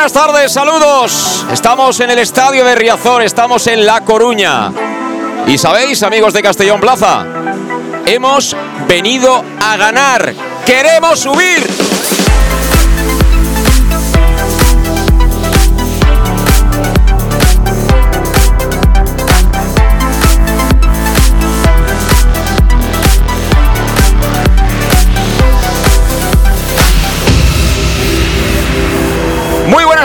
Buenas tardes, saludos. Estamos en el estadio de Riazor, estamos en La Coruña. Y sabéis, amigos de Castellón Plaza, hemos venido a ganar. Queremos subir.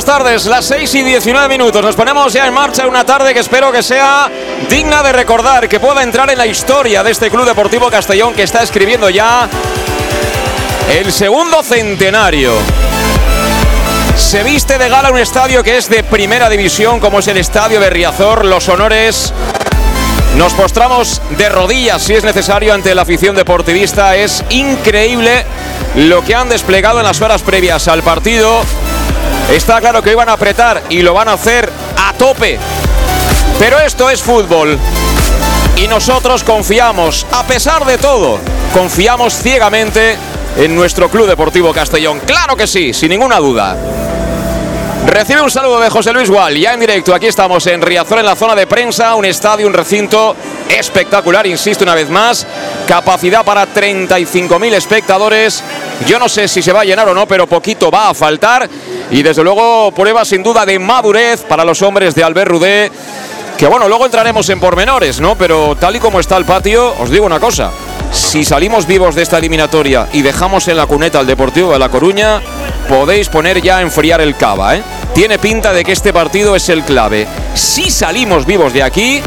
Tardes, las 6 y 19 minutos. Nos ponemos ya en marcha una tarde que espero que sea digna de recordar, que pueda entrar en la historia de este Club Deportivo Castellón que está escribiendo ya el segundo centenario. Se viste de gala un estadio que es de primera división, como es el Estadio de Riazor. Los honores nos postramos de rodillas si es necesario ante la afición deportivista. Es increíble lo que han desplegado en las horas previas al partido. Está claro que iban a apretar y lo van a hacer a tope. Pero esto es fútbol. Y nosotros confiamos, a pesar de todo, confiamos ciegamente en nuestro Club Deportivo Castellón. Claro que sí, sin ninguna duda. Recibe un saludo de José Luis Gual, ya en directo. Aquí estamos en Riazor, en la zona de prensa, un estadio, un recinto espectacular, insisto una vez más. Capacidad para 35.000 espectadores. Yo no sé si se va a llenar o no, pero poquito va a faltar. Y desde luego, prueba sin duda de madurez para los hombres de Albert Rudé. Que bueno, luego entraremos en pormenores, ¿no? Pero tal y como está el patio, os digo una cosa. Si salimos vivos de esta eliminatoria y dejamos en la cuneta al Deportivo de La Coruña, podéis poner ya a enfriar el cava, ¿eh? Tiene pinta de que este partido es el clave. Si salimos vivos de aquí,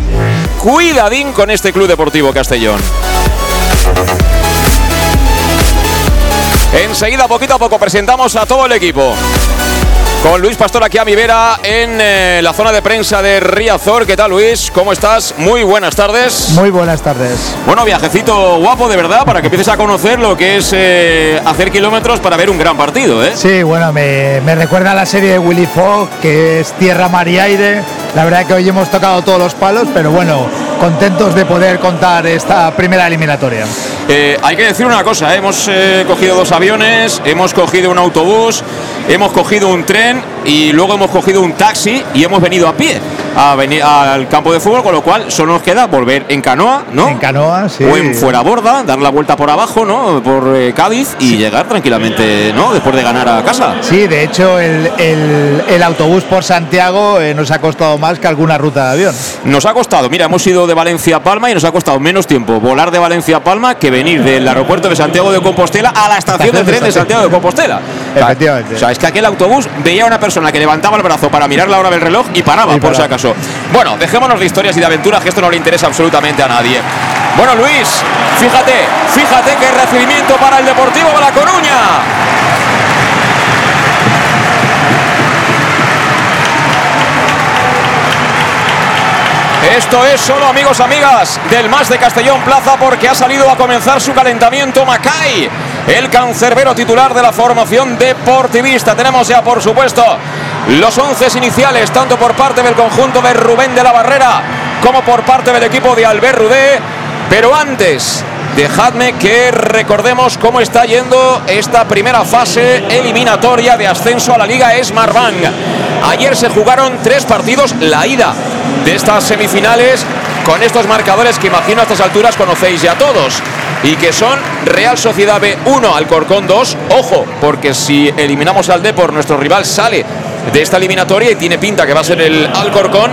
cuidadín con este Club Deportivo Castellón. Enseguida, poquito a poco, presentamos a todo el equipo. Con Luis Pastor aquí a mi vera en eh, la zona de prensa de Riazor. ¿Qué tal, Luis? ¿Cómo estás? Muy buenas tardes. Muy buenas tardes. Bueno, viajecito guapo, de verdad, para que empieces a conocer lo que es eh, hacer kilómetros para ver un gran partido, ¿eh? Sí, bueno, me, me recuerda a la serie de Willy Fogg, que es Tierra, Mar y Aire. La verdad que hoy hemos tocado todos los palos, pero bueno, contentos de poder contar esta primera eliminatoria. Eh, hay que decir una cosa, hemos cogido dos aviones, hemos cogido un autobús, hemos cogido un tren y luego hemos cogido un taxi y hemos venido a pie a venir al campo de fútbol, con lo cual solo nos queda volver en canoa, ¿no? En canoa, sí. O en fuera borda, dar la vuelta por abajo, ¿no? Por eh, Cádiz y llegar tranquilamente, ¿no? Después de ganar a casa. Sí, de hecho el, el- el autobús por Santiago eh, nos ha costado más que alguna ruta de avión. Nos ha costado, mira, hemos ido de Valencia a Palma y nos ha costado menos tiempo volar de Valencia a Palma que venir del aeropuerto de Santiago de Compostela a la estación de tren de Santiago de Compostela. Efectivamente. O sea, es que aquel autobús veía a una persona que levantaba el brazo para mirar la hora del reloj y paraba, Y por si paraba. Bueno, dejémonos de historias y de aventuras, que esto no le interesa absolutamente a nadie. Bueno, Luis, fíjate, fíjate qué recibimiento para el Deportivo de La Coruña. Esto es solo amigos, amigas del Más de Castellón Plaza porque ha salido a comenzar su calentamiento Macay, el cancerbero titular de la formación deportivista. Tenemos ya, por supuesto, los once iniciales, tanto por parte del conjunto de Rubén de la Barrera como por parte del equipo de Albert Rudé. Pero antes, dejadme que recordemos cómo está yendo esta primera fase eliminatoria de ascenso a la Liga Smartbank. Ayer se jugaron tres partidos, la ida de estas semifinales con estos marcadores que imagino a estas alturas conocéis ya todos y que son Real Sociedad B 1 Alcorcón 2. Ojo, porque si eliminamos al Depor, nuestro rival sale de esta eliminatoria y tiene pinta que va a ser el Alcorcón.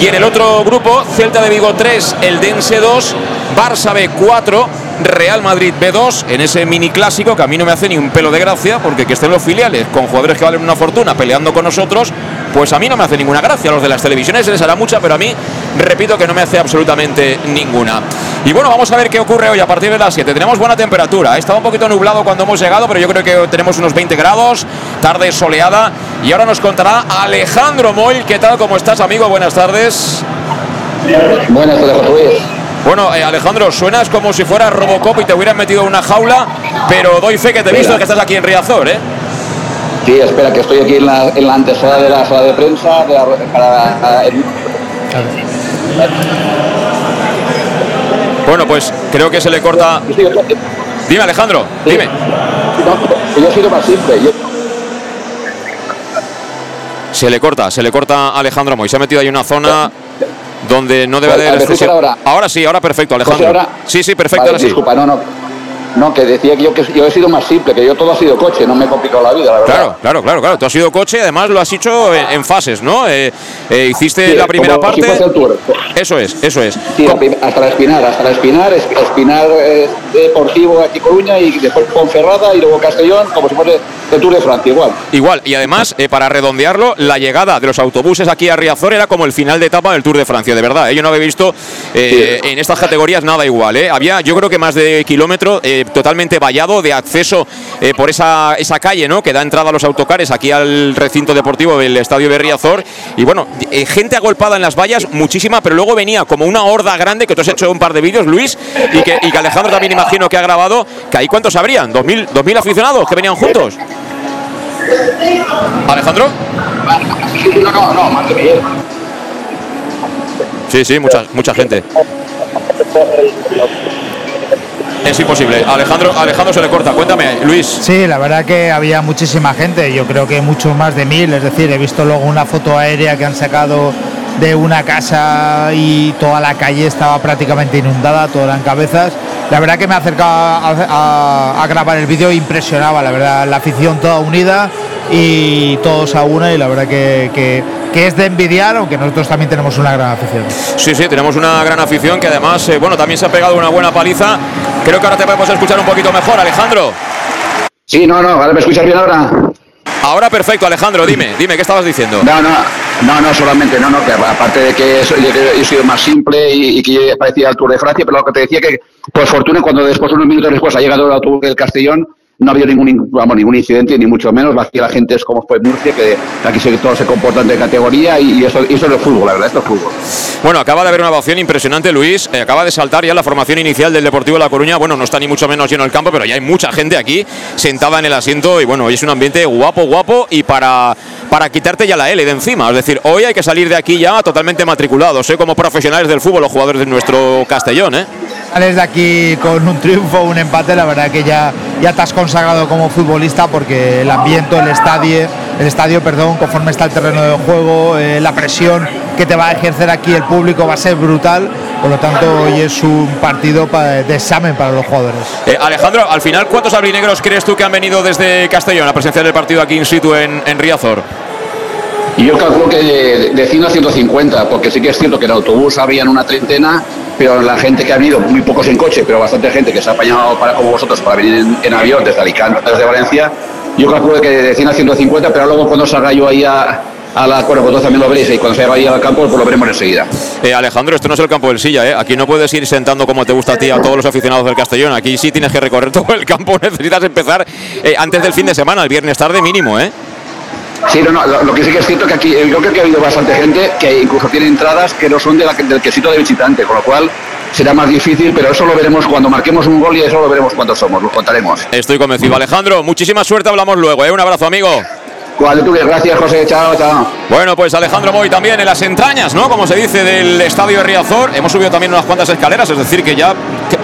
Y en el otro grupo, Celta de Vigo 3, el Dense 2, Barça B 4, Real Madrid B2 en ese mini clásico que a mí no me hace ni un pelo de gracia porque que estén los filiales con jugadores que valen una fortuna peleando con nosotros, pues a mí no me hace ninguna gracia. A los de las televisiones les hará mucha, pero a mí repito que no me hace absolutamente ninguna. Y bueno, vamos a ver qué ocurre hoy a partir de las 7. Tenemos buena temperatura. Estaba un poquito nublado cuando hemos llegado, pero yo creo que tenemos unos 20 grados, tarde soleada. Y ahora nos contará Alejandro Moll. ¿Qué tal? ¿Cómo estás, amigo? Buenas tardes. Buenas tardes, José bueno, eh, Alejandro, suenas como si fuera Robocop y te hubieran metido en una jaula, pero doy fe que te he visto que estás aquí en Riazor, ¿eh? Sí, espera, que estoy aquí en la, en la antesala de la sala de prensa de la, para, Bueno, pues creo que se le corta. Dime, Alejandro, dime. yo he sido más simple. Se le corta, se le corta a Alejandro Moy. Se ha metido ahí una zona donde no debe haber ahora? ahora sí, ahora perfecto, Alejandro. Sí, sí, perfecto, ahora sí. Disculpa, no, no. No, que decía que yo, que yo he sido más simple, que yo todo ha sido coche, no me he complicado la vida, la verdad. Claro, claro, claro, claro. Tú has sido coche, además lo has hecho en, fases, ¿no? Eh, eh, hiciste la primera parte. Eso es, eso es. Sí, hasta la Espinar, hasta la Espinar, Espinar eh, Deportivo aquí Coruña y después Ponferrada y luego Castellón, como si fuese el Tour de Francia, igual. Igual, y además, para redondearlo, la llegada de los autobuses aquí a Riazor era como el final de etapa del Tour de Francia, de verdad. Yo no había visto en estas categorías nada igual. Había, yo creo que más de kilómetro totalmente vallado de acceso eh, por esa, esa calle ¿no? que da entrada a los autocares aquí al recinto deportivo del Estadio Berriazor. Y bueno, eh, gente agolpada en las vallas, muchísima, pero luego venía como una horda grande, que tú has hecho un par de vídeos, Luis, y que, y que Alejandro también imagino que ha grabado, que ahí cuántos habrían, dos mil, dos mil aficionados que venían juntos. Alejandro. No, no, no, más de Sí, sí, mucha, mucha gente. Es imposible. Alejandro, Alejandro se le corta. Cuéntame, Luis. Sí, la verdad que había muchísima gente. Yo creo que mucho más de mil. Es decir, he visto luego una foto aérea que han sacado de una casa y toda la calle estaba prácticamente inundada, todo eran cabezas. La verdad que me acercaba a, a grabar el vídeo impresionaba, la verdad, la afición toda unida y todos a una y la verdad que, que, es de envidiar, aunque nosotros también tenemos una gran afición. Sí, sí, tenemos una gran afición que además, eh, bueno, también se ha pegado una buena paliza. Creo que ahora te podemos escuchar un poquito mejor, Alejandro. Sí, no, no, ahora me escuchas bien ahora. Ahora perfecto, Alejandro, dime, dime, ¿qué estabas diciendo? No, no, no, no, solamente, no, no, que aparte de que, he sido más simple y, que parecía el Tour de Francia, pero lo que te decía que, por fortuna, cuando después, unos minutos después, ha llegado el Tour del Castellón, no ha habido ningún, vamos, ningún incidente, ni mucho menos. Aquí la gente es como fue Murcia, que aquí se, todos se comportan de categoría y, eso, eso es el fútbol, la verdad, esto es fútbol. Bueno, acaba de haber una ovación impresionante, Luis. Eh, acaba de saltar ya la formación inicial del Deportivo de La Coruña. Bueno, no está ni mucho menos lleno el campo, pero ya hay mucha gente aquí sentada en el asiento y bueno, hoy es un ambiente guapo, guapo y para, para quitarte ya la L de encima. Es decir, hoy hay que salir de aquí ya totalmente matriculados, ¿eh? como profesionales del fútbol, los jugadores de nuestro Castellón. ¿eh? Sales de aquí con un triunfo, un empate, la verdad que ya, ya te has consagrado como futbolista porque el ambiente, el estadio, el estadio, perdón, conforme está el terreno de juego, eh, la presión que te va a ejercer aquí el público va a ser brutal. Por lo tanto, hoy es un partido de examen para los jugadores. Eh, Alejandro, al final, ¿cuántos albinegros crees tú que han venido desde Castellón a presenciar el partido aquí in situ en, en Riazor? Yo calculo que de, de 100 a 150, porque sí que es cierto que en autobús habían una treintena, pero la gente que ha venido, muy pocos en coche, pero bastante gente que se ha apañado para, como vosotros para venir en, avión desde Alicante, desde Valencia, yo calculo que de 100 a 150, pero luego cuando salga yo ahí a, a la, bueno, vosotros también lo veréis y cuando se vaya al campo pues lo veremos enseguida. Eh, Alejandro, esto no es el campo del Silla, ¿eh? aquí no puedes ir sentando como te gusta a ti a todos los aficionados del Castellón, aquí sí tienes que recorrer todo el campo, necesitas empezar eh, antes del fin de semana, el viernes tarde mínimo, ¿eh? Sí, no, no, lo, que sí que es cierto que aquí yo creo que ha habido bastante gente que incluso tiene entradas que no son de del quesito de visitante, con lo cual será más difícil, pero eso lo veremos cuando marquemos un gol y eso lo veremos cuando somos, lo contaremos. Estoy convencido. Alejandro, muchísima suerte, hablamos luego. ¿eh? Un abrazo, amigo. Gracias, José. Chao, chao. Bueno, pues Alejandro Moy también en las entrañas, ¿no? Como se dice, del estadio de Riazor. Hemos subido también unas cuantas escaleras, es decir, que ya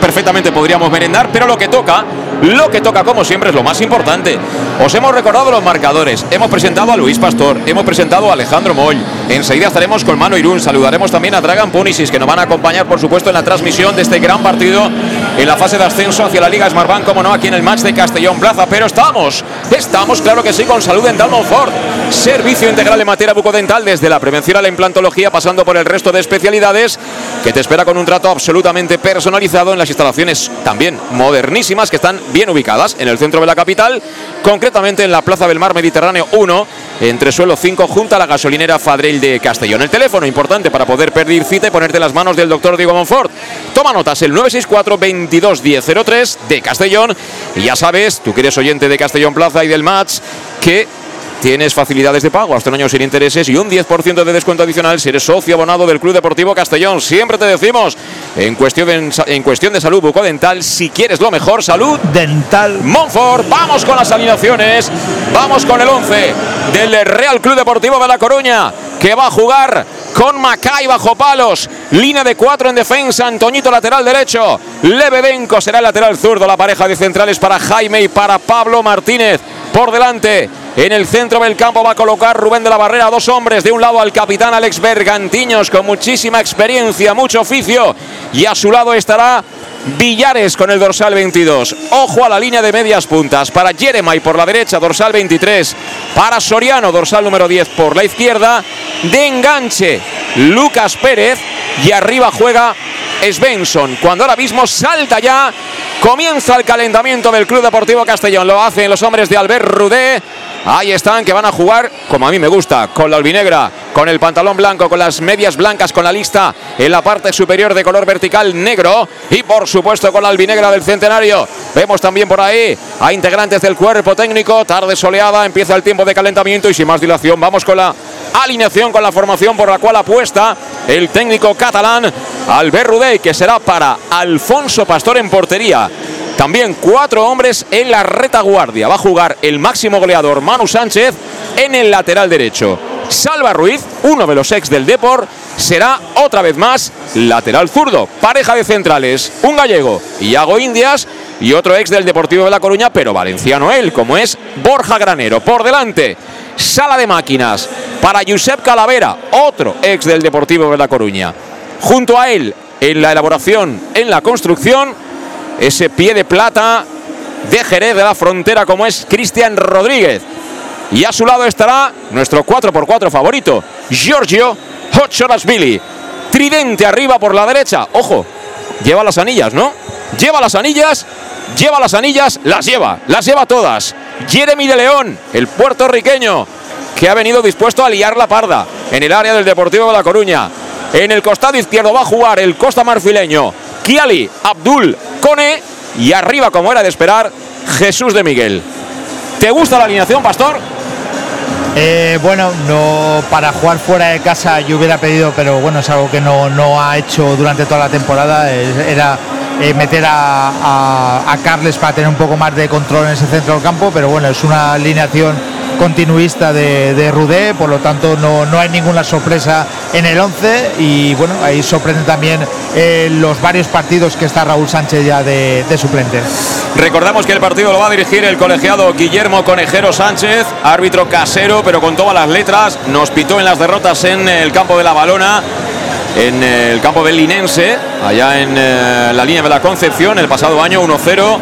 perfectamente podríamos merendar, pero lo que toca, lo que toca, como siempre, es lo más importante. Os hemos recordado los marcadores, hemos presentado a Luis Pastor, hemos presentado a Alejandro Moy, Enseguida estaremos con Mano Irún. Saludaremos también a Dragan Punisis, que nos van a acompañar, por supuesto, en la transmisión de este gran partido en la fase de ascenso hacia la Liga Smartbank, como no, aquí en el match de Castellón Plaza. Pero estamos, estamos, claro que sí, con Salud Dental Monfort. Servicio integral en materia bucodental, desde la prevención a la implantología, pasando por el resto de especialidades, que te espera con un trato absolutamente personalizado en las instalaciones también modernísimas, que están bien ubicadas en el centro de la capital, concretamente en la Plaza del Mar Mediterráneo 1, entre suelo 5, junto a la gasolinera Fadrell de Castellón. El teléfono importante para poder pedir cita y ponerte las manos del doctor Diego Monfort. Toma notas, el 964 22 1003 de Castellón. Y ya sabes, tú que eres oyente de Castellón Plaza y del match, que Tienes facilidades de pago hasta un año sin intereses y un 10% de descuento adicional si eres socio abonado del Club Deportivo Castellón. Siempre te decimos, en cuestión de, en cuestión de salud bucodental, si quieres lo mejor, salud dental. Monfort, vamos con las alineaciones, vamos con el 11 del Real Club Deportivo de La Coruña, que va a jugar con Macay bajo palos. Línea de cuatro en defensa. Antoñito lateral derecho. Lebedenko será el lateral zurdo. La pareja de centrales para Jaime y para Pablo Martínez. Por delante. En el centro del campo va a colocar Rubén de la Barrera dos hombres. De un lado al capitán Alex Bergantiños con muchísima experiencia, mucho oficio. Y a su lado estará Villares con el dorsal 22. Ojo a la línea de medias puntas. Para Jeremai por la derecha, dorsal 23. Para Soriano, dorsal número 10 por la izquierda. De enganche, Lucas Pérez. Y arriba juega Svensson. Cuando ahora mismo salta ya. Comienza el calentamiento del Club Deportivo Castellón. Lo hacen los hombres de Albert Rudé. Ahí están, que van a jugar, como a mí me gusta, con la albinegra, con el pantalón blanco, con las medias blancas, con la lista en la parte superior de color vertical negro y por supuesto con la albinegra del centenario. Vemos también por ahí a integrantes del cuerpo técnico, tarde soleada, empieza el tiempo de calentamiento y sin más dilación vamos con la alineación, con la formación por la cual apuesta el técnico catalán Albert Rudey, que será para Alfonso Pastor en portería. También cuatro hombres en la retaguardia. Va a jugar el máximo goleador Manu Sánchez en el lateral derecho. Salva Ruiz, uno de los ex del Depor, será otra vez más lateral zurdo. Pareja de centrales, un gallego, Iago Indias y otro ex del Deportivo de La Coruña, pero valenciano él, como es Borja Granero. Por delante, sala de máquinas para Josep Calavera, otro ex del Deportivo de La Coruña. Junto a él, en la elaboración, en la construcción, ese pie de plata de Jerez de la Frontera como es Cristian Rodríguez. Y a su lado estará nuestro 4x4 favorito, Giorgio Billy. Tridente arriba por la derecha. Ojo, lleva las anillas, ¿no? Lleva las anillas, lleva las anillas, las lleva, las lleva todas. Jeremy de León, el puertorriqueño, que ha venido dispuesto a liar la parda en el área del Deportivo de La Coruña. En el costado izquierdo va a jugar el Costa Marfileño, Kiali Abdul Cone y arriba, como era de esperar, Jesús de Miguel. ¿Te gusta la alineación, Pastor? Eh, bueno, no para jugar fuera de casa yo hubiera pedido, pero bueno, es algo que no, no ha hecho durante toda la temporada. Era eh, meter a, a, Carles para tener un poco más de control en ese centro del campo, pero bueno, es una alineación continuista de, de Rudé, por lo tanto no, no hay ninguna sorpresa en el 11 y bueno, ahí sorprenden también eh, los varios partidos que está Raúl Sánchez ya de, de, suplente. Recordamos que el partido lo va a dirigir el colegiado Guillermo Conejero Sánchez, árbitro casero, pero con todas las letras, nos pitó en las derrotas en el campo de la Balona en el campo del Linense, allá en eh, la línea de la Concepción, el pasado año 1-0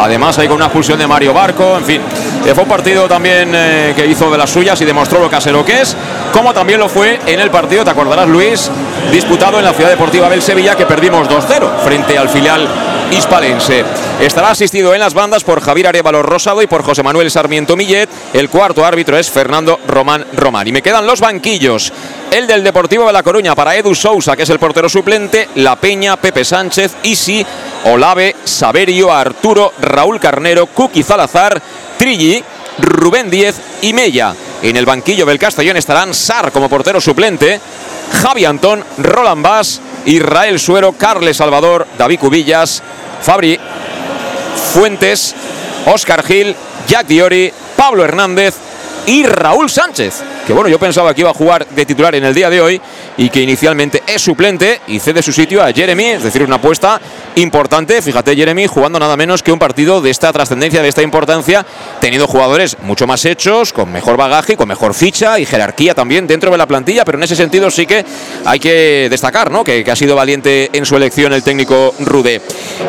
Además, hay con una expulsión de Mario Barco. En fin, eh, fue un partido también eh, que hizo de las suyas y demostró lo casero que es, como también lo fue en el partido, te acordarás, Luis, disputado en la Ciudad Deportiva del Sevilla, que perdimos 2-0 frente al filial hispalense. Estará asistido en las bandas por Javier Arevalo Rosado y por José Manuel Sarmiento Millet. El cuarto árbitro es Fernando Román Román. Y me quedan los banquillos. El del Deportivo de La Coruña para Edu Sousa, que es el portero suplente, La Peña, Pepe Sánchez, Isi, Olave, Saberio, Arturo, Raúl Carnero, Cuqui Zalazar, Trilli, Rubén Díez y Mella. En el banquillo del Castellón estarán Sar como portero suplente, Javi Antón, Roland Bass, Israel Suero, Carles Salvador, David Cubillas, Fabri, Fuentes, Oscar Gil, Jack Diori, Pablo Hernández, y Raúl Sánchez, que bueno, yo pensaba que iba a jugar de titular en el día de hoy y que inicialmente es suplente y cede su sitio a Jeremy, es decir, una apuesta importante. Fíjate, Jeremy jugando nada menos que un partido de esta trascendencia, de esta importancia, teniendo jugadores mucho más hechos, con mejor bagaje, con mejor ficha y jerarquía también dentro de la plantilla, pero en ese sentido sí que hay que destacar, ¿no? Que, que ha sido valiente en su elección el técnico Rude.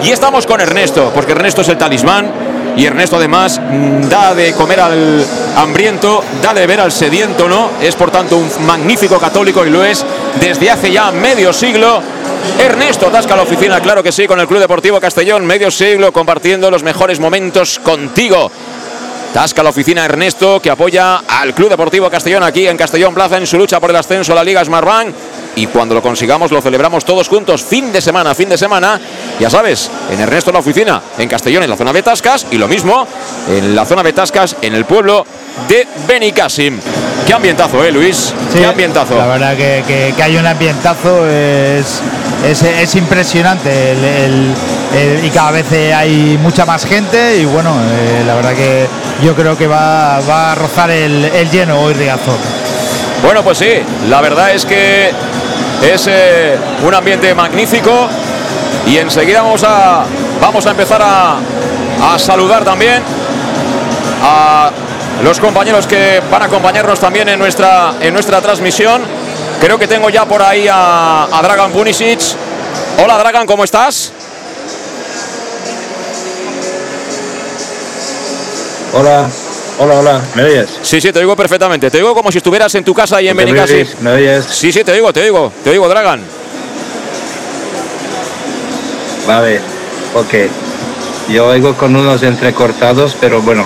Y estamos con Ernesto, porque Ernesto es el talismán y Ernesto además mm, da de comer al hambriento, da de beber al sediento, ¿no? Es por tanto un magnífico católico y lo es desde hace ya medio siglo. Ernesto Tasca la oficina, claro que sí, con el Club Deportivo Castellón, medio siglo compartiendo los mejores momentos contigo. Tasca la oficina Ernesto que apoya al Club Deportivo Castellón aquí en Castellón Plaza en su lucha por el ascenso a la Liga Smartbank y cuando lo consigamos lo celebramos todos juntos, fin de semana, fin de semana, ya sabes, en Ernesto la oficina, en Castellón, en la zona de Tascas, y lo mismo en la zona de Tascas, en el pueblo de Benicassim. Qué ambientazo, ¿eh, Luis? Sí, Qué ambientazo. La verdad que, que- que hay un ambientazo, es, es, es impresionante el- el- el- y cada vez hay mucha más gente y bueno, eh, la verdad que yo creo que va, va a rozar el, el lleno hoy Riazor. Bueno, pues sí, la verdad es que es eh, un ambiente magnífico y enseguida vamos a, vamos a empezar a, a saludar también a los compañeros que van a acompañarnos también en nuestra, en nuestra transmisión. Creo que tengo ya por ahí a, a Dragan Punisic. Hola Dragan, ¿cómo estás? Hola, hola, hola, ¿me oyes? Sí, sí, te oigo perfectamente. Te oigo como si estuvieras en tu casa y en ¿Me Benicassim. oyes? ¿Me oyes? Sí, sí, te oigo, te oigo, te oigo, Dragan. Vale, ok. Yo oigo con unos entrecortados, pero bueno.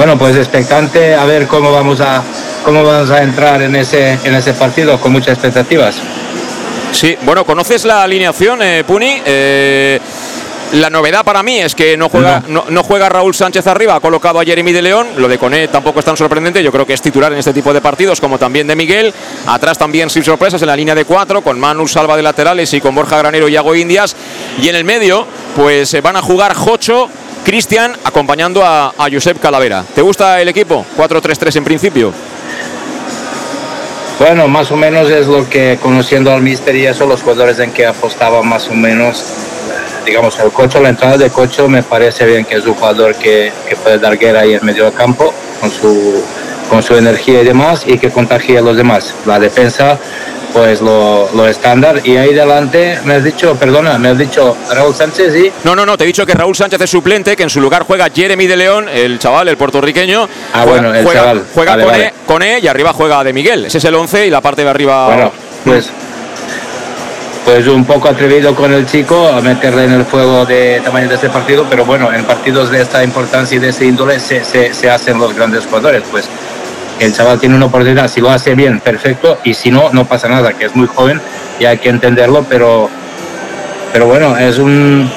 Bueno, pues expectante a ver cómo vamos a cómo vamos a entrar en ese en ese partido con muchas expectativas. Sí, bueno, ¿conoces la alineación, eh, Puni? Eh, la novedad para mí es que no juega, no. no juega Raúl Sánchez arriba, ha colocado a Jeremy de León. Lo de Coné tampoco es tan sorprendente, yo creo que es titular en este tipo de partidos, como también de Miguel. Atrás también sin sorpresas en la línea de cuatro, con Manu Salva de laterales y con Borja Granero y Iago Indias. Y en el medio, pues eh, van a jugar Jocho, Cristian, acompañando a, Josep Calavera. ¿Te gusta el equipo? 4-3-3 en principio. Bueno, más o menos es lo que conociendo al Mister y eso, los jugadores en que apostaba más o menos, digamos, el cocho, la entrada de cocho me parece bien que es un jugador que, que puede dar guerra ahí en medio campo con su, con su energía y demás y que contagie a los demás. La defensa, pues lo, lo estándar. Y ahí delante me has dicho, perdona, me has dicho Raúl Sánchez y... No, no, no, te he dicho que Raúl Sánchez es suplente, que en su lugar juega Jeremy de León, el chaval, el puertorriqueño. Ah, juega, bueno, el juega, chaval. Juega Vale, con, vale. E, con E y arriba juega de Miguel. Ese es el 11 y la parte de arriba. Bueno, pues, pues un poco atrevido con el chico a meterle en el fuego de tamaño de este partido, pero bueno, en partidos de esta importancia y de esta índole se, se, se hacen los grandes jugadores. Pues el chaval tiene una oportunidad, si lo hace bien, perfecto, y si no, no pasa nada, que es muy joven y hay que entenderlo, pero, pero bueno, es un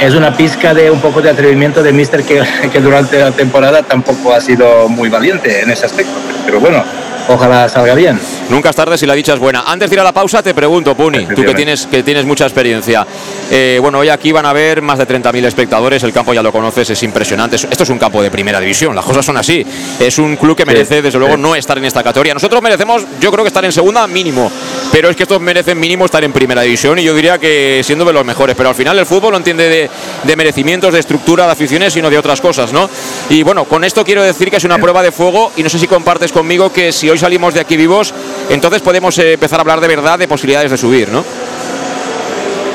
es una pizca de un poco de atrevimiento de Mister que, que durante la temporada tampoco ha sido muy valiente en ese aspecto. Pero bueno, ojalá salga bien. Nunca es tarde si la dicha es buena. Antes de ir a la pausa, te pregunto, Puni, tú que tienes, que tienes mucha experiencia. Eh, bueno, hoy aquí van a haber más de 30.000 espectadores. El campo ya lo conoces, es impresionante. Esto es un campo de primera división, las cosas son así. Es un club que merece, desde luego, no estar en esta categoría. Nosotros merecemos, yo creo que estar en segunda mínimo. Pero es que estos merecen mínimo estar en primera división y yo diría que siendo de los mejores. Pero al final el fútbol no entiende de, de merecimientos, de estructura, de aficiones, sino de otras cosas, ¿no? Y bueno, con esto quiero decir que es una prueba de fuego y no sé si compartes conmigo que si hoy salimos de aquí vivos, entonces podemos eh, empezar a hablar de verdad de posibilidades de subir, ¿no?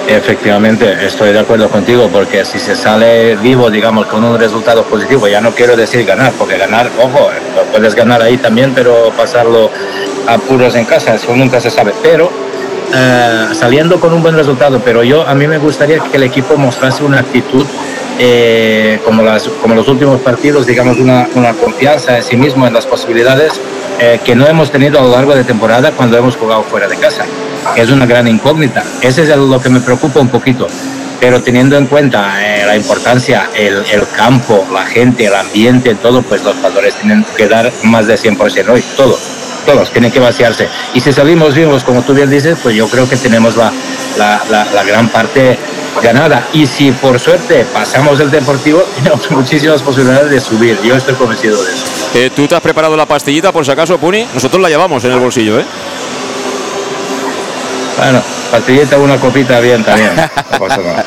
Efectivamente, estoy de acuerdo contigo, porque si se sale vivo, digamos, con un resultado positivo, ya no quiero decir ganar, porque ganar, ojo, lo puedes ganar ahí también, pero pasarlo a puros en casa, eso nunca se sabe. Pero eh, saliendo con un buen resultado, pero yo a mí me gustaría que el equipo mostrase una actitud eh, como, las, como los últimos partidos, digamos, una, una confianza en sí mismo, en las posibilidades eh, que no hemos tenido a lo largo de temporada cuando hemos jugado fuera de casa. Es una gran incógnita. Ese es lo que me preocupa un poquito. Pero teniendo en cuenta eh, la importancia, el, el campo, la gente, el ambiente, todo, pues los jugadores tienen que dar más de 100% hoy, todos, todos, tienen que vaciarse. Y si salimos vivos, como tú bien dices, pues yo creo que tenemos la, la, la, la gran parte ganada. Y si por suerte pasamos el Deportivo, tenemos muchísimas posibilidades de subir. Yo estoy convencido de eso. Eh, ¿Tú te has preparado la pastillita por si acaso, Puni? Nosotros la llevamos en el bolsillo, ¿eh? Bueno, pastillita, una copita bien también. No pasa nada.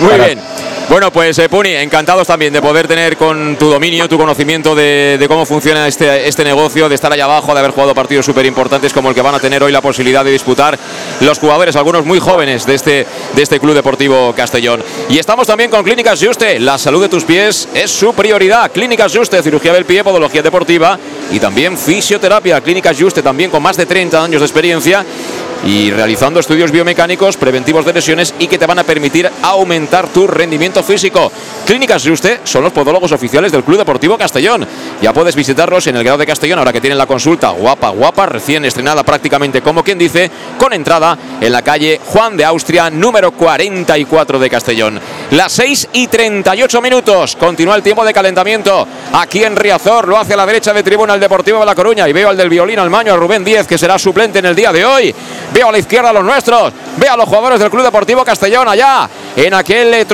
Muy Para- bien. Bueno, pues eh, Puni, encantados también de poder tener con tu dominio, tu conocimiento de, cómo funciona este, este negocio, de estar allá abajo, de haber jugado partidos súper importantes como el que van a tener hoy la posibilidad de disputar los jugadores, algunos muy jóvenes de este, de este Club Deportivo Castellón. Y estamos también con Clínicas Juste, la salud de tus pies es su prioridad. Clínicas Juste, cirugía del pie, podología deportiva y también fisioterapia. Clínicas Juste también con más de 30 años de experiencia y realizando estudios biomecánicos preventivos de lesiones y que te van a permitir aumentar tu rendimiento físico. Clínicas Juste son los podólogos oficiales del Club Deportivo Castellón. Ya puedes visitarlos en el grado de Castellón ahora que tienen la consulta guapa, guapa, recién estrenada prácticamente como quien dice, con entrada en la calle Juan de Austria número 44 de Castellón. Las 6 y 38 minutos. Continúa el tiempo de calentamiento aquí en Riazor. Lo hace a la derecha de tribuna el Deportivo de La Coruña. Y veo al del violín al maño, a Rubén Díez, que será suplente en el día de hoy. Veo a la izquierda a los nuestros. Veo a los jugadores del Club Deportivo Castellón allá. En aquel eh,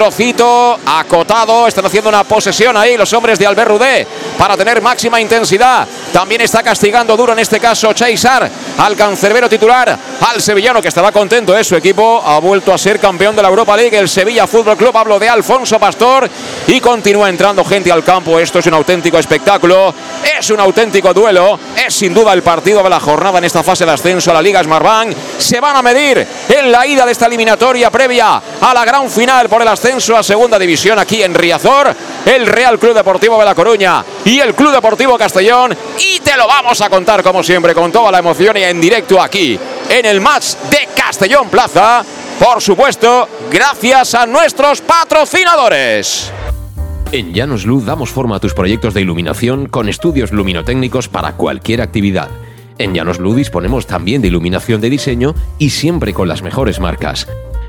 acotado. Están haciendo una posesión ahí los hombres de Albert Rudé para tener máxima intensidad. También está castigando duro en este caso Cheisar al cancerbero titular, al sevillano que estará contento. ¿eh? Su equipo ha vuelto a ser campeón de la Europa League, el Sevilla Fútbol Club. Hablo de Alfonso Pastor y continúa entrando gente al campo. Esto es un auténtico espectáculo, es un auténtico duelo. Es sin duda el partido de la jornada en esta fase de ascenso a la Liga Smartbank. Se van a medir en la ida de esta eliminatoria previa a la gran final por el ascenso a segunda división aquí en Riazor. El Real Club Deportivo de La Coruña y el Club Deportivo Castellón. Y te lo vamos a contar como siempre con toda la emoción y en directo aquí en el match de Castellón Plaza. Por supuesto, gracias a nuestros patrocinadores. En Llanos Luz damos forma a tus proyectos de iluminación con estudios luminotécnicos para cualquier actividad. En Llanos Luz disponemos también de iluminación de diseño y siempre con las mejores marcas.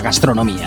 gastronomía.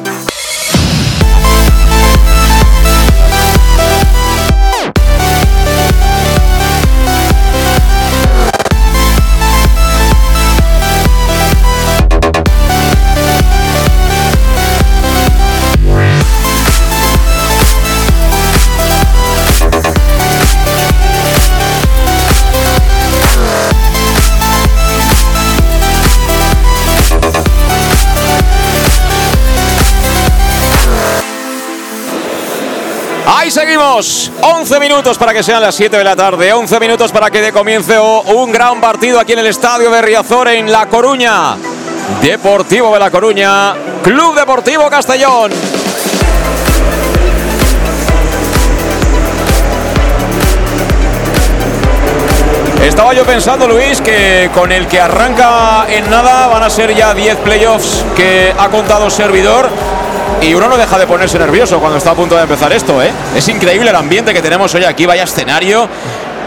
Seguimos. 11 minutos para que sean las 7 de la tarde. 11 minutos para que dé comience un gran partido aquí en el estadio de Riazor en La Coruña. Deportivo de La Coruña. Club Deportivo Castellón. Estaba yo pensando, Luis, que con el que arranca en nada van a ser ya 10 playoffs que ha contado servidor. Y uno no deja de ponerse nervioso cuando está a punto de empezar esto, ¿eh? Es increíble el ambiente que tenemos hoy aquí, vaya escenario.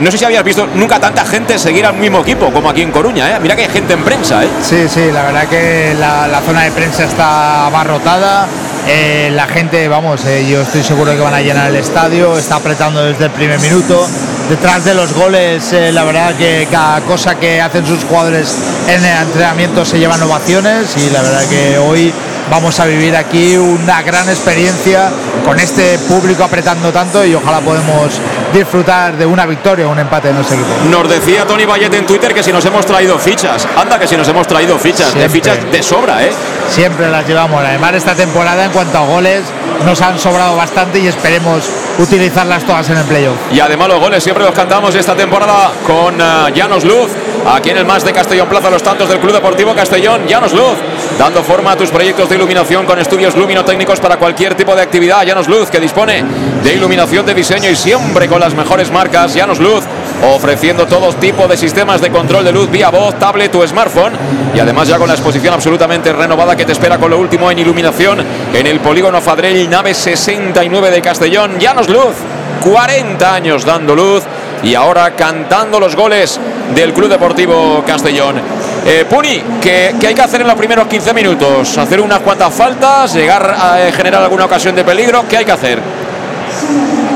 No sé si habías visto nunca tanta gente seguir al mismo equipo como aquí en Coruña, ¿eh? Mira que hay gente en prensa, ¿eh? Sí, sí, la verdad que la, zona de prensa está abarrotada. Eh, la gente, vamos, eh, yo estoy seguro que van a llenar el estadio, está apretando desde el primer minuto. Detrás de los goles, la verdad que cada cosa que hacen sus jugadores en el entrenamiento se llevan ovaciones y la verdad que hoy vamos a vivir aquí una gran experiencia con este público apretando tanto y ojalá podemos disfrutar de una victoria o un empate en nuestro equipo. Nos decía Tony Vallet en Twitter que si nos hemos traído fichas. Anda, que si nos hemos traído fichas. De fichas de sobra, ¿eh? Siempre las llevamos. Además, esta temporada en cuanto a goles nos han sobrado bastante y esperemos utilizarlas todas en el playoff. Y además los goles siempre los cantamos esta temporada con eh, Llanos Luz. Aquí en el más de Castellón Plaza, los tantos del Club Deportivo Castellón, Llanos Luz, dando forma a tus proyectos de iluminación con estudios luminotécnicos para cualquier tipo de actividad. Llanos Luz, que dispone de iluminación de diseño y siempre con las mejores marcas. Llanos Luz, ofreciendo todo tipo de sistemas de control de luz vía voz, tablet o smartphone. Y además ya con la exposición absolutamente renovada que te espera con lo último en iluminación en el polígono Fadrell, nave 69 de Castellón. Llanos Luz, 40 años dando luz y ahora cantando los goles del Club Deportivo Castellón. Eh, Puni, ¿qué, qué hay que hacer en los primeros 15 minutos? ¿Hacer unas cuantas faltas? ¿Llegar a eh, generar alguna ocasión de peligro? ¿Qué hay que hacer?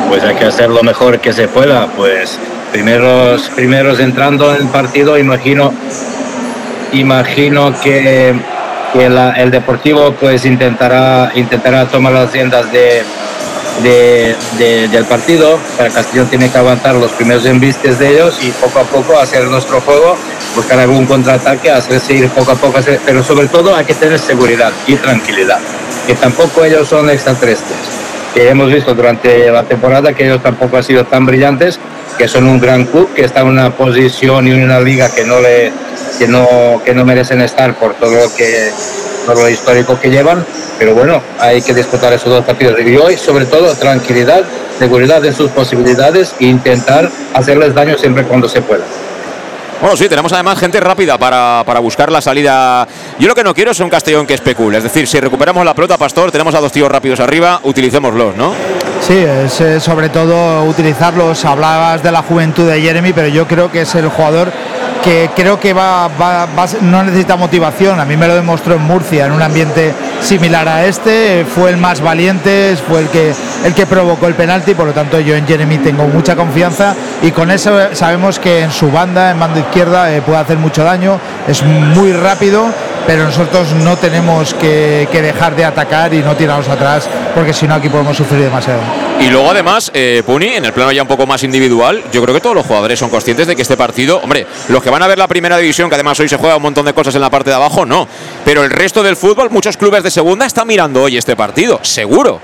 Pues hay que hacer lo mejor que se pueda. Pues primeros, primeros entrando en el partido, imagino, imagino que, que el Deportivo pues intentará, intentará tomar las riendas de, de- de- del partido. Para Castellón tiene que aguantar los primeros embistes de ellos y poco a poco hacer nuestro juego, buscar algún contraataque, hacerse ir poco a poco, hacer- pero sobre todo hay que tener seguridad y tranquilidad, que tampoco ellos son extraterrestres que hemos visto durante la temporada que ellos tampoco han sido tan brillantes, que son un gran club, que está en una posición y en una liga que no le que no, que no merecen estar por todo lo que lo histórico que llevan, pero bueno, hay que disputar esos dos partidos. Y hoy, sobre todo, tranquilidad, seguridad en sus posibilidades e intentar hacerles daño siempre cuando se pueda. Bueno, sí, tenemos además gente rápida para, para buscar la salida. Yo lo que no quiero es un Castellón que especule. Es decir, si recuperamos la pelota, Pastor, tenemos a dos tíos rápidos arriba, utilicémoslos, ¿no? Sí, es eh, sobre todo utilizarlos. Hablabas de la juventud de Jeremy, pero yo creo que es el jugador que creo que va, va- va no necesita motivación. A mí me lo demostró en Murcia, en un ambiente similar a este. Fue el más valiente, fue el que, el que provocó el penalti. Por lo tanto, yo en Jeremy tengo mucha confianza y con eso sabemos que en su banda, en banda izquierda, eh, puede hacer mucho daño. Es muy rápido. Pero nosotros no tenemos que, que dejar de atacar y no tirarnos atrás, porque si no aquí podemos sufrir demasiado. Y luego además, eh, Puni, en el plano ya un poco más individual, yo creo que todos los jugadores son conscientes de que este partido, hombre, los que van a ver la primera división, que además hoy se juega un montón de cosas en la parte de abajo, no. Pero el resto del fútbol, muchos clubes de segunda están mirando hoy este partido, seguro.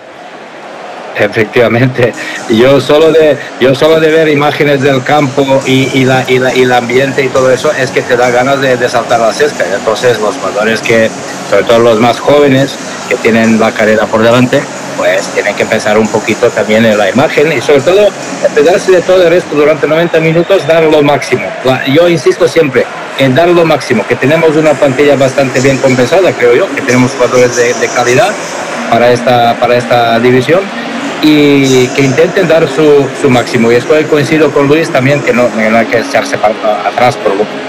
Efectivamente, yo solo de yo solo de ver imágenes del campo y, la, y, la- y el ambiente y todo eso es que te da ganas de, de saltar la cesta. Entonces los jugadores que, sobre todo los más jóvenes, que tienen la carrera por delante, pues tienen que pensar un poquito también en la imagen y sobre todo pegarse de todo el resto durante 90 minutos, dar lo máximo. Yo insisto siempre en dar lo máximo, que tenemos una plantilla bastante bien compensada, creo yo, que tenemos jugadores de, de calidad para esta, para esta división y que intenten dar su, su máximo. Y estoy coincido con Luis también, que no, no hay que echarse atrás,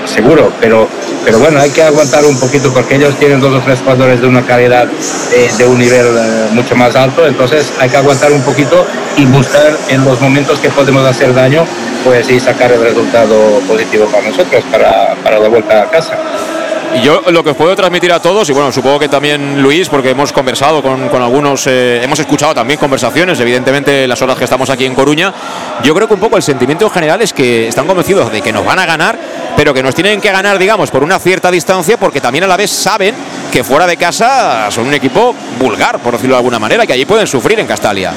seguro, pero, pero bueno, hay que aguantar un poquito porque ellos tienen dos o tres jugadores de una calidad eh, de un nivel eh, mucho más alto, entonces hay que aguantar un poquito y buscar en los momentos que podemos hacer daño, pues y sacar el resultado positivo para nosotros, para, para la vuelta a casa. Y yo lo que os puedo transmitir a todos, y bueno, supongo que también Luis, porque hemos conversado con, con algunos, eh, hemos escuchado también conversaciones, evidentemente las horas que estamos aquí en Coruña, yo creo que un poco el sentimiento general es que están convencidos de que nos van a ganar, pero que nos tienen que ganar, digamos, por una cierta distancia, porque también a la vez saben que fuera de casa son un equipo vulgar, por decirlo de alguna manera, que allí pueden sufrir en Castalia.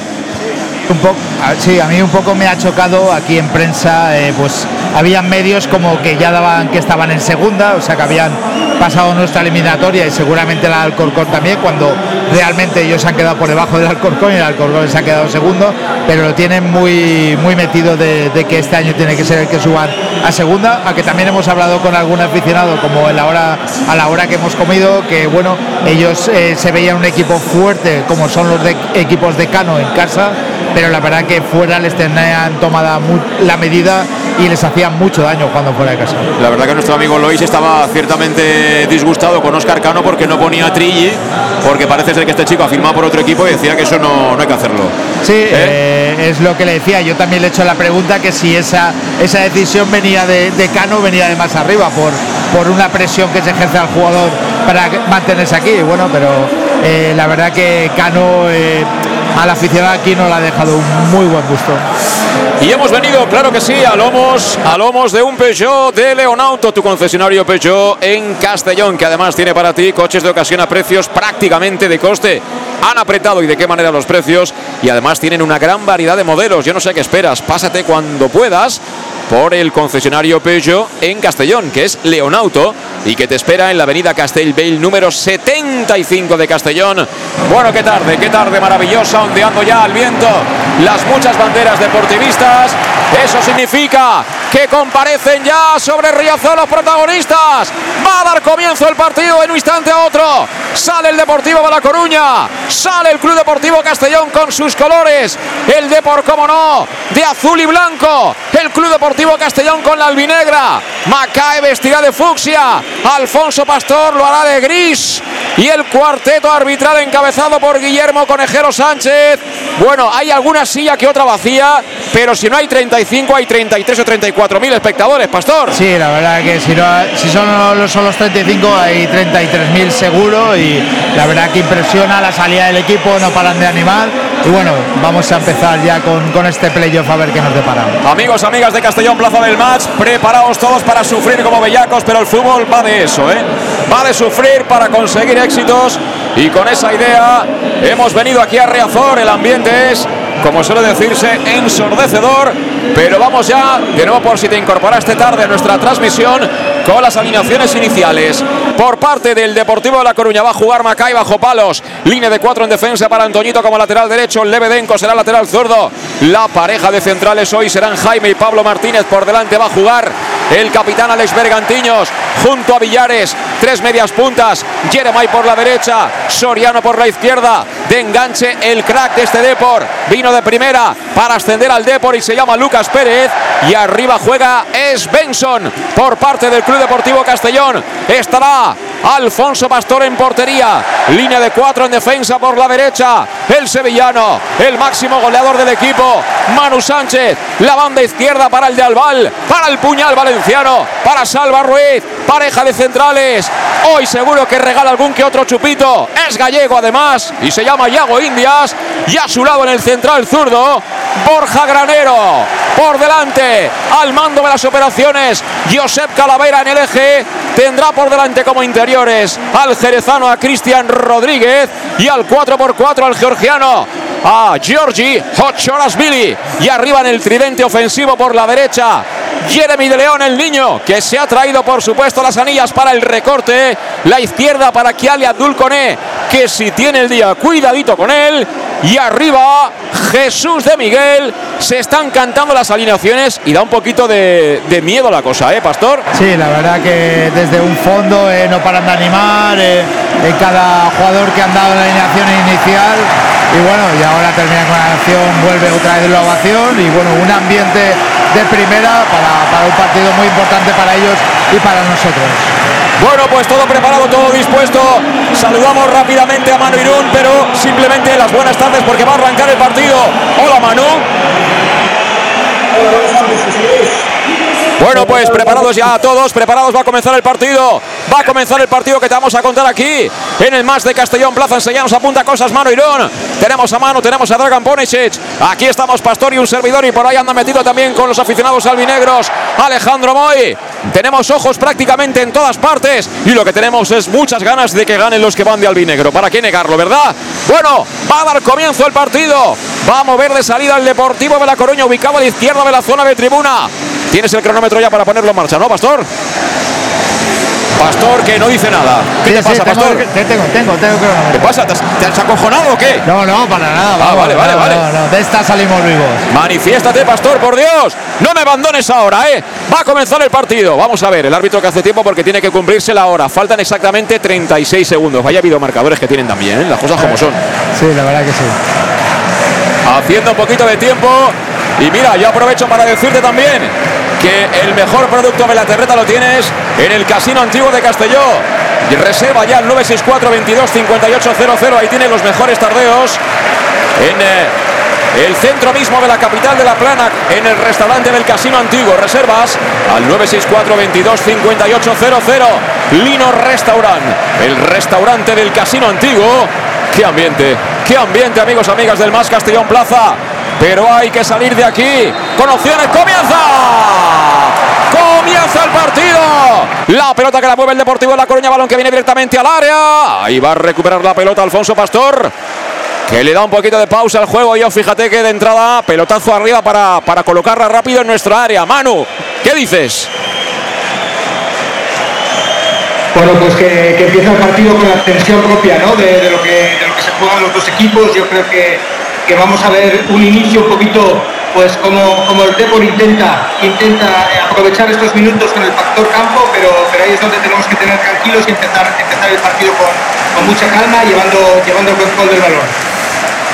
Sí, a mí un poco me ha chocado aquí en prensa, eh, pues habían medios como que ya daban que estaban en segunda, o sea que habían pasado nuestra eliminatoria y seguramente la Alcorcón también, cuando realmente ellos se han quedado por debajo del Alcorcón y el Alcorcón se ha quedado segundo, pero lo tienen muy, muy metido de, que este año tiene que ser el que suban a segunda, a que también hemos hablado con algún aficionado como en la hora, a la hora que hemos comido, que bueno, ellos eh, se veían un equipo fuerte como son los de, equipos de Cano en casa, pero la verdad que fuera les tenían tomada mu- la medida y les hacían mucho daño cuando fuera de casa. La verdad que nuestro amigo Lois estaba ciertamente disgustado con Oscar Cano porque no ponía Trilli, porque parece ser que este chico ha firmado por otro equipo y decía que eso no, no hay que hacerlo. Sí, eh, es lo que le decía. Yo también le he hecho la pregunta que si esa, esa decisión venía de, de Cano, venía de más arriba, por, por una presión que se ejerce al jugador para mantenerse aquí. Bueno, pero eh, la verdad que Cano eh, al aficionado aquí no le ha dejado un muy buen gusto. Y hemos venido, claro que sí, a lomos, a lomos de un Peugeot de Leonauto, tu concesionario Peugeot en Castellón, que además tiene para ti coches de ocasión a precios prácticamente de coste. Han apretado y de qué manera los precios y además tienen una gran variedad de modelos. Yo no sé qué esperas, pásate cuando puedas por el concesionario Peugeot en Castellón, que es Leonauto y que te espera en la avenida Castellbell número 75 de Castellón. Bueno, qué tarde, qué tarde maravillosa, ondeando ya al viento las muchas banderas deportivistas. Eso significa que comparecen ya sobre Riazor los protagonistas. Va a dar comienzo el partido en un instante a otro. Sale el Deportivo de La Coruña, sale el Club Deportivo Castellón con sus colores. El Depor, como no, de azul y blanco. El Club Deportivo Castellón con la albinegra. Macae vestirá de fucsia. Alfonso Pastor lo hará de gris. Y el cuarteto arbitral encabezado por Guillermo Conejero Sánchez. Bueno, hay alguna silla que otra vacía, pero si no hay 35, hay 33 o 34 mil espectadores, Pastor. Sí, la verdad que si, no, si son, los, son los 35 hay 33.000 seguro y la verdad que impresiona la salida del equipo, no paran de animar y bueno, vamos a empezar ya con, con este playoff a ver qué nos depara. Amigos, amigas de Castellón, Plaza del Match, preparaos todos para sufrir como bellacos, pero el fútbol va de eso, ¿eh? Va de sufrir para conseguir éxitos y con esa idea hemos venido aquí a Reazor, el ambiente es, como suele decirse, ensordecedor, pero vamos ya, de nuevo por si te incorporaste tarde a nuestra transmisión, con las alineaciones iniciales. Por parte del Deportivo de La Coruña. Va a jugar Macay bajo palos, línea de cuatro en defensa para Antoñito como lateral derecho, Lebedenko será lateral zurdo, la pareja de centrales hoy serán Jaime y Pablo Martínez, por delante va a jugar el capitán Alex Bergantiños, junto a Villares, tres medias puntas, Jeremai por la derecha, Soriano por la izquierda, de enganche el crack de este Depor, vino de primera para ascender al Depor y se llama Lucas Pérez, y arriba juega Benson por parte del Club Deportivo Castellón, estará Alfonso Pastor en portería. Línea de cuatro en defensa por la derecha. El sevillano, el máximo goleador del equipo. Manu Sánchez. La banda izquierda para el de Albal. Para el puñal valenciano. Para Salva Ruiz. Pareja de centrales. Hoy seguro que regala algún que otro chupito. Es gallego además. Y se llama Yago Indias. Y a su lado en el central zurdo. Borja Granero. Por delante. Al mando de las operaciones. Josep Calavera en el eje. Tendrá por delante como al jerezano a Cristian Rodríguez y al 4x4 al georgiano a Giorgi Billy y arriba en el tridente ofensivo por la derecha Jeremy de León el niño que se ha traído por supuesto las anillas para el recorte la izquierda para Kiali Abdul que si tiene el día cuidadito con él y arriba Jesús de Miguel. Se están cantando las alineaciones y da un poquito de, miedo la cosa, ¿eh, Pastor? Sí, la verdad que desde un fondo eh, no paran de animar eh, en cada jugador que han dado la alineación inicial. Y bueno, y ahora termina con la acción, vuelve otra vez la ovación y bueno, un ambiente de primera para, para un partido muy importante para ellos y para nosotros. Bueno, pues todo preparado, todo dispuesto. Saludamos rápidamente a Manu Irún, pero simplemente las buenas tardes porque va a arrancar el partido. Hola Manu. Hola, buenas tardes. Bueno, pues preparados ya todos, preparados, va a comenzar el partido. Va a comenzar el partido que te vamos a contar aquí en el más de Castellón Plaza. Enseñamos apunta cosas Mano Irón. Tenemos a Mano, tenemos a Dragan Ponisic. Aquí estamos Pastor y un servidor y por ahí anda metido también con los aficionados albinegros Alejandro Moy. Tenemos ojos prácticamente en todas partes y lo que tenemos es muchas ganas de que ganen los que van de albinegro. ¿Para qué negarlo, verdad? Bueno, va a dar comienzo el partido. Va a mover de salida el Deportivo de La Coruña, ubicado a la izquierda de la zona de tribuna. Tienes el cronómetro ya para ponerlo en marcha, ¿no, Pastor? Pastor que no dice nada. ¿Qué te pasa, Pastor? tengo, tengo, tengo cronómetro. ¿Qué pasa? ¿Te has, acojonado o qué? No, no, para nada. Ah, vale, vale, vale. de esta salimos vivos. Manifiéstate, Pastor, por Dios. No me abandones ahora, ¿eh? Va a comenzar el partido. Vamos a ver, el árbitro que hace tiempo porque tiene que cumplirse la hora. Faltan exactamente 36 segundos. Vaya habido marcadores que tienen también, ¿eh? las cosas como son. Sí, la verdad que sí. Haciendo un poquito de tiempo. Y mira, yo aprovecho para decirte también que el mejor producto de la terreta lo tienes en el Casino Antiguo de Castelló. Reserva ya el 964 22 5800. Ahí tiene los mejores tardeos en eh, el centro mismo de la capital de La Plana, en el restaurante del Casino Antiguo. Reservas al 964 22 5800. Lino Restaurant, el restaurante del Casino Antiguo. ¡Qué ambiente! ¡Qué ambiente, amigos, amigas del Más Castellón Plaza! pero hay que salir de aquí con opciones. ¡Comienza! ¡Comienza el partido! La pelota que la mueve el Deportivo de La Coruña, balón que viene directamente al área. Ahí va a recuperar la pelota Alfonso Pastor. Que le da un poquito de pausa al juego. Yo fíjate que de entrada, pelotazo arriba para, para colocarla rápido en nuestra área. Manu, ¿qué dices? Bueno, pues que, empieza el partido con la tensión propia ¿no? de, lo que, de lo que se juegan los dos equipos. Yo creo que que vamos a ver un inicio un poquito pues como, como el Depor intenta, intenta aprovechar estos minutos con el factor campo, pero, pero ahí es donde tenemos que tener tranquilos y empezar, empezar el partido con, con mucha calma, llevando, llevando el control del balón.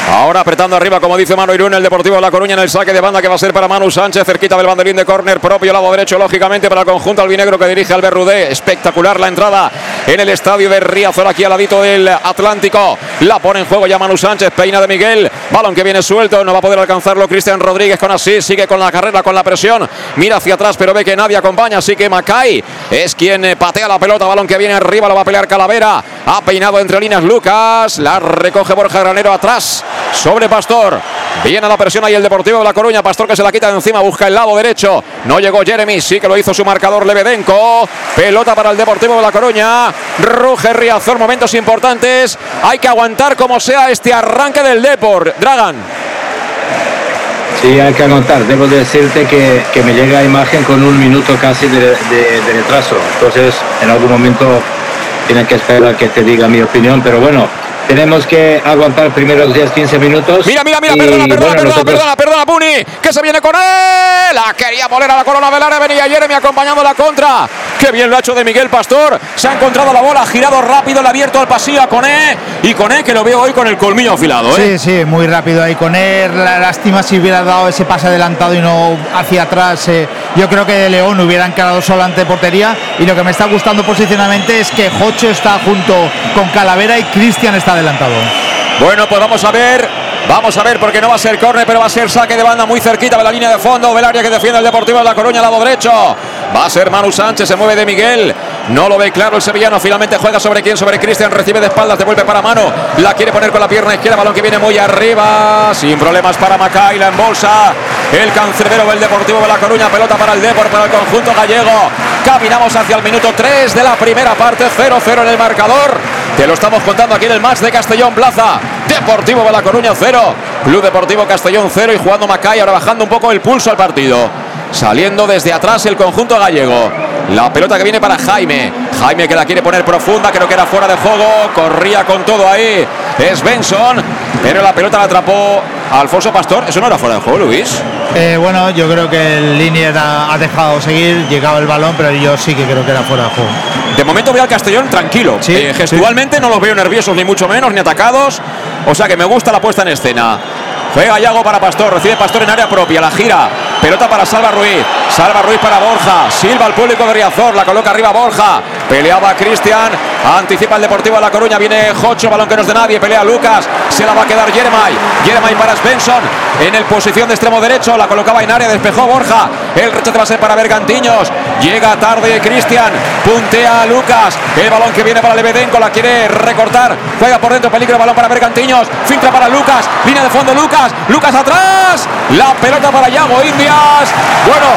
Ahora apretando arriba, como dice Manu Irún, el Deportivo de La Coruña en el saque de banda que va a ser para Manu Sánchez, cerquita del banderín de córner propio, lado derecho, lógicamente, para el conjunto albinegro que dirige Albert Rudé. Espectacular la entrada en el estadio de Riazor, aquí al ladito del Atlántico. La pone en juego ya Manu Sánchez, peina de Miguel. Balón que viene suelto, no va a poder alcanzarlo Cristian Rodríguez con así, sigue con la carrera, con la presión. Mira hacia atrás, pero ve que nadie acompaña, así que Macay es quien eh, patea la pelota. Balón que viene arriba, lo va a pelear Calavera. Ha peinado entre líneas Lucas, la recoge Borja Granero atrás sobre Pastor. Viene la presión ahí el Deportivo de La Coruña. Pastor que se la quita de encima, busca el lado derecho. No llegó Jeremy, sí que lo hizo su marcador Lebedenko. Pelota para el Deportivo de La Coruña. Ruge Riazor, momentos importantes. Hay que aguantar como sea este arranque del Deport. Dragan. Sí, hay que aguantar. Debo decirte que, me llega imagen con un minuto casi de, de retraso. Entonces, en algún momento tiene que esperar a que te diga mi opinión. Pero bueno, tenemos que aguantar primeros 10-15 minutos. Mira, mira, mira, perdona, perdona, perdona, perdona, perdona, Puni, que se viene con él. La quería poner a la corona velar, venía Jeremy acompañando la contra. Qué bien lo ha hecho de Miguel Pastor. Se ha encontrado la bola, girado rápido, le ha abierto al pasillo a Coné. Y Coné que lo veo hoy con el colmillo afilado. ¿eh? Sí, sí, muy rápido ahí con él. La lástima si hubiera dado ese pase adelantado y no hacia atrás. Eh, yo creo que de León hubieran quedado solo ante portería. Y lo que me está gustando posicionalmente es que Jocho está junto con Calavera y Cristian está adelantado. Bueno, pues vamos a ver. Vamos a ver porque no va a ser córner, pero va a ser saque de banda muy cerquita de la línea de fondo. Velaria que defiende el Deportivo de La Coruña, lado derecho. Va a ser Manu Sánchez, se mueve de Miguel. No lo ve claro el sevillano. Finalmente juega sobre quién, sobre Cristian. Recibe de espaldas, devuelve para mano. La quiere poner con la pierna izquierda. Balón que viene muy arriba. Sin problemas para Macay. La embolsa. El cancerbero del Deportivo de La Coruña. Pelota para el Depor, para el conjunto gallego. Caminamos hacia el minuto 3 de la primera parte. 0-0 en el marcador. Te lo estamos contando aquí en el match de Castellón Plaza. Deportivo de La Coruña 0. Club Deportivo Castellón 0 y jugando Macay. Ahora bajando un poco el pulso al partido. Saliendo desde atrás el conjunto gallego. La pelota que viene para Jaime. Jaime que la quiere poner profunda, creo que era fuera de juego. Corría con todo ahí. Es Benson. Pero la pelota la atrapó Alfonso Pastor. ¿Eso no era fuera de juego, Luis? Eh, bueno, yo creo que el línea ha dejado seguir. Llegaba el balón, pero yo sí que creo que era fuera de juego. De momento veo al Castellón tranquilo. Eh, gestualmente no los veo nerviosos, ni mucho menos, ni atacados. O sea que me gusta la puesta en escena. Juega Yago para Pastor, recibe Pastor en área propia, la gira. Pelota para Salva Ruiz. Salva Ruiz para Borja. Silva al público de Riazor. La coloca arriba Borja. Peleaba Cristian. Anticipa el Deportivo de La Coruña. Viene Jocho. Balón que no es de nadie. Pelea Lucas. Se la va a quedar Jeremai. Jeremai para Svensson. En el posición de extremo derecho. La colocaba en área. Despejó Borja. El rechace va a ser para Bergantiños. Llega tarde Cristian. Puntea Lucas. El balón que viene para Lebedenko. La quiere recortar. Juega por dentro. Peligro. Balón para Bergantiños. Filtra para Lucas. Línea de fondo Lucas. Lucas atrás. La pelota para Yago Indias. Bueno,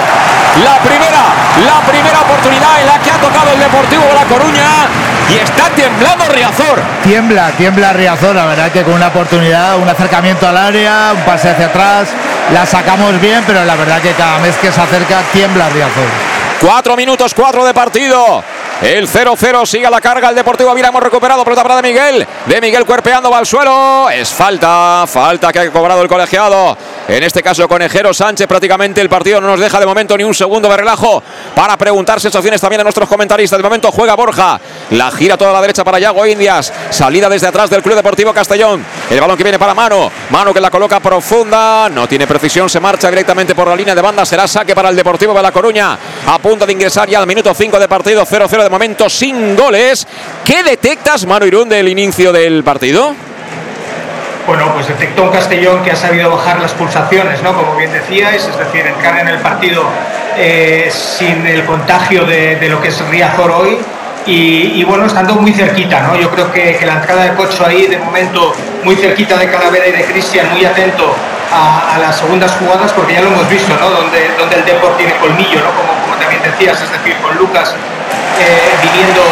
la primera, la primera oportunidad en la que ha tocado el Deportivo de La Coruña y está temblando Riazor. Tiembla, tiembla Riazor, la verdad que con una oportunidad, un acercamiento al área, un pase hacia atrás, la sacamos bien, pero la verdad que cada vez que se acerca tiembla Riazor. Cuatro minutos, cuatro de partido. El 0-0 sigue a la carga el Deportivo Mira, hemos recuperado pelota para de Miguel. De Miguel cuerpeando va al suelo. Es falta, falta que ha cobrado el colegiado. En este caso Conejero Sánchez prácticamente el partido no nos deja de momento ni un segundo de relajo para preguntar sensaciones también a nuestros comentaristas. De momento juega Borja. La gira toda la derecha para Yago Indias. Salida desde atrás del Club Deportivo Castellón. El balón que viene para Mano. Mano que la coloca profunda. No tiene precisión. Se marcha directamente por la línea de banda. Será saque para el Deportivo de La Coruña. A punto de ingresar ya al minuto 5 de partido. 0-0 de momento sin goles. ¿Qué detectas, Mano Irún, del inicio del partido? Bueno, pues detectó un Castellón que ha sabido bajar las pulsaciones, ¿no? Como bien decíais, es decir, entrar en el partido eh, sin el contagio de, lo que es Riazor hoy. Y, bueno, estando muy cerquita, ¿no? Yo creo que, la entrada de Cocho ahí, de momento, muy cerquita de Calavera y de Cristian, muy atento a, las segundas jugadas, porque ya lo hemos visto, ¿no? Donde, donde el Deport tiene colmillo, ¿no? Como, como también decías, es decir, con Lucas eh, viniendo,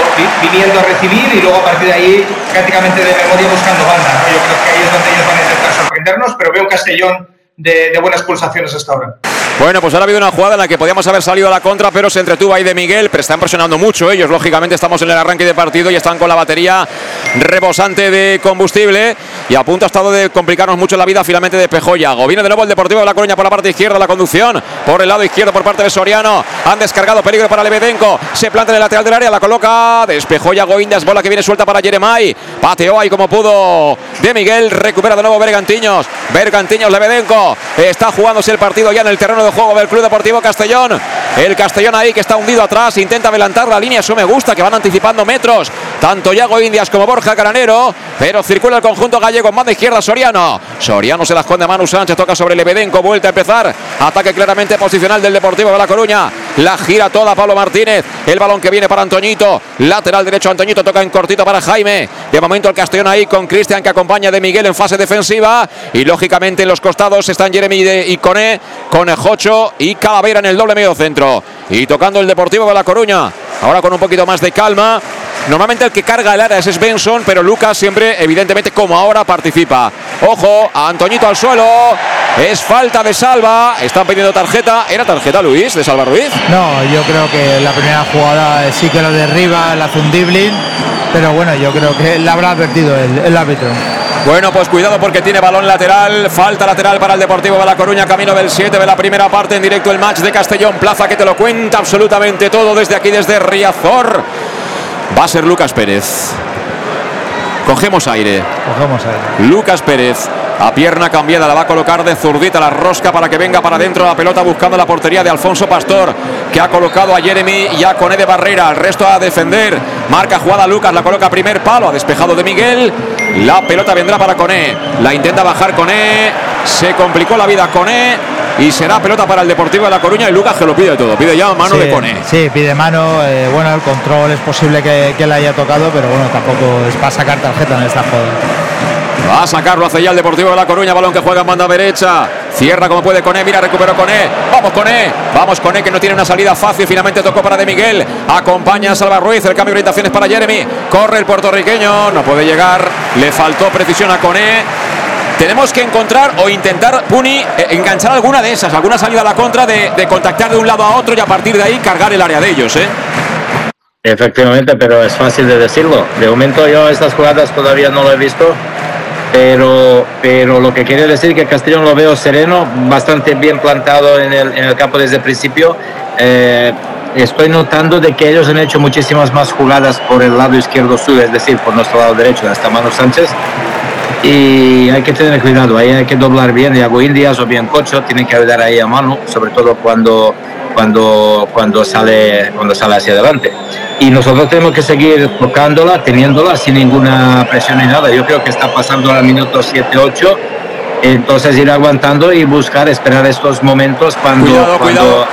viniendo a recibir y luego a partir de ahí prácticamente de memoria buscando banda. Yo creo que ahí es donde ellos van a intentar sorprendernos, pero veo un Castellón de, de buenas pulsaciones hasta ahora. Bueno, pues ahora ha habido una jugada en la que podíamos haber salido a la contra, pero se entretuvo ahí de Miguel, pero están presionando mucho ellos. Lógicamente estamos en el arranque de partido y están con la batería rebosante de combustible y a punto ha estado de complicarnos mucho la vida. Finalmente despejó Yago. Viene de nuevo el Deportivo de La Coruña por la parte izquierda, la conducción por el lado izquierdo por parte de Soriano. Han descargado peligro para Lebedenko. Se planta en el lateral del área, la coloca. Despejó Yago Indias, bola que viene suelta para Jeremai. Pateó ahí como pudo de Miguel. Recupera de nuevo Bergantiños. Bergantiños, Lebedenko. Está jugándose el partido ya en el terreno de juego del Club Deportivo Castellón. El Castellón ahí que está hundido atrás, intenta adelantar la línea, eso me gusta, que van anticipando metros, tanto Yago Indias como Borja Caranero, pero circula el conjunto gallego, manda izquierda Soriano. Soriano se la esconde a Manu Sánchez, toca sobre Lebedenco, vuelta a empezar, ataque claramente posicional del Deportivo de La Coruña, la gira toda Pablo Martínez, el balón que viene para Antoñito, lateral derecho Antoñito, toca en cortito para Jaime, de momento el Castellón ahí con Cristian que acompaña de Miguel en fase defensiva y lógicamente en los costados están Jeremy y Coné con José y Calavera en el doble medio centro. Y tocando el Deportivo de La Coruña. Ahora con un poquito más de calma. Normalmente el que carga el área es Benson, pero Lucas siempre, evidentemente, como ahora, participa. Ojo, a Antoñito al suelo. Es falta de salva. Están pidiendo tarjeta. ¿Era tarjeta, Luis, de Salva Ruiz? No, yo creo que la primera jugada eh, sí que lo derriba, la hace un dribbling. Pero bueno, yo creo que la habrá advertido el, el árbitro. Bueno, pues cuidado porque tiene balón lateral. Falta lateral para el Deportivo de La Coruña, camino del 7 de la primera parte en directo el match de Castellón Plaza que te lo cuenta absolutamente todo desde aquí, desde Riazor. Va a ser Lucas Pérez. Cogemos aire. Cogemos aire. Lucas Pérez. A pierna cambiada la va a colocar de zurdita la rosca para que venga para adentro la pelota buscando la portería de Alfonso Pastor, que ha colocado a Jeremy y a Cone de Barrera. El resto a defender. Marca jugada Lucas, la coloca primer palo, ha despejado de Miguel. La pelota vendrá para Cone. La intenta bajar Cone. Se complicó la vida Cone. Y será pelota para el Deportivo de La Coruña y Lucas que lo pide todo. Pide ya mano sí, de Cone. Sí, pide mano. Eh, bueno, el control es posible que, que le haya tocado, pero bueno, tampoco es para sacar tarjeta en esta jugada. Va a sacarlo hacia ya el Deportivo de La Coruña. Balón que juega en banda derecha. Cierra como puede Coné. Mira, recuperó Coné. Vamos Coné. Vamos Coné que no tiene una salida fácil. Finalmente tocó para De Miguel. Acompaña a Salva Ruiz. El cambio de orientaciones para Jeremy. Corre el puertorriqueño. No puede llegar. Le faltó precisión a Coné. Tenemos que encontrar o intentar, Puni, eh, enganchar alguna de esas, alguna salida a la contra de, de contactar de un lado a otro y a partir de ahí cargar el área de ellos, ¿eh? Efectivamente, pero es fácil de decirlo. De momento yo estas jugadas todavía no lo he visto, pero, pero lo que quiere decir que Castellón lo veo sereno, bastante bien plantado en el, en el campo desde el principio. Eh, estoy notando de que ellos han hecho muchísimas más jugadas por el lado izquierdo suyo, es decir, por nuestro lado derecho, hasta Manu Sánchez. Y hay que tener cuidado, ahí hay que doblar bien. Iago Indias o bien Cocho tienen que ayudar ahí a Manu, sobre todo cuando, cuando, cuando, sale, cuando sale hacia adelante y nosotros tenemos que seguir tocándola, teniéndola sin ninguna presión ni nada. Yo creo que está pasando al minuto 7-8, entonces ir aguantando y buscar, esperar estos momentos cuando... Cuidado, cuando cuidado.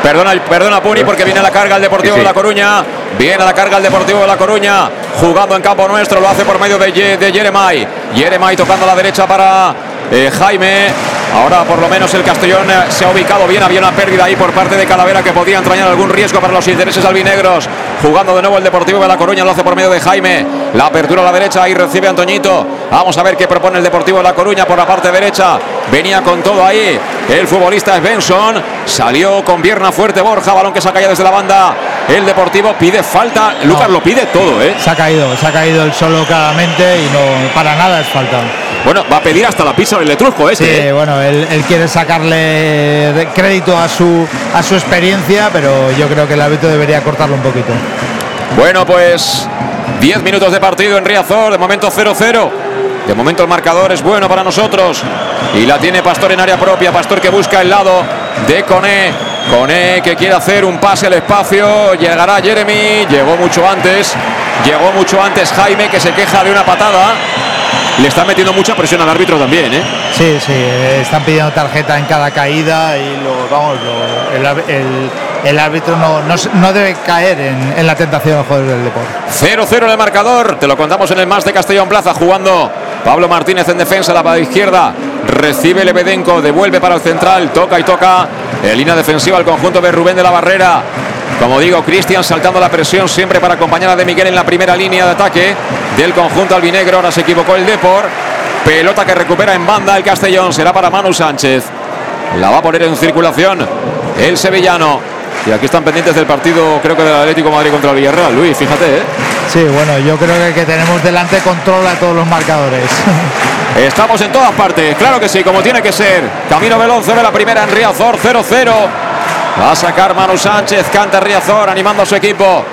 Perdona, perdona Puni porque viene a la carga el Deportivo Sí, sí. de La Coruña. Viene a la carga el Deportivo de La Coruña. Jugando en campo nuestro. Lo hace por medio de, Ye- de Jeremai. Jeremai tocando a la derecha para eh, Jaime. Ahora por lo menos el Castellón eh, se ha ubicado bien. Había una pérdida ahí por parte de Calavera que podía entrañar algún riesgo para los intereses albinegros. Jugando de nuevo el Deportivo de La Coruña. Lo hace por medio de Jaime. La apertura a la derecha. Ahí recibe Antoñito. Vamos a ver qué propone el Deportivo de La Coruña por la parte derecha. Venía con todo ahí. El futbolista es Benson. Salió con pierna fuerte Borja. Balón que saca ya desde la banda. El Deportivo pide falta. Lucas lo pide todo, ¿eh? Se ha caído, se ha caído el solo claramente y no para nada es falta. Bueno, va a pedir hasta la pizza del Letrusco este. Sí, ¿eh? bueno, él, él quiere sacarle crédito a su a su experiencia, pero yo creo que el árbitro debería cortarlo un poquito. Bueno, pues 10 minutos de partido en Riazor, de momento 0-0. De momento el marcador es bueno para nosotros. Y la tiene Pastor en área propia. Pastor que busca el lado de Coné. Coné que quiere hacer un pase al espacio. Llegará Jeremy. Llegó mucho antes. Llegó mucho antes Jaime que se queja de una patada. Le está metiendo mucha presión al árbitro también, ¿eh? Sí, sí, eh, están pidiendo tarjeta en cada caída y lo, vamos, el- el árbitro no, no, debe caer en, la tentación del juego del deporte. 0-0 en el marcador. Te lo contamos en el más de Castellón Plaza jugando Pablo Martínez en defensa, la para izquierda. Recibe Lebedenko, devuelve para el central, toca y toca. En línea defensiva el conjunto de Rubén de la Barrera. Como digo, Cristian saltando la presión siempre para acompañar a De Miguel en la primera línea de ataque del conjunto albinegro. Ahora se equivocó el Depor. Pelota que recupera en banda el Castellón. Será para Manu Sánchez. La va a poner en circulación el sevillano. Y aquí están pendientes del partido, creo que del Atlético de Madrid contra el Villarreal. Luis, fíjate, ¿eh? Sí, bueno, yo creo que el que tenemos delante controla todos los marcadores. Estamos en todas partes, claro que sí, como tiene que ser. Camino 11 de la primera en Riazor, 0-0. Va a sacar Manu Sánchez, canta Riazor, animando a su equipo.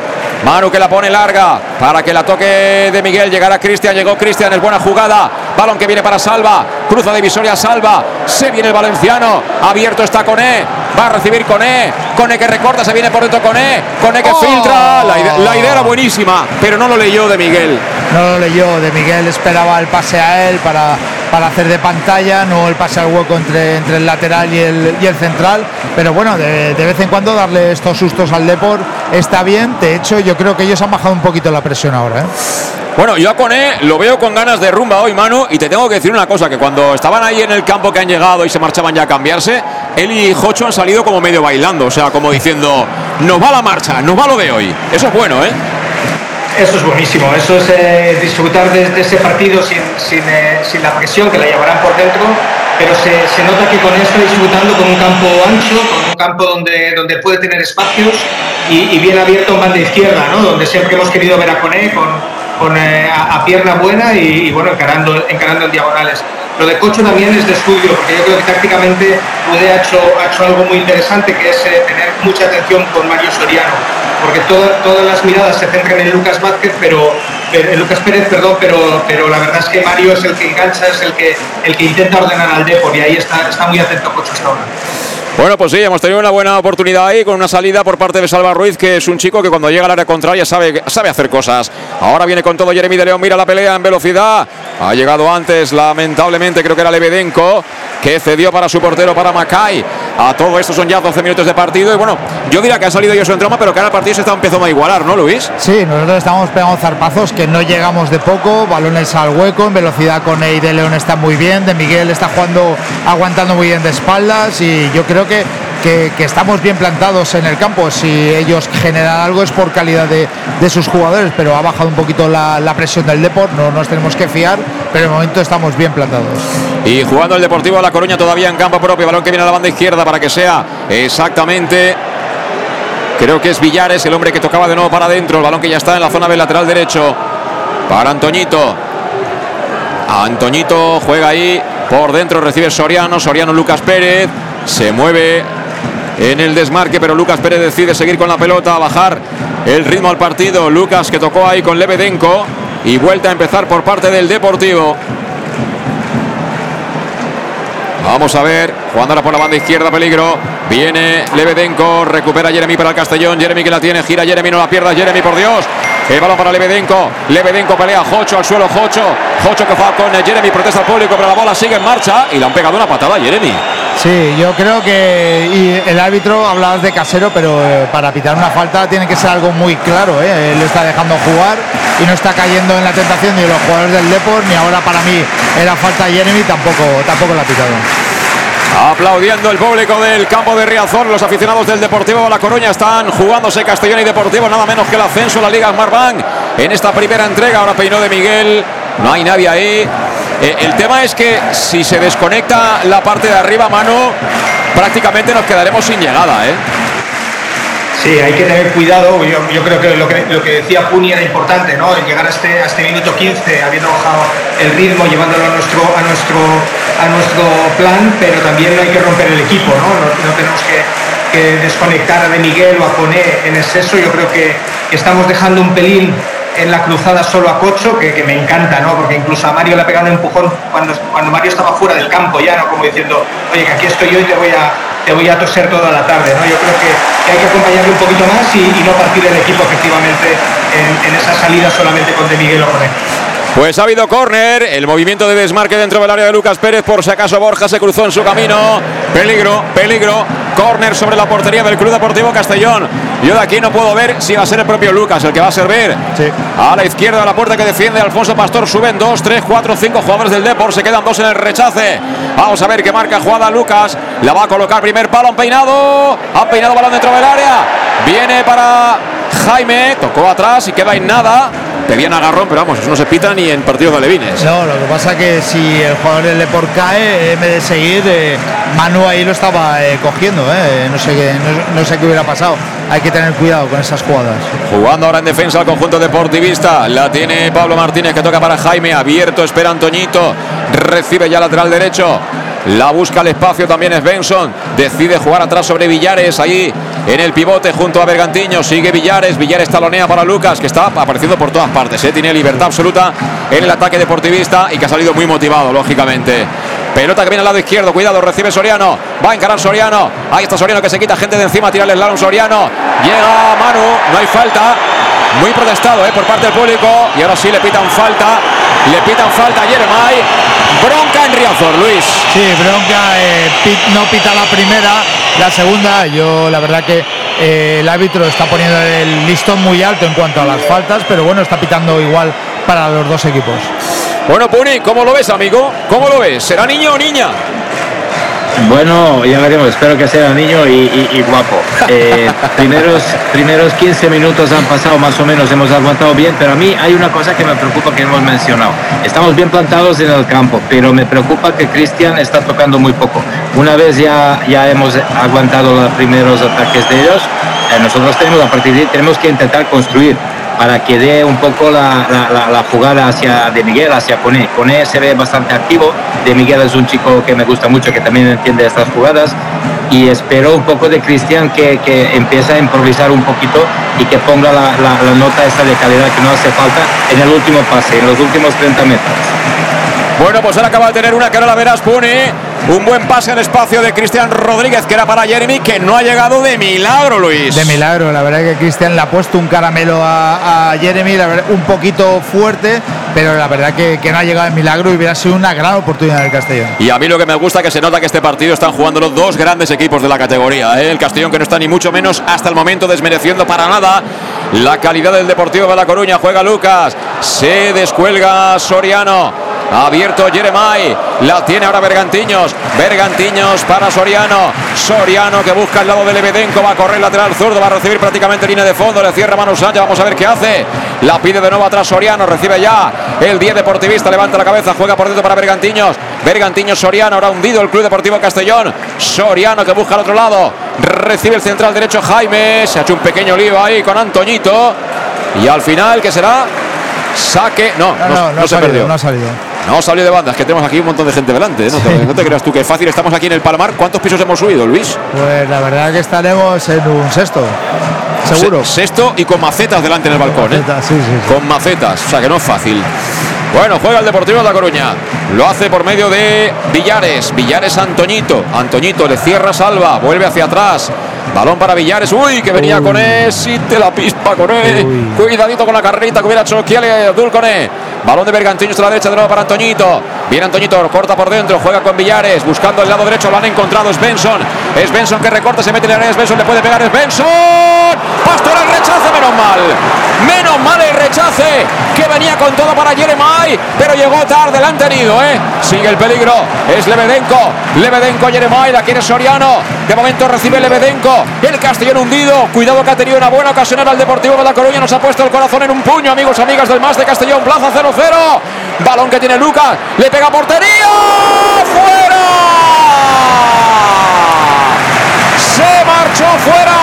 Manu que la pone larga para que la toque de Miguel. Llegará Cristian, llegó Cristian, es buena jugada. Balón que viene para Salva, cruza divisoria Salva. Se viene el valenciano, abierto está Coné. Va a recibir Coné. Coné que recorta, se viene por dentro Coné. Coné que filtra. La idea, la idea era buenísima, pero no lo leyó de Miguel. No lo leyó, de Miguel esperaba el pase a él para, para hacer de pantalla, no el pase al hueco entre, entre el lateral y el, y el central. Pero bueno, de, de vez en cuando darle estos sustos al Depor está bien. De hecho, yo creo que ellos han bajado un poquito la presión ahora. ¿eh? Bueno, yo a Coné lo veo con ganas de rumba hoy, Manu, y te tengo que decir una cosa, que cuando estaban ahí en el campo que han llegado y se marchaban ya a cambiarse, él y Jocho han salido como medio bailando, o sea, como diciendo, nos va la marcha, nos va lo de hoy. Eso es bueno, ¿eh? Eso es buenísimo, eso es eh, disfrutar de, ese partido sin, sin, eh, sin la presión que la llevarán por dentro, pero se, se nota que con esto disfrutando con un campo ancho, con un campo donde, donde puede tener espacios y, bien abierto en banda izquierda, ¿no? donde siempre hemos querido ver a Coné con, eh, a, pierna buena y, bueno, encarando, encarando en diagonales. Lo de Cocho también es de estudio, porque yo creo que tácticamente Pude ha hecho, ha hecho algo muy interesante, que es eh, tener mucha atención con Mario Soriano, porque todas las miradas se centran en Lucas Vázquez, pero en Lucas Pérez, perdón, pero, pero la verdad es que Mario es el que engancha, es el que, el que intenta ordenar al Depor y ahí está, está muy atento Cocho hasta ahora. Bueno, pues sí, hemos tenido una buena oportunidad ahí con una salida por parte de Salva Ruiz, que es un chico que cuando llega al área contraria sabe, sabe hacer cosas. Ahora viene con todo Jeremy de León, mira la pelea en velocidad. Ha llegado antes, lamentablemente, creo que era Lebedenko, que cedió para su portero, para Macay. A todo esto son ya 12 minutos de partido. Y bueno, yo diría que ha salido yo en trama, pero que ahora el partido se está empezando a igualar, ¿no, Luis? Sí, nosotros estamos pegando zarpazos que no llegamos de poco. Balones al hueco, en velocidad con Ey de León está muy bien. De Miguel está jugando, aguantando muy bien de espaldas. Y yo creo que estamos bien plantados en el campo. Si ellos generan algo es por calidad de, sus jugadores, pero ha bajado un poquito la, presión del Deport, no nos tenemos que fiar, pero de momento estamos bien plantados. Y jugando el Deportivo a La Coruña todavía en campo propio, balón que viene a la banda izquierda para que sea exactamente Creo que es Villares, el hombre que tocaba de nuevo para adentro. El balón que ya está en la zona del lateral derecho. Para Antoñito. Antoñito juega ahí. Por dentro recibe Soriano. Soriano Lucas Pérez. Se mueve en el desmarque, pero Lucas Pérez decide seguir con la pelota, bajar el ritmo al partido. Lucas que tocó ahí con Lebedenko y vuelta a empezar por parte del Deportivo. Vamos a ver, jugando ahora por la banda izquierda, peligro. Viene Lebedenko, recupera Jeremy para el Castellón. Jeremy que la tiene, gira Jeremy, no la pierda. Jeremy, por Dios. El balón para Lebedenko. Lebedenko pelea Jocho al suelo, Jocho. Jocho que va con Jeremy, protesta al público, pero la bola sigue en marcha y le han pegado una patada a Jeremy. Sí, yo creo que el árbitro hablabas de casero, pero eh, para pitar una falta tiene que ser algo muy claro. ¿eh? Él está dejando jugar y no está cayendo en la tentación ni los jugadores del Deport, ni ahora para mí era falta Jeremy, tampoco, tampoco la ha pitado. Aplaudiendo el público del campo de Riazor, los aficionados del Deportivo La Coruña están jugándose Castellón y Deportivo, nada menos que el ascenso a la Liga Smartbank en esta primera entrega. Ahora peinó de Miguel, no hay nadie ahí. Eh, el tema es que si se desconecta la parte de arriba, mano, prácticamente nos quedaremos sin llegada, ¿eh? Sí, hay que tener cuidado. Yo, creo que lo, que decía Puni era importante, ¿no? Llegar a este, a este minuto 15, habiendo bajado el ritmo, llevándolo a nuestro, a nuestro, a nuestro plan, pero también no hay que romper el equipo, ¿no? No, tenemos que, desconectar a De Miguel o a Poné en exceso. Yo creo que estamos dejando un pelín en la cruzada solo a Cocho, que, me encanta, ¿no? Porque incluso a Mario le ha pegado un empujón cuando, cuando Mario estaba fuera del campo ya, ¿no? Como diciendo, oye, que aquí estoy yo y te voy a, te voy a toser toda la tarde, ¿no? Yo creo que, hay que acompañarle un poquito más y, no partir el equipo efectivamente en, en esa salida solamente con De Miguel o con él. Pues ha habido córner, el movimiento de desmarque dentro del área de Lucas Pérez, por si acaso Borja se cruzó en su camino. Peligro, peligro, córner sobre la portería del Club Deportivo Castellón. Yo de aquí no puedo ver si va a ser el propio Lucas el que va a servir. A la izquierda de la puerta que defiende Alfonso Pastor, suben dos, tres, cuatro, cinco jugadores del Depor, se quedan dos en el rechace. Vamos a ver qué marca jugada Lucas, la va a colocar primer palo, han peinado, han peinado balón dentro del área. Viene para Jaime, tocó atrás y queda en nada pedían agarrón, pero vamos, eso no se pita ni en partido de alevines. No, lo que pasa es que si el jugador del Deport cae, en vez de seguir, eh, Manu ahí lo estaba eh, cogiendo, eh, no, sé qué, no, sé qué hubiera pasado. Hay que tener cuidado con esas jugadas. Jugando ahora en defensa al conjunto deportivista, la tiene Pablo Martínez que toca para Jaime, abierto, espera Antoñito, recibe ya lateral derecho. La busca el espacio también es Benson. Decide jugar atrás sobre Villares. Ahí en el pivote junto a Bergantiño. Sigue Villares. Villares talonea para Lucas, que está apareciendo por todas partes. ¿eh? Tiene libertad absoluta en el ataque deportivista y que ha salido muy motivado, lógicamente. Pelota que viene al lado izquierdo, cuidado, recibe Soriano, va a encarar Soriano, ahí está Soriano que se quita gente de encima, tira el slalom Soriano, llega Manu, no hay falta, muy protestado ¿eh? por parte del público y ahora sí le pitan falta, le pitan falta a Jeremai, bronca en Riazor, Luis. Sí, bronca, eh, no pita la primera, la segunda, yo la verdad que eh, el árbitro está poniendo el listón muy alto en cuanto a las faltas, pero bueno, está pitando igual para los dos equipos. Bueno, Puni, ¿cómo lo ves, amigo? ¿Cómo lo ves? ¿Será niño o niña? Bueno, ya veremos, espero que sea niño y, guapo. Eh, primeros, primeros 15 minutos han pasado más o menos, hemos aguantado bien, pero a mí hay una cosa que me preocupa que hemos mencionado. Estamos bien plantados en el campo, pero me preocupa que Cristian está tocando muy poco. Una vez ya, ya hemos aguantado los primeros ataques de ellos, eh, nosotros tenemos a partir de ahí tenemos que intentar construir para que dé un poco la, la, jugada hacia de Miguel, hacia Cone. Cone se ve bastante activo, de Miguel es un chico que me gusta mucho, que también entiende estas jugadas y espero un poco de Cristian que, que empiece a improvisar un poquito y que ponga la, nota esta de calidad que no hace falta en el último pase, en los últimos 30 metros. Bueno, pues ahora acaba de tener una ahora la verás, Pune. Un buen pase al espacio de Cristian Rodríguez, que era para Jeremy, que no ha llegado de milagro, Luis. De milagro, la verdad es que Cristian le ha puesto un caramelo a, Jeremy, un poquito fuerte, pero la verdad que, que, no ha llegado de milagro y hubiera sido una gran oportunidad del Castellón. Y a mí lo que me gusta es que se nota que este partido están jugando los dos grandes equipos de la categoría. ¿eh? El Castellón que no está ni mucho menos hasta el momento desmereciendo para nada la calidad del Deportivo de La Coruña. Juega Lucas, se descuelga Soriano. Abierto Jeremai. La tiene ahora Bergantiños. Bergantiños para Soriano. Soriano que busca el lado de Lebedenko. Va a correr lateral zurdo. Va a recibir prácticamente línea de fondo. Le cierra Manu Sánchez. Vamos a ver qué hace. La pide de nuevo atrás Soriano. Recibe ya el 10 deportivista. Levanta la cabeza. Juega por dentro para Bergantiños. Bergantiños Soriano. Ahora hundido el Club Deportivo Castellón. Soriano que busca al otro lado. Recibe el central derecho Jaime. Se ha hecho un pequeño lío ahí con Antoñito. Y al final, ¿qué será? Saque. No, no, se perdió. No ha salido. No salió de bandas, que tenemos aquí un montón de gente delante. ¿eh? No, te, creas tú que fácil. Estamos aquí en el Palmar. ¿Cuántos pisos hemos subido, Luis? Pues la verdad que estaremos en un sexto. Seguro. sexto y con macetas delante en el balcón. ¿eh? Con macetas. O sea que no es fácil. Bueno, juega el Deportivo de La Coruña. Lo hace por medio de Villares. Villares Antoñito. Antoñito le cierra Salva. Vuelve hacia atrás. Balón para Villares. Uy, que venía con él. Te la pispa con él. Cuidadito con la carrerita que hubiera hecho Kiele Abdul con él. Balón de Bergantiño a la derecha de nuevo para Antoñito. Viene Antoñito, corta por dentro, juega con Villares, buscando el lado derecho, lo han encontrado, es Benson. Es Benson que recorta, se mete en la es Benson, le puede pegar, es Benson. Pastor el rechace, menos mal. Menos mal el rechace, que venía con todo para Jeremai, pero llegó tarde, la han tenido, ¿eh? Sigue el peligro, es Lebedenko. Lebedenko, Jeremai, la quiere Soriano. De momento recibe Lebedenko. El Castellón hundido. Cuidado que ha tenido una buena ocasión al Deportivo de La Coruña. Nos ha puesto el corazón en un puño, amigos, amigas del Más de Castellón. Plaza 0-0. Balón que tiene Lucas. Le pega portería. ¡Fuera! Se marchó fuera.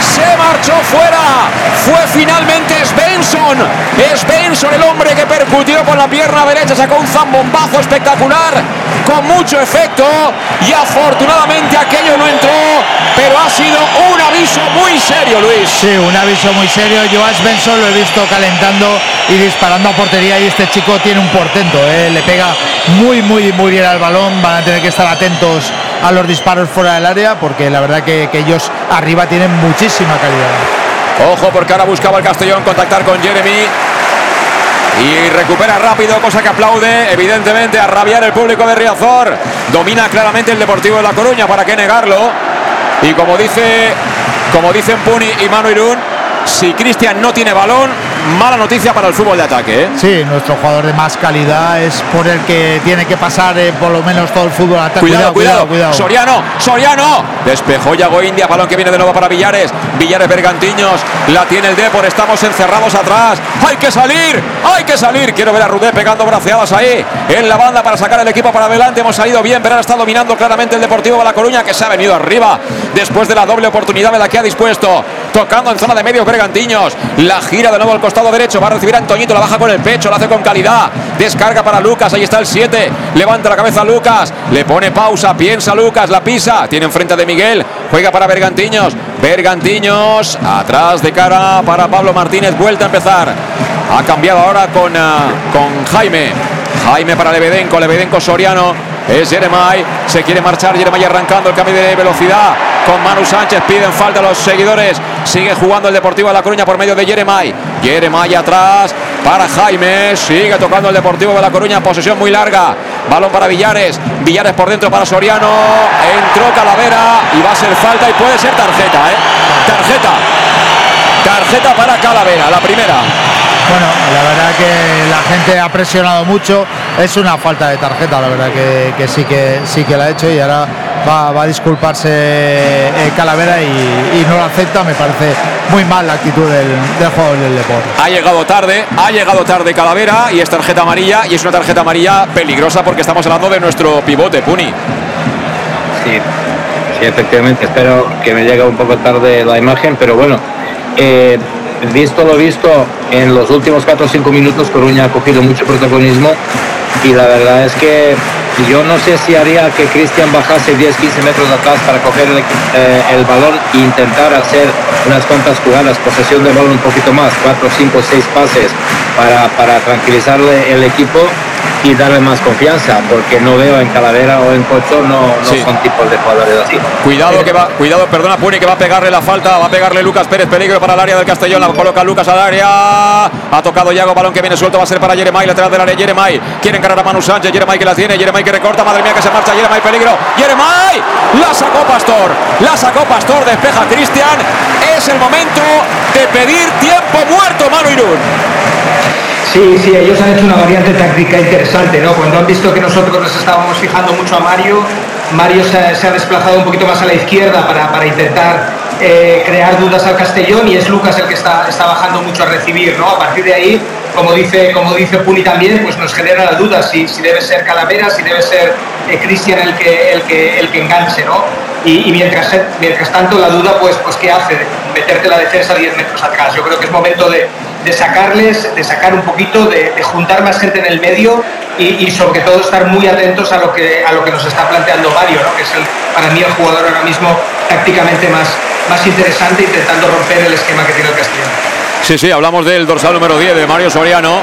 Se marchó fuera. Fue finalmente Svensson. Svensson el hombre que percutió con la pierna derecha. Sacó un zambombazo espectacular. Con mucho efecto. Y afortunadamente aquello no entró. Pero ha sido un aviso muy serio, Luis. Sí, un aviso muy serio. Yo a Svensson lo he visto calentando y disparando a portería. Y este chico tiene un portento. ¿eh? Le pega muy, muy, muy bien al balón. Van a tener que estar atentos a los disparos fuera del área. Porque la verdad que ellos arriba tienen muchísima calidad. Ojo, porque ahora buscaba el Castellón contactar con Jeremy. Y recupera rápido, cosa que aplaude, evidentemente, a rabiar el público de Riazor. Domina claramente el Deportivo de La Coruña, ¿para qué negarlo? Y como dice, como dicen Puni y Manu Irún, si Cristian no tiene balón, mala noticia para el fútbol de ataque. ¿eh? Sí, nuestro jugador de más calidad es por el que tiene que pasar eh, por lo menos todo el fútbol de ataque. Cuidado, cuidado, cuidado, Soriano, Soriano. Despejó Yago India, balón que viene de nuevo para Villares. Villares Bergantiños, la tiene el Depor, estamos encerrados atrás. Hay que salir, hay que salir. Quiero ver a Rudé pegando braceadas ahí en la banda para sacar el equipo para adelante. Hemos salido bien, pero ahora está dominando claramente el Deportivo de La Coruña que se ha venido arriba después de la doble oportunidad de la que ha dispuesto. Tocando en zona de medio Bergantiños. La gira de nuevo al costado derecho. Va a recibir a Antoñito. La baja con el pecho. Lo hace con calidad. Descarga para Lucas. Ahí está el 7. Levanta la cabeza Lucas. Le pone pausa. Piensa Lucas. La pisa. Tiene enfrente de Miguel. Juega para Bergantiños. Bergantiños. Atrás de cara para Pablo Martínez. Vuelta a empezar. Ha cambiado ahora con, ah, con Jaime. Jaime para Lebedenko. Lebedenko Soriano. Es Jeremai. Se quiere marchar. Jeremai arrancando el cambio de velocidad con Manu Sánchez. Piden falta a los seguidores. Sigue jugando el Deportivo de La Coruña por medio de Jeremai. Jeremai atrás para Jaime. Sigue tocando el Deportivo de La Coruña. Posesión muy larga. Balón para Villares. Villares por dentro para Soriano. Entró Calavera y va a ser falta y puede ser tarjeta. ¿eh? Tarjeta. Tarjeta para Calavera, la primera. Bueno, la verdad que la gente ha presionado mucho. es una falta de tarjeta, la verdad que, que sí que sí que la ha hecho y ahora va, va a disculparse eh, Calavera y, y no lo acepta. Me parece muy mal la actitud del, del jugador del deporte. Ha llegado tarde, ha llegado tarde Calavera y es tarjeta amarilla y es una tarjeta amarilla peligrosa porque estamos hablando de nuestro pivote, Puni. Sí, sí, efectivamente. Espero que me llegue un poco tarde la imagen, pero bueno, eh, visto lo visto, en los últimos 4 o 5 minutos Coruña ha cogido mucho protagonismo y la verdad es que yo no sé si haría que Cristian bajase 10-15 metros atrás para coger el, eh, el balón e intentar hacer unas cuantas jugadas, posesión de balón un poquito más, 4, 5, 6 pases para, para tranquilizarle el equipo y darle más confianza, porque no veo en Calavera o en Cocho, no, no Sí. son tipos de jugadores así. Cuidado que va, cuidado, perdona Puni que va a pegarle la falta, va a pegarle Lucas Pérez, peligro para el área del Castellón, la coloca Lucas al área, ha tocado Yago, balón que viene suelto, va a ser para Jeremai, lateral del área, Jeremai, quiere encarar a Manu Sánchez, Jeremai que la tiene, Jeremai que recorta, madre mía que se marcha, Jeremai peligro, Jeremai, la sacó Pastor, la sacó Pastor, despeja Cristian, es el momento de pedir tiempo muerto, Manu Irún. Sí, sí, ellos han hecho una variante táctica interesante, ¿no? Cuando han visto que nosotros nos estábamos fijando mucho a Mario, Mario se, ha- desplazado un poquito más a la izquierda para, para intentar eh, crear dudas al Castellón y es Lucas el que está, está bajando mucho a recibir, ¿no? A partir de ahí, como dice, como dice Puni también, pues nos genera la duda si, si debe ser Calavera, si debe ser eh, Cristian el que, el, que, el que enganche, ¿no? Y, mientras, mientras tanto la duda, pues, pues ¿qué hace? Meterte la defensa 10 metros atrás. Yo creo que es momento de, de sacarles, de sacar un poquito, de, juntar más gente en el medio y, sobre todo estar muy atentos a lo que, a lo que nos está planteando Mario, ¿no? que es para mí el jugador ahora mismo tácticamente más, más interesante intentando romper el esquema que tiene el Castellón. Sí, sí, hablamos del dorsal número 10 de Mario Soriano.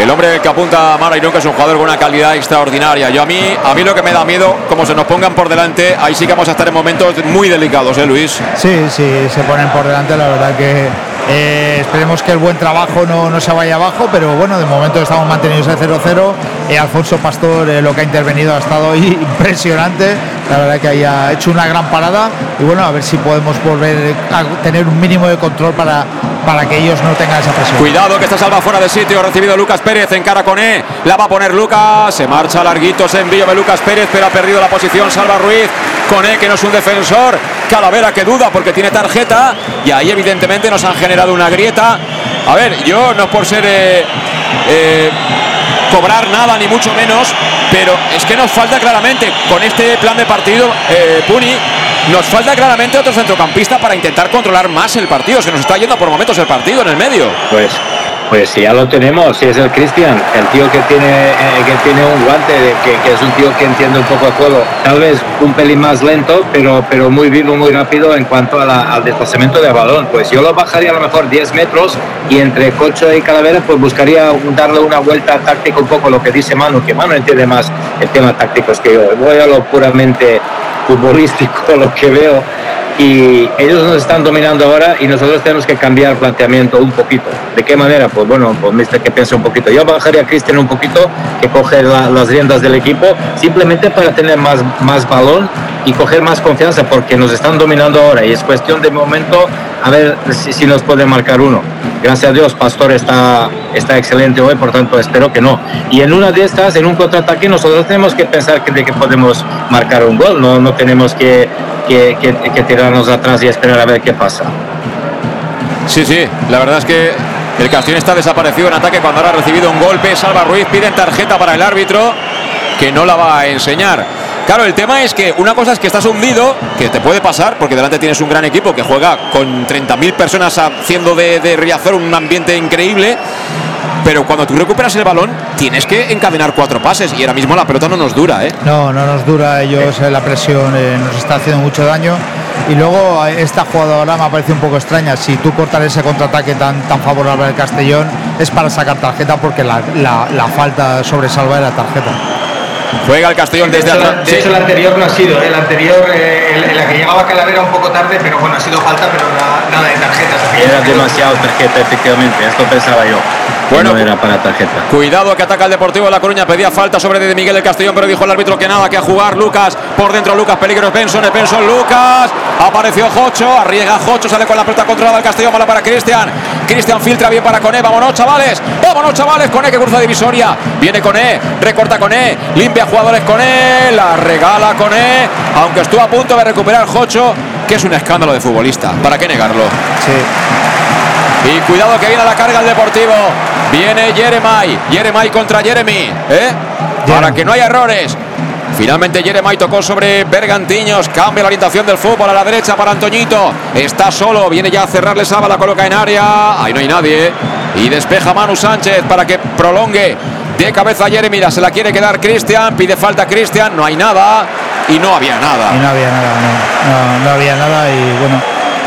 El hombre que apunta a Mara Irún, que es un jugador con una calidad extraordinaria. Yo a mí, a mí lo que me da miedo, como se nos pongan por delante, ahí sí que vamos a estar en momentos muy delicados, ¿eh, Luis? Sí, sí, se ponen por delante, la verdad que eh, esperemos que el buen trabajo no, no se vaya abajo, pero bueno, de momento estamos mantenidos a 0-0. Eh, Alfonso Pastor, eh, lo que ha intervenido ha estado ahí impresionante, la verdad que haya hecho una gran parada. Y bueno, a ver si podemos volver a tener un mínimo de control para, para que ellos no tengan esa presión. Cuidado que esta salva fuera de sitio, recibido Lucas Pérez en cara con E, la va a poner Lucas, se marcha larguito, se envío de Lucas Pérez, pero ha perdido la posición, salva Ruiz, con E que no es un defensor, Calavera que duda porque tiene tarjeta y ahí evidentemente nos han generado una grieta. A ver, yo no por ser eh, eh, cobrar nada ni mucho menos, pero es que nos falta claramente con este plan de partido, eh, Puni, nos falta claramente otro centrocampista para intentar controlar más el partido. Se nos está yendo por momentos el partido en el medio. Pues, pues si ya lo tenemos, si es el Cristian, el tío que tiene, eh, que tiene un guante, de- que, que es un tío que entiende un poco el juego, tal vez un pelín más lento, pero, pero muy vivo, muy rápido en cuanto al desplazamiento del balón. Pues yo lo bajaría a lo mejor 10 metros y entre Cocho y Calavera pues buscaría darle una vuelta táctica un poco lo que dice Manu, que Manu entiende más el tema táctico que yo. Voy a lo puramente futbolístico, lo que veo. Y ellos nos están dominando ahora y nosotros tenemos que cambiar el planteamiento un poquito. ¿De qué manera? Pues bueno, pues mister que piense un poquito. Yo bajaría a Cristian un poquito, que coge la- las riendas del equipo, simplemente para tener más, más balón y coger más confianza, porque nos están dominando ahora y es cuestión de momento a ver si, nos puede marcar uno. Gracias a Dios, Pastor está, está excelente hoy, por tanto espero que no. Y en una de estas, en un contraataque, nosotros tenemos que pensar que, de que podemos marcar un gol, no, no tenemos que, que, tirarnos atrás y esperar a ver qué pasa. Sí, sí, la verdad es que el Castellón está desaparecido en ataque cuando ahora ha recibido un golpe. Salva Ruiz, piden tarjeta para el árbitro que no la va a enseñar. Claro, el tema es que una cosa es que estás hundido, que te puede pasar, porque delante tienes un gran equipo que juega con 30.000 personas haciendo de, de Riazor un ambiente increíble. Pero cuando tú recuperas el balón, tienes que encadenar cuatro pases y ahora mismo la pelota no nos dura, ¿eh? No, no nos dura ellos, eh, la presión eh, nos está haciendo mucho daño. Y luego eh, esta jugadora me parece un poco extraña. Si tú cortas ese contraataque tan, tan favorable al Castellón, es para sacar tarjeta porque la, la- la falta sobre Salva era tarjeta. Juega el Castellón De desde atrás. de hecho, el anterior no ha sido, ¿eh? el anterior, eh, en la que llegaba Calavera un poco tarde, pero bueno, ha sido falta, pero nada, nada de tarjetas. Era demasiado tarjeta, efectivamente, esto pensaba yo. Bueno, no era para tarjeta. Cuidado que ataca el Deportivo de La Coruña. Pedía falta sobre de Miguel del Castellón, pero dijo el árbitro que nada, que a jugar. Lucas por dentro, Lucas, peligro es Benson, es Benson, Lucas. Apareció Jocho, arriesga Jocho, sale con la pelota controlada el Castellón, mala para Cristian. Cristian filtra bien para Coné. Vámonos, chavales. Vámonos, chavales. Coné que cruza divisoria. Viene Coné, recorta Coné, limpia jugadores Coné, la regala Coné. Aunque estuvo a punto de recuperar Jocho, que es un escándalo de futbolista. ¿Para qué negarlo? Sí. Y cuidado que viene la carga el Deportivo. Viene Jeremai. Jeremai contra Jeremy. ¿eh? Para que no haya errores. Finalmente Jeremai tocó sobre Bergantiños. Cambia la orientación del fútbol a la derecha para Antoñito. Está solo. Viene ya a cerrarle Saba. La coloca en área. Ahí no hay nadie. Y despeja Manu Sánchez para que prolongue de cabeza Jeremy. Se la quiere quedar Cristian. Pide falta Cristian. No hay nada. Y no había nada. Y no había nada. No, no, no había nada. Y bueno,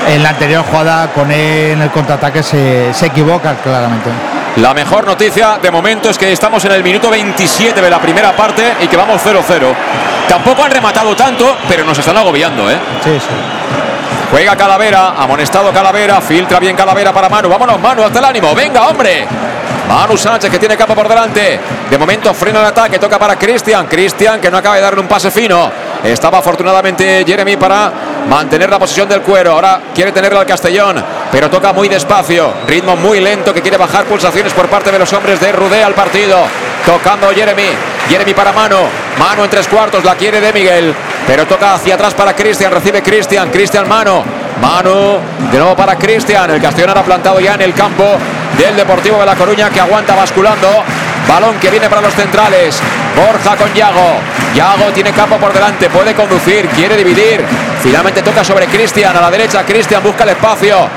en la anterior jugada con él en el contraataque se, se equivoca claramente. La mejor noticia de momento es que estamos en el minuto 27 de la primera parte y que vamos 0-0. Tampoco han rematado tanto, pero nos están agobiando, ¿eh? Sí, sí. Juega Calavera, amonestado Calavera, filtra bien Calavera para Manu. Vámonos, Manu, hasta el ánimo. Venga, hombre. Manu Sánchez que tiene capa por delante. De momento frena el ataque, toca para Cristian. Cristian que no acaba de darle un pase fino. Estaba afortunadamente Jeremy para mantener la posición del cuero. Ahora quiere tenerlo al Castellón, pero toca muy despacio. Ritmo muy lento que quiere bajar pulsaciones por parte de los hombres de Rudé al partido. Tocando Jeremy. Jeremy para Mano. Mano en tres cuartos, la quiere de Miguel. Pero toca hacia atrás para Cristian. Recibe Cristian. Cristian Mano. Mano de nuevo para Cristian. El Castellón ahora plantado ya en el campo del Deportivo de La Coruña que aguanta basculando. Balón que viene para los centrales. Borja con Yago. Yago tiene campo por delante. Puede conducir. Quiere dividir. Finalmente toca sobre Cristian. A la derecha Cristian busca el espacio.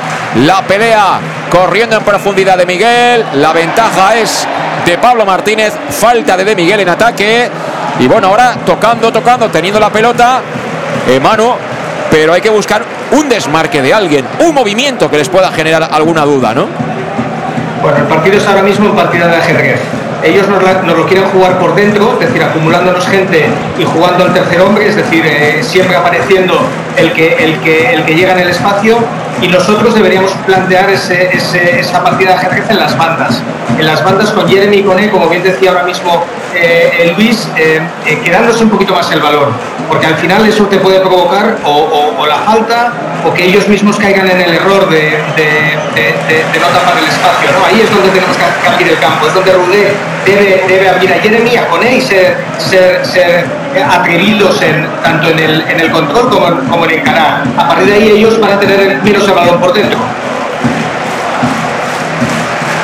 La pelea corriendo en profundidad de Miguel. La ventaja es de Pablo Martínez. Falta de De Miguel en ataque. Y bueno, ahora tocando, tocando, teniendo la pelota. Eh, Manu. Pero hay que buscar un desmarque de alguien. Un movimiento que les pueda generar alguna duda, ¿no? Bueno, el partido es ahora mismo un partido de ajedrez. Ellos nos, lo quieren jugar por dentro, es decir, acumulándonos gente y jugando al tercer hombre, es decir, eh, siempre apareciendo el que, el, que, el que llega en el espacio. Y nosotros deberíamos plantear ese- ese- esa partida de ajedrez en las bandas. En las bandas con Jeremy y con él, como bien decía ahora mismo eh, el Luis, eh, eh, quedándose un poquito más el valor. Porque al final eso te puede provocar o, la falta o que ellos mismos caigan en el error de, de- no tapar el espacio. ¿no? Ahí es donde tenemos que, abrir el campo, es donde Rudé debe, debe abrir a Jeremy, a Coné y ser, ser atrevidos en, tanto en el, en el control como, en- como en encarar. A partir de ahí ellos van a tener menos el balón por dentro.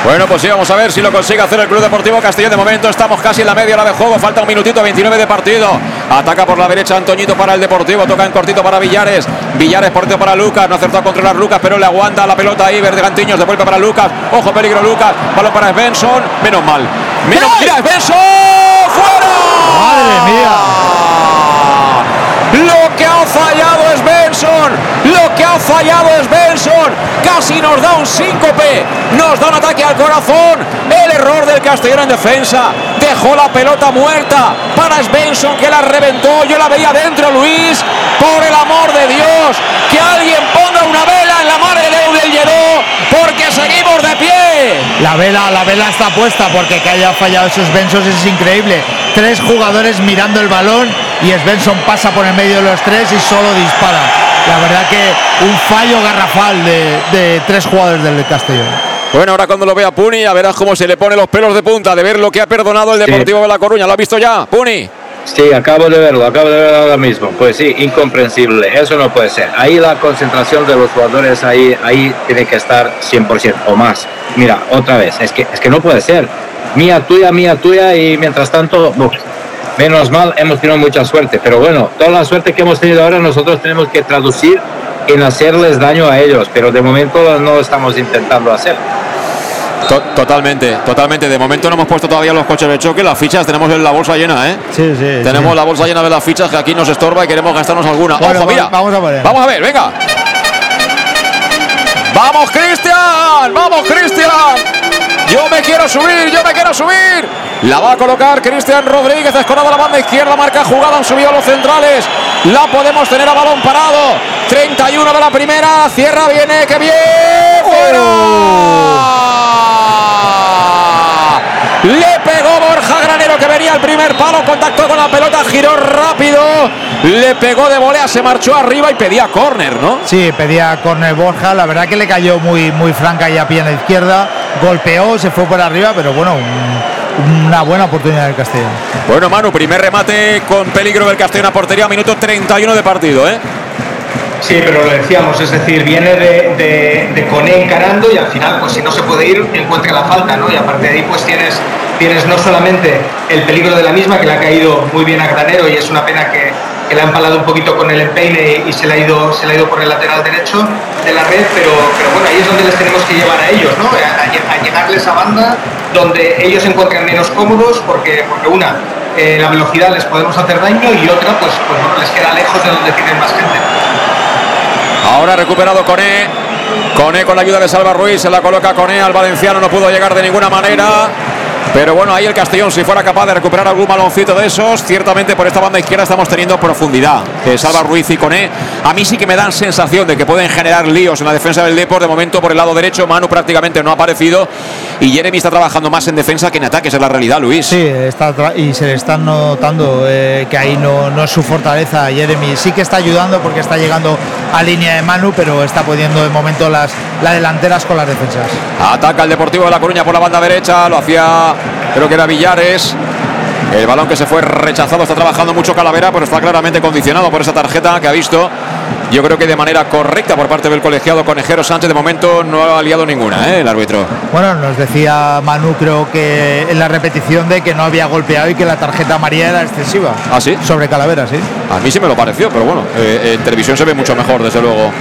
Bueno, pues sí, vamos a ver si lo consigue hacer el Club Deportivo Castellón. De momento estamos casi en la media hora de juego. Falta un minutito, 29 de partido. Ataca por la derecha Antoñito para el Deportivo. Toca en cortito para Villares. Villares por dentro para Lucas. No acertó a controlar Lucas, pero le aguanta la pelota ahí. Verde Gantiños devuelve para Lucas. Ojo, peligro Lucas. Balón para Svensson. Menos mal. Menos ¡Mira, Svensson! ¡Fuera! ¡Madre mía! Lo que ha fallado es Benson. Lo que ha fallado es Benson. Casi nos da un síncope. Nos da un ataque al corazón. El error del Castellón en defensa. Dejó la pelota muerta para Svensson que la reventó. Yo la veía dentro, Luis. Por el amor de Dios. Que alguien ponga una vela en la mar de del Lledó. Porque seguimos de pie. La vela, la vela está puesta porque que haya fallado esos Benson es increíble. Tres jugadores mirando el balón y Svensson pasa por el medio de los tres y solo dispara. La verdad que un fallo garrafal de, de tres jugadores del Castellón. Bueno, ahora cuando lo vea Puni, ya verás cómo se le pone los pelos de punta de ver lo que ha perdonado el Deportivo de La Coruña. ¿Lo ha visto ya, Puni? Sí, acabo de verlo, acabo de verlo ahora mismo. Pues sí, incomprensible, eso no puede ser. Ahí la concentración de los jugadores, ahí, ahí tiene que estar 100% o más. Mira, otra vez, es que, es que no puede ser. Mía tuya, mía tuya y mientras tanto, menos mal, hemos tenido mucha suerte. Pero bueno, toda la suerte que hemos tenido ahora nosotros tenemos que traducir en hacerles daño a ellos, pero de momento no lo estamos intentando hacer. To- Totalmente, totalmente. De momento no hemos puesto todavía los coches de choque. Las fichas tenemos en la bolsa llena, ¿eh? Sí, sí. Tenemos la bolsa llena de las fichas que aquí nos estorba y queremos gastarnos alguna. Bueno, Ojo, va- mira. vamos a ver. Vamos a ver, venga. ¡Vamos, Cristian! ¡Vamos, Cristian! Yo me quiero subir, yo me quiero subir. La va a colocar Cristian Rodríguez, escorado a la banda izquierda, marca jugada, han subido los centrales. La podemos tener a balón parado. 31 de la primera, cierra, viene, que bien. ¡Fuera! Le pegó Borja Granero que venía al primer palo, contactó con la pelota, giró rápido, le pegó de volea, se marchó arriba y pedía córner, ¿no? Sí, pedía córner Borja. La verdad que le cayó muy, muy franca y a pie en la izquierda. Golpeó, se fue por arriba, pero bueno, un- una buena oportunidad del Castellón. Bueno, Manu, primer remate con peligro del Castellón a portería, minuto 31 de partido, ¿eh? Sí, pero lo decíamos, es decir, viene de, de, de Coné encarando y al final, pues si no se puede ir, encuentra la falta, ¿no? Y aparte de ahí, pues tienes, tienes no solamente el peligro de la misma, que le ha caído muy bien a Granero y es una pena que, que le ha empalado un poquito con el empeine y se le ha ido, se le ha ido por el lateral derecho de la red, pero, pero bueno, ahí es donde les tenemos que llevar a ellos, ¿no? A, a, llegarles a banda donde ellos se encuentran menos cómodos, porque, porque una, eh, la velocidad les podemos hacer daño y otra, pues, pues bueno, les queda lejos de donde tienen más gente. Ahora recuperado Coné. Coné con la ayuda de Salva Ruiz, se la coloca Coné al valenciano, no pudo llegar de ninguna manera. Pero bueno, ahí el Castellón, si fuera capaz de recuperar algún baloncito de esos, ciertamente por esta banda izquierda estamos teniendo profundidad. Eh, Salva Ruiz y Coné, a mí sí que me dan sensación de que pueden generar líos en la defensa del Depor. De momento, por el lado derecho, Manu prácticamente no ha aparecido y Jeremy está trabajando más en defensa que en ataque, esa es la realidad, Luis. Sí, está y se le está notando eh, que ahí no, no es su fortaleza. Jeremy sí que está ayudando porque está llegando a línea de Manu, pero está pudiendo de momento las, las delanteras con las defensas. Ataca el Deportivo de La Coruña por la banda derecha, lo hacía, creo que era Villares. El balón que se fue rechazado, está trabajando mucho Calavera, pero está claramente condicionado por esa tarjeta que ha visto. Yo creo que de manera correcta por parte del colegiado Conejero Sánchez, de momento no ha liado ninguna, ¿eh? el árbitro. Bueno, nos decía Manu, creo que en la repetición de que no había golpeado y que la tarjeta amarilla era excesiva. ¿Ah, sí? Sobre Calavera, sí. A mí sí me lo pareció, pero bueno, eh, en televisión se ve mucho mejor, desde luego.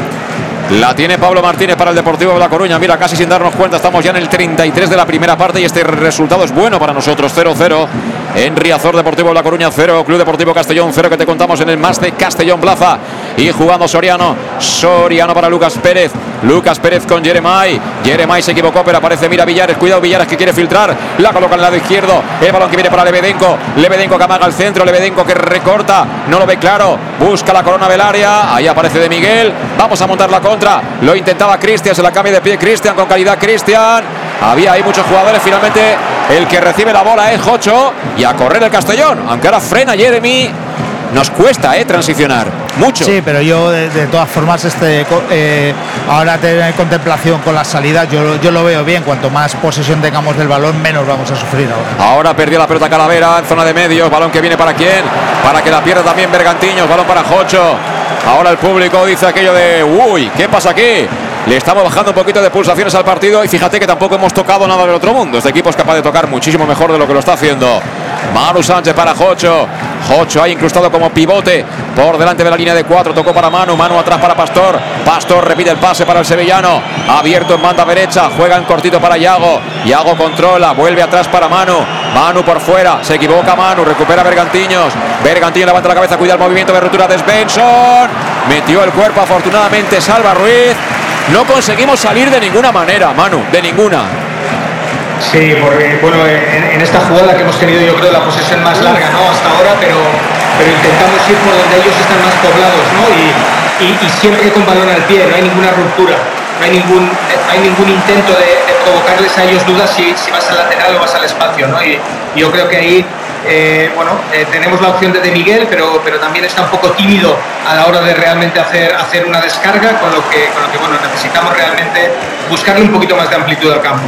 La tiene Pablo Martínez para el Deportivo de La Coruña. Mira, casi sin darnos cuenta, estamos ya en el 33 de la primera parte y este resultado es bueno para nosotros. 0-0 en Riazor Deportivo de La Coruña, 0 Club Deportivo Castellón, 0 que te contamos en el más de Castellón Plaza. Y jugando Soriano, Soriano para Lucas Pérez. Lucas Pérez con Jeremai. Jeremai se equivocó, pero aparece Mira Villares. Cuidado Villares que quiere filtrar. La coloca en el lado izquierdo. El balón que viene para Lebedenko. Lebedenko que amaga al centro. Lebedenko que recorta. No lo ve claro. Busca la corona del área. Ahí aparece de Miguel. Vamos a montar la contra. Lo intentaba Cristian. Se la cambia de pie Cristian con calidad Cristian. Había ahí muchos jugadores. Finalmente el que recibe la bola es Jocho. Y a correr el Castellón. Aunque ahora frena Jeremy. Nos cuesta, ¿eh? Transicionar. Mucho. Sí, pero yo de, de todas formas este eh, ahora tener contemplación con las salidas, yo, yo lo veo bien. Cuanto más posesión tengamos del balón, menos vamos a sufrir ahora. Ahora perdió la pelota Calavera en zona de medios. Balón que viene para quién? Para que la pierda también Bergantiños. Balón para Jocho. Ahora el público dice aquello de uy, ¿qué pasa aquí? Le estamos bajando un poquito de pulsaciones al partido y fíjate que tampoco hemos tocado nada del otro mundo. Este equipo es capaz de tocar muchísimo mejor de lo que lo está haciendo. Manu Sánchez para Jocho. Jocho ahí incrustado como pivote por delante de la línea de cuatro. Tocó para Manu. Manu atrás para Pastor. Pastor repite el pase para el sevillano. Abierto en banda derecha. Juega en cortito para Yago. Yago controla. Vuelve atrás para Manu. Manu por fuera. Se equivoca Manu. Recupera Bergantiños. Bergantiños levanta la cabeza. Cuida el movimiento de ruptura de Svensson. Metió el cuerpo. Afortunadamente salva Ruiz. No conseguimos salir de ninguna manera, Manu. De ninguna. Sí, porque bueno, en, esta jugada que hemos tenido yo creo la posesión más larga ¿no? hasta ahora, pero, pero intentamos ir por donde ellos están más poblados ¿no? y, y- y siempre con balón al pie, no hay ninguna ruptura, no hay ningún, hay ningún intento de, provocarles a ellos dudas si, si vas al lateral o vas al espacio. ¿no? Y, y yo creo que ahí eh, bueno, eh, tenemos la opción de De Miguel, pero, pero también está un poco tímido a la hora de realmente hacer, hacer una descarga, con lo que, con lo que bueno, necesitamos realmente buscarle un poquito más de amplitud al campo.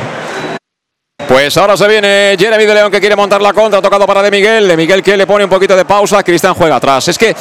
Pues ahora se viene Jeremy de León que quiere montar la contra, tocado para De Miguel. De Miguel que le pone un poquito de pausa, Cristian juega atrás. Es que,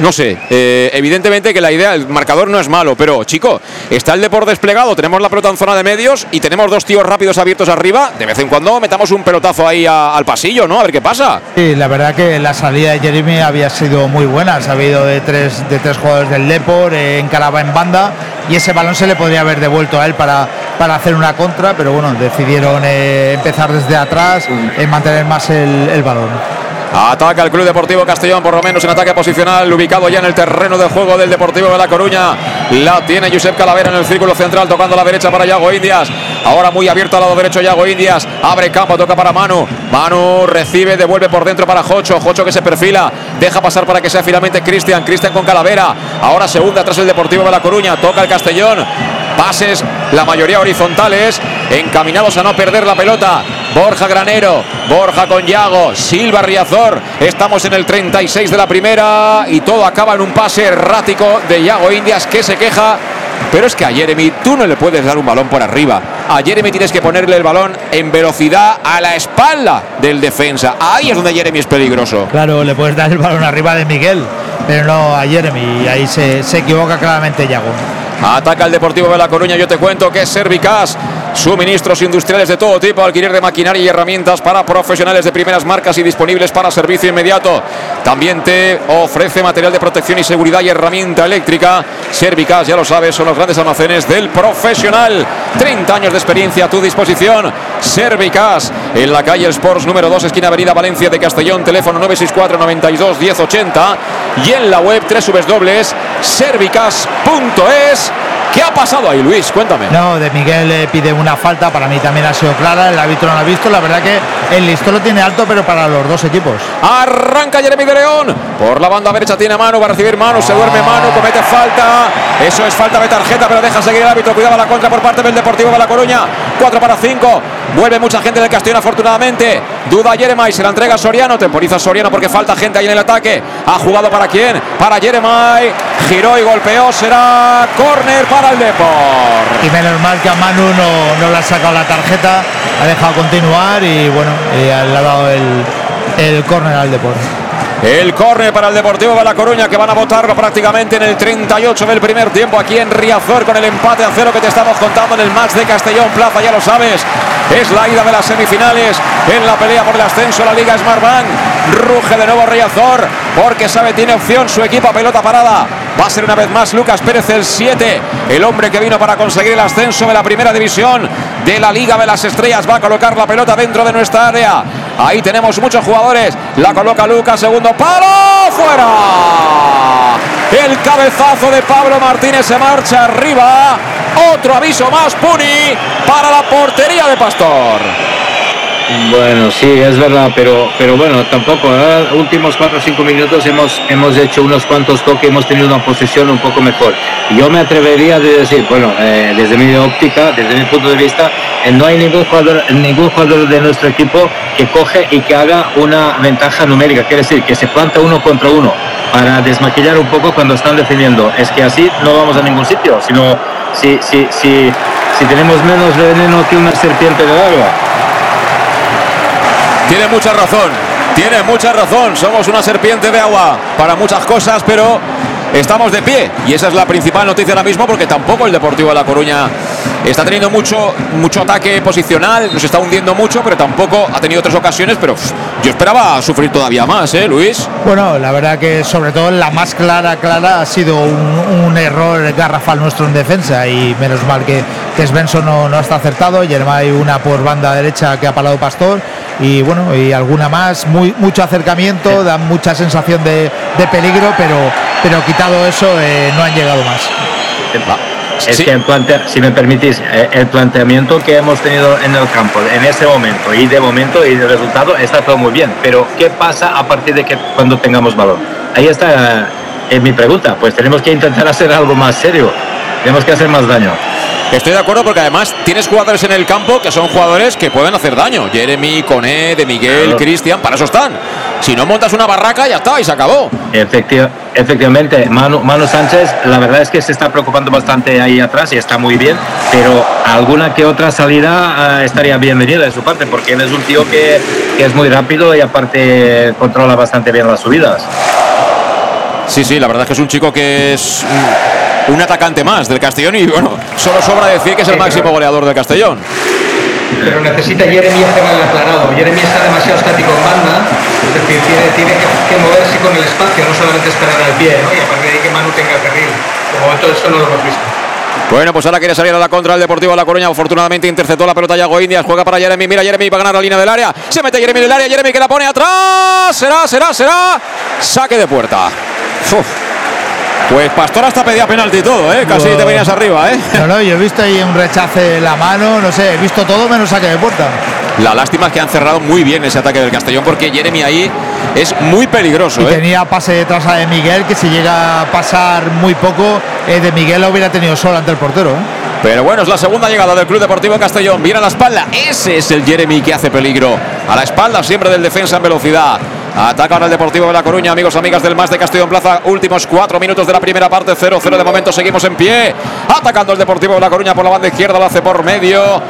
no sé, eh, evidentemente que la idea, el marcador no es malo, pero chico, está el Depor desplegado, tenemos la pelota en zona de medios y tenemos dos tíos rápidos abiertos arriba. De vez en cuando metamos un pelotazo ahí al pasillo, ¿no? A ver qué pasa. Sí, la verdad que la salida de Jeremy había sido muy buena. Se ha habido de tres, de tres jugadores del Depor, eh, encaraba en banda y ese balón se le podría haber devuelto a él para, para hacer una contra, pero bueno, decidieron eh, empezar desde atrás, en mantener más el, el balón. Ataca el Club Deportivo Castellón, por lo menos en ataque posicional, ubicado ya en el terreno de juego del Deportivo de La Coruña. La tiene Josep Calavera en el círculo central, tocando a la derecha para Yago Indias. Ahora muy abierto al lado derecho Yago Indias. Abre campo, toca para Manu. Manu recibe, devuelve por dentro para Jocho. Jocho que se perfila, deja pasar para que sea finalmente Cristian. Cristian con Calavera. Ahora segunda tras el Deportivo de La Coruña. Toca el Castellón. Pases, la mayoría horizontales, encaminados a no perder la pelota. Borja Granero, Borja con Yago, Silva Riazor. Estamos en el 36 de la primera y todo acaba en un pase errático de Yago Indias que se queja. Pero es que a Jeremy tú no le puedes dar un balón por arriba. A Jeremy tienes que ponerle el balón en velocidad a la espalda del defensa. Ahí es donde Jeremy es peligroso. Claro, le puedes dar el balón arriba de Miguel, pero no a Jeremy. Y ahí se, se equivoca claramente Yago. Ataca el Deportivo de La Coruña. Yo te cuento que es Servicas. Suministros industriales de todo tipo, alquiler de maquinaria y herramientas para profesionales de primeras marcas y disponibles para servicio inmediato. También te ofrece material de protección y seguridad y herramienta eléctrica. Servicas, ya lo sabes, son los grandes almacenes del profesional. 30 años de experiencia a tu disposición. Servicas, en la calle Sports número 2, esquina Avenida Valencia de Castellón, teléfono 964 92 1080 y en la web www.servicas.es. ¿Qué ha pasado ahí, Luis? Cuéntame. No, de Miguel le pide una falta, para mí también ha sido clara, el árbitro no lo ha visto, la verdad que el listo lo tiene alto, pero para los dos equipos. Arranca Jeremy de León, por la banda derecha tiene mano, va a recibir mano, se duerme mano, comete falta, eso es falta de tarjeta, pero deja seguir el árbitro, cuidado la contra por parte del Deportivo de La Coruña, 4 para 5, vuelve mucha gente del Castellón afortunadamente, duda Jeremy, se la entrega a Soriano, temporiza Soriano porque falta gente ahí en el ataque, ha jugado para quién, para Jeremy, giró y golpeó, será córner para el Deport. Y menos mal que a Manu no, no le ha sacado la tarjeta, ha dejado continuar y bueno, y le ha dado el, el córner al Deport. El córner para el Deportivo de La Coruña que van a votarlo prácticamente en el 38 del primer tiempo aquí en Riazor con el empate a cero que te estamos contando en el match de Castellón Plaza, ya lo sabes. Es la ida de las semifinales en la pelea por el ascenso a la Liga Smartbank. Ruge de nuevo Riazor porque sabe tiene opción su equipo a pelota parada. Va a ser una vez más Lucas Pérez el 7, el hombre que vino para conseguir el ascenso de la primera división de la Liga de las Estrellas. Va a colocar la pelota dentro de nuestra área. Ahí tenemos muchos jugadores. La coloca Lucas, segundo palo, fuera. El cabezazo de Pablo Martínez se marcha arriba. Otro aviso más, Puni, para la portería de Pastor. Bueno, sí, es verdad, pero, pero bueno, tampoco. ¿eh? Últimos 4 o 5 minutos hemos, hemos hecho unos cuantos toques, hemos tenido una posición un poco mejor. Yo me atrevería a decir, bueno, eh, desde mi óptica, desde mi punto de vista, eh, no hay ningún jugador, ningún jugador de nuestro equipo que coge y que haga una ventaja numérica, quiere decir que se planta uno contra uno para desmaquillar un poco cuando están defendiendo. Es que así no vamos a ningún sitio, sino si, si, si, si tenemos menos veneno que una serpiente de agua. Tiene mucha razón, tiene mucha razón. Somos una serpiente de agua para muchas cosas, pero estamos de pie. Y esa es la principal noticia ahora mismo, porque tampoco el Deportivo de La Coruña está teniendo mucho, mucho ataque posicional, nos está hundiendo mucho, pero tampoco ha tenido tres ocasiones. Pero yo esperaba sufrir todavía más, ¿eh, Luis? Bueno, la verdad que sobre todo la más clara, clara ha sido un, un error garrafal nuestro en defensa y menos mal que, que no, no está acertado, hay una por banda derecha que ha parado Pastor y bueno, y alguna más, muy, mucho acercamiento, da mucha sensación de, de peligro, pero, pero quitado eso eh, no han llegado más. Es que el plantea- si me permitís, eh, el planteamiento que hemos tenido en el campo en ese momento y de momento y de resultado está todo muy bien. Pero ¿qué pasa a partir de que cuando tengamos valor? Ahí está eh, mi pregunta. Pues tenemos que intentar hacer algo más serio. Tenemos que hacer más daño. Estoy de acuerdo porque además tienes jugadores en el campo que son jugadores que pueden hacer daño. Jeremy, Coné, De Miguel, Claro. Cristian, para eso están. Si no montas una barraca, ya está y se acabó. Efecti- efectivamente, Manu, Manu Sánchez, la verdad es que se está preocupando bastante ahí atrás y está muy bien, pero alguna que otra salida eh, estaría bienvenida de su parte, porque él es un tío que, que es muy rápido y aparte controla bastante bien las subidas. Sí, sí, la verdad es que es un chico que es mm, un atacante más del Castellón y bueno, solo sobra decir que es el máximo goleador del Castellón. Pero necesita Jeremy hacer el aclarado. Jeremy está demasiado estático en banda, es decir, tiene, tiene que, que moverse con el espacio, no solamente esperar al pie, ¿no? Y a partir de ahí que Manu tenga el carril. De momento esto no lo hemos visto. Bueno, pues ahora quiere salir a la contra el Deportivo de La Coruña. Afortunadamente interceptó la pelota Yago Indias. Juega para Jeremy. Mira, Jeremy va a ganar la línea del área. Se mete Jeremy en el área. Jeremy que la pone atrás. Será, será, será. Saque de puerta. Uf. Pues Pastor hasta pedía penalti y todo, ¿eh? Casi te venías arriba, ¿eh? No, no, yo he visto ahí un rechace en la mano, no sé, he visto todo menos saque de puerta. La lástima es que han cerrado muy bien ese ataque del Castellón porque Jeremy ahí es muy peligroso, Y ¿eh? tenía pase detrás a de Miguel, que si llega a pasar muy poco, eh, de Miguel lo hubiera tenido solo ante el portero. ¿eh? Pero bueno, es la segunda llegada del Club Deportivo Castellón. Viene a la espalda. Ese es el Jeremy que hace peligro. A la espalda siempre del defensa en velocidad. Ataca ahora el Deportivo de La Coruña, amigos, amigas del Más de Castellón Plaza. Últimos cuatro minutos de la primera parte, 0-0 de momento. Seguimos en pie. Atacando el Deportivo de La Coruña por la banda izquierda, lo hace por medio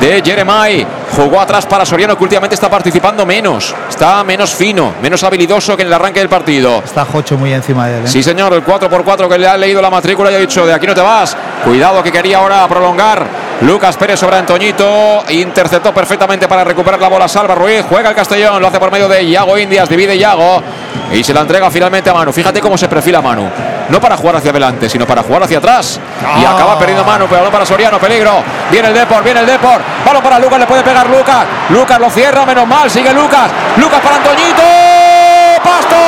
de Jeremai. Jugó atrás para Soriano, que últimamente está participando menos. Está menos fino, menos habilidoso que en el arranque del partido. Está Jocho muy encima de él. ¿eh? Sí, señor, el 4x4 que le ha leído la matrícula y ha dicho: de aquí no te vas. Cuidado que quería ahora prolongar. Lucas Pérez sobre Antoñito. Interceptó perfectamente para recuperar la bola. Salva Ruiz. Juega el Castellón. Lo hace por medio de Iago Indias. Divide Iago. Y se la entrega finalmente a Manu. Fíjate cómo se perfila Manu. No para jugar hacia adelante, sino para jugar hacia atrás. Y Ah. acaba perdiendo Manu. Pero para Soriano. Peligro. Viene el Depor. Viene el Depor. Balón para Lucas. Le puede pegar Lucas. Lucas lo cierra. Menos mal. Sigue Lucas. Lucas para Antoñito. Pastor.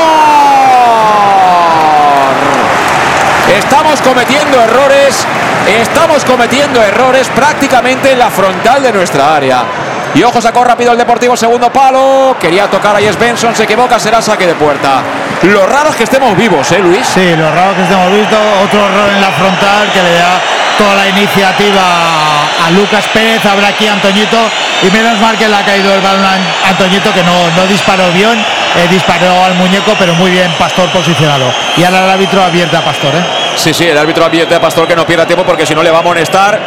Estamos cometiendo errores. Estamos cometiendo errores prácticamente en la frontal de nuestra área. Y ojo, sacó rápido el Deportivo, segundo palo. Quería tocar ahí Svensson, se equivoca, será saque de puerta. Lo raro es que estemos vivos, ¿eh, Luis? Sí, lo raro que estemos visto. Otro error en la frontal que le da toda la iniciativa a Lucas Pérez. Habrá aquí Antoñito. Y menos mal que le ha caído el balón a Antoñito, que no, no disparó bien. eh, disparó al muñeco, pero muy bien Pastor posicionado. Y ahora el árbitro abierta a Pastor, ¿eh? Sí, sí, el árbitro advierte a Pastor que no pierda tiempo porque si no le va a amonestar.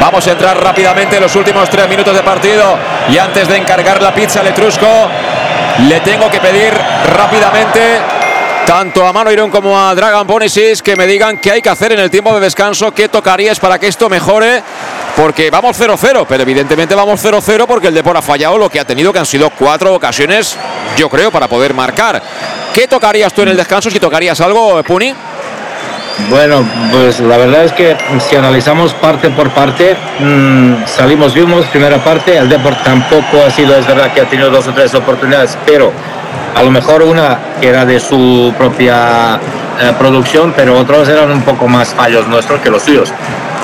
Vamos a entrar rápidamente en los últimos tres minutos de partido. Y antes de encargar la pizza al Etrusco, le tengo que pedir rápidamente tanto a Mano Irón como a Dragon Bonesis que me digan qué hay que hacer en el tiempo de descanso, qué tocarías para que esto mejore. Porque vamos 0-0, pero evidentemente vamos 0-0 porque el Depor ha fallado lo que ha tenido, que han sido cuatro ocasiones, yo creo, para poder marcar. ¿Qué tocarías tú en el descanso? Si tocarías algo, Puni. Bueno, pues la verdad es que si analizamos parte por parte, mmm, salimos vimos primera parte, el Deport tampoco ha sido, es verdad que ha tenido dos o tres oportunidades, pero a lo mejor una que era de su propia eh, producción, pero otros eran un poco más fallos nuestros que los suyos.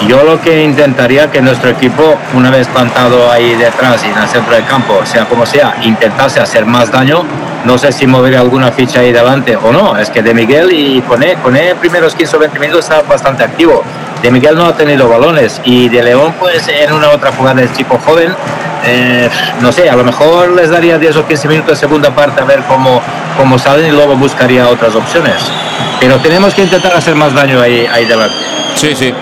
Yo lo que intentaría que nuestro equipo, una vez plantado ahí detrás y en el centro del campo, sea como sea, intentase hacer más daño. No sé si mover alguna ficha ahí delante o no. Es que de Miguel y Coné, Coné primeros 15 o 20 minutos estaba bastante activo. De Miguel no ha tenido balones y de León, pues en una otra jugada del chico joven, eh, no sé, a lo mejor les daría 10 o 15 minutos de segunda parte a ver cómo, cómo salen y luego buscaría otras opciones. Pero tenemos que intentar hacer más daño ahí, ahí delante. Sí, sí.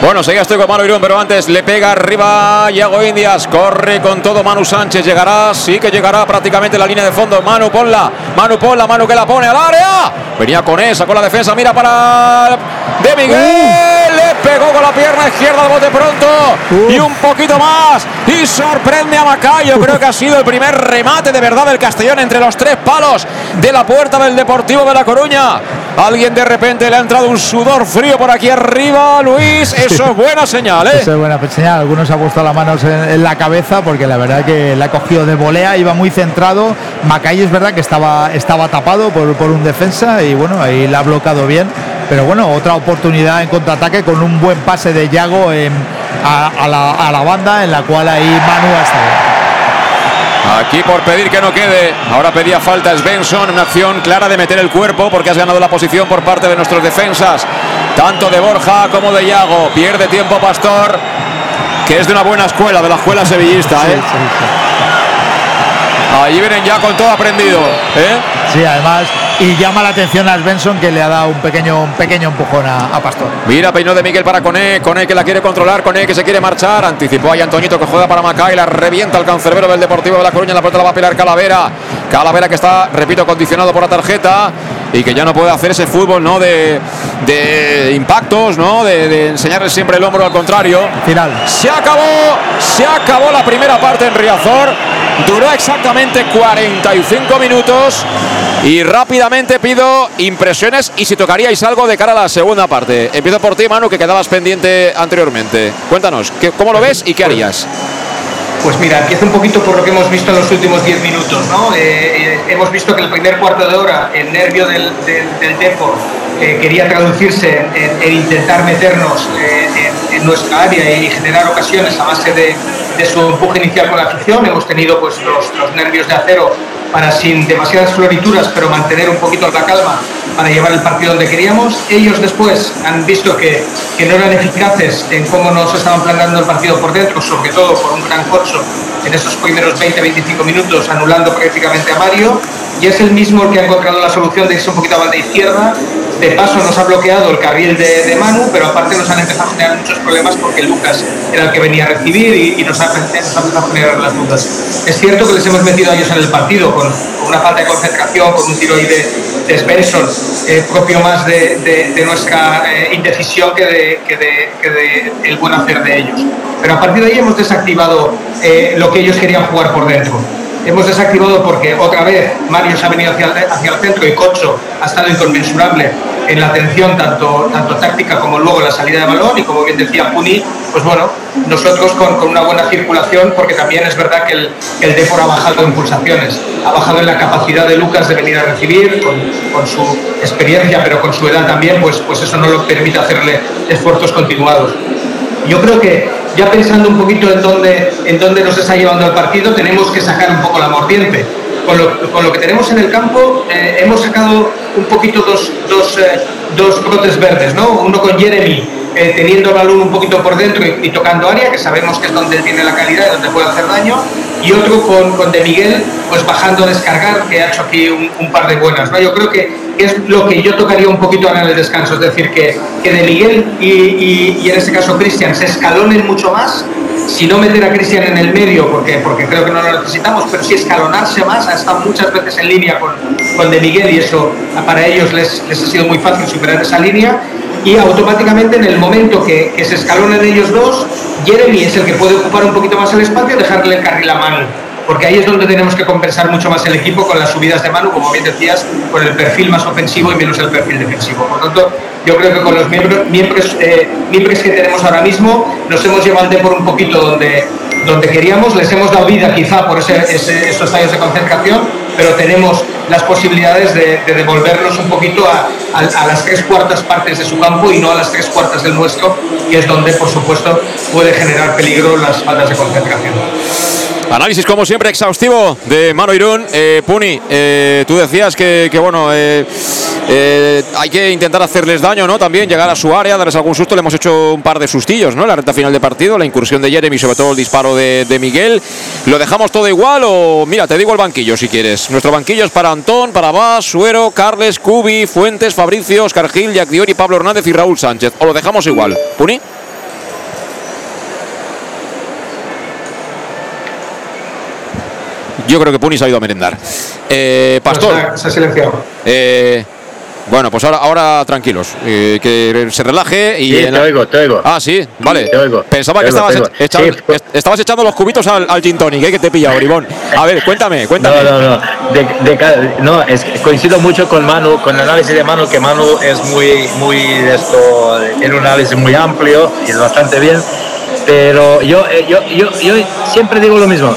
Bueno, seguía estoy con Manu Irún, pero antes le pega arriba Iago Indias. Corre con todo Manu Sánchez. Llegará, sí que llegará prácticamente la línea de fondo. Manu, ponla. Manu, ponla. Manu que la pone al área. Venía con esa, con la defensa. Mira para De Miguel. Pegó con la pierna izquierda al bote pronto. Y un poquito más. Y sorprende a Macayo. Creo que ha sido el primer remate de verdad del Castellón entre los tres palos de la puerta del Deportivo de La Coruña. Alguien de repente le ha entrado un sudor frío por aquí arriba, Luis. Eso es buena señal, ¿eh? Eso es buena señal. Algunos han puesto las manos en, en, la cabeza porque la verdad que la ha cogido de volea, iba muy centrado. Macay es verdad que estaba, estaba tapado por, por un defensa y bueno, ahí la ha bloqueado bien. Pero bueno, otra oportunidad en contraataque con un buen pase de Yago en, a, a, la, a, la, banda en la cual ahí Manu ha estado. Aquí por pedir que no quede. Ahora pedía falta Svensson. Una acción clara de meter el cuerpo porque has ganado la posición por parte de nuestros defensas. Tanto de Borja como de Iago. Pierde tiempo Pastor, que es de una buena escuela, de la escuela sevillista. ¿eh? Sí, sí, sí. Allí vienen ya con todo aprendido. ¿eh? Sí, además. Y llama la atención a Svensson que le ha dado un pequeño, un pequeño empujón a, a Pastor. Mira, peinó de Miguel para Coné. Coné que la quiere controlar. Coné que se quiere marchar. Anticipó ahí Antoñito que juega para Macay. La revienta el cancerbero del Deportivo de La Coruña. La pelota la va a pelar Calavera. Calavera que está, repito, condicionado por la tarjeta y que ya no puede hacer ese fútbol no de, de impactos no de, de, enseñarle siempre el hombro al contrario final se acabó se acabó la primera parte en Riazor duró exactamente 45 minutos y rápidamente pido impresiones y si tocaríais algo de cara a la segunda parte empiezo por ti Manu que quedabas pendiente anteriormente cuéntanos ¿cómo lo ves y qué harías? Pues mira, empiezo un poquito por lo que hemos visto en los últimos 10 minutos. ¿no? Eh, eh, hemos visto que el primer cuarto de hora el nervio del, del, Depor eh, quería traducirse en, en intentar meternos en, en, nuestra área y generar ocasiones a base de, su empuje inicial con la afición. Hemos tenido pues, los nervios de acero para sin demasiadas florituras, pero mantener un poquito la calma para llevar el partido donde queríamos. Ellos después han visto que, que no eran eficaces en cómo nos estaban planteando el partido por dentro, sobre todo por un gran corso en esos primeros 20-25 minutos, anulando prácticamente a Mario. Y es el mismo el que ha encontrado la solución de irse un poquito a banda izquierda. De paso nos ha bloqueado el carril de, de Manu, pero aparte nos han empezado a generar muchos problemas porque Lucas era el que venía a recibir y, nos, ha, empezado a generar las dudas. Es cierto que les hemos metido a ellos en el partido con, una falta de concentración, con un tiro ahí de, de eh, propio más de, de, nuestra eh, indecisión que de, que, de, que de el buen hacer de ellos. Pero a partir de ahí hemos desactivado eh, lo que ellos querían jugar por dentro. Hemos desactivado porque otra vez Mario se ha venido hacia el, centro y Cocho ha estado inconmensurable en la atención tanto, tanto táctica como luego la salida de balón y como bien decía Puni, pues bueno, nosotros con, con una buena circulación porque también es verdad que el, el Depor ha bajado en pulsaciones, ha bajado en la capacidad de Lucas de venir a recibir con, con su experiencia pero con su edad también, pues, pues eso no lo permite hacerle esfuerzos continuados. Yo creo que ya pensando un poquito en dónde, en dónde nos está llevando el partido, tenemos que sacar un poco la mordiente. Con lo, con lo que tenemos en el campo, eh, hemos sacado un poquito dos, dos, eh, dos brotes verdes, ¿no? Uno con Jeremy, eh, teniendo el balón un poquito por dentro y, tocando área, que sabemos que es donde tiene la calidad y donde puede hacer daño, y otro con, con De Miguel, pues bajando a descargar, que ha hecho aquí un, par de buenas. Yo creo que es lo que yo tocaría un poquito ahora en el descanso, es decir, que, que De Miguel y, y, en este caso Cristian se escalonen mucho más, si no meter a Cristian en el medio, porque, porque creo que no lo necesitamos, pero sí escalonarse más, ha estado muchas veces en línea con, con De Miguel y eso para ellos les, les ha sido muy fácil superar esa línea y automáticamente en el momento que, que, se escalonen ellos dos, Jeremy es el que puede ocupar un poquito más el espacio y dejarle el carril a mano. Porque ahí es donde tenemos que compensar mucho más el equipo con las subidas de mano, como bien decías, con el perfil más ofensivo y menos el perfil defensivo. Por tanto, yo creo que con los miembros, miembros, eh, miembros que tenemos ahora mismo nos hemos llevado por un poquito donde, donde queríamos, les hemos dado vida quizá por ese, esos años de concentración, pero tenemos las posibilidades de, de devolvernos un poquito a, a, a, las tres cuartas partes de su campo y no a las tres cuartas del nuestro, que es donde, por supuesto, puede generar peligro las faltas de concentración. Análisis, como siempre, exhaustivo de Mano Irún. Eh, Puni, eh, tú decías que, bueno, eh, hay que intentar hacerles daño, ¿no? También llegar a su área, darles algún susto. Le hemos hecho un par de sustillos, ¿no? La recta final de partido, la incursión de Jeremy, sobre todo el disparo de, Miguel. ¿Lo dejamos todo igual o, mira, te digo el banquillo si quieres? Nuestro banquillo es para Antón, para Bas, Suero, Carles, Cubi, Fuentes, Fabricio, Oscar Gil, Jack Diori, Pablo Hernández y Raúl Sánchez. ¿O lo dejamos igual? ¿Puni? Yo creo que Puni se ha ido a merendar. Eh, Pastor. Pues se ha silenciado. Eh, bueno, pues ahora, ahora tranquilos, eh, que se relaje y. Sí, te oigo, te oigo. Ah, sí, vale. te oigo. Pensaba te que oigo, estabas, echa, sí, pues... estabas echando los cubitos al, al gin tonic, ¿eh? que te he pillado, Bribón. A ver, cuéntame, cuéntame. No, no, no. De, de, no es, coincido mucho con Manu, con el análisis de Manu, que Manu es muy, muy de esto, tiene un análisis muy amplio y es bastante bien pero yo, yo, yo, yo siempre digo lo mismo,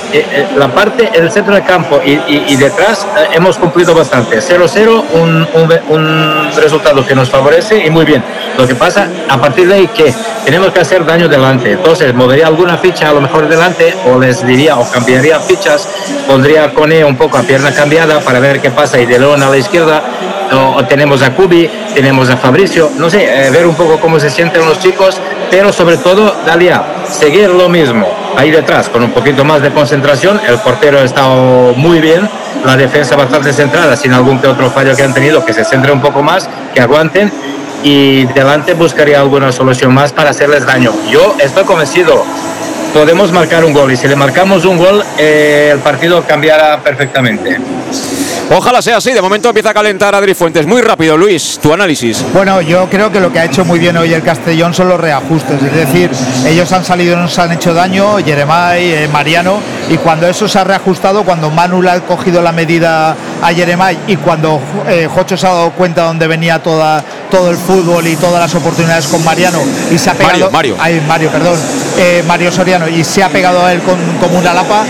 la parte, el centro del campo y, y, detrás hemos cumplido bastante. 0-0, un, un, un, resultado que nos favorece y muy bien. Lo que pasa, a partir de ahí, que tenemos que hacer daño delante. Entonces, movería alguna ficha a lo mejor delante o les diría o cambiaría fichas, pondría a Cone un poco a pierna cambiada para ver qué pasa y de León a la izquierda. O, tenemos a Cubi, tenemos a Fabricio, no sé, eh, ver un poco cómo se sienten los chicos, pero sobre todo, Dalia, seguir lo mismo ahí detrás con un poquito más de concentración. El portero ha estado muy bien, la defensa bastante centrada, sin algún que otro fallo que han tenido, que se centre un poco más, que aguanten y delante buscaría alguna solución más para hacerles daño. Yo estoy convencido, podemos marcar un gol y si le marcamos un gol, eh, el partido cambiará perfectamente. Ojalá sea así. De momento empieza a calentar Adri Fuentes. Muy rápido, Luis, tu análisis. Bueno, yo creo que lo que ha hecho muy bien hoy el Castellón son los reajustes. Es decir, ellos han salido nos han hecho daño, Jeremai, eh, Mariano, y cuando eso se ha reajustado, cuando Manu ha cogido la medida a Jeremai y cuando eh, Jocho se ha dado cuenta dónde venía toda, todo el fútbol y todas las oportunidades con Mariano y se ha pegado. Mario, Mario. Ay, Mario, perdón. Eh, Mario Soriano y se ha pegado a él con, como una lapa,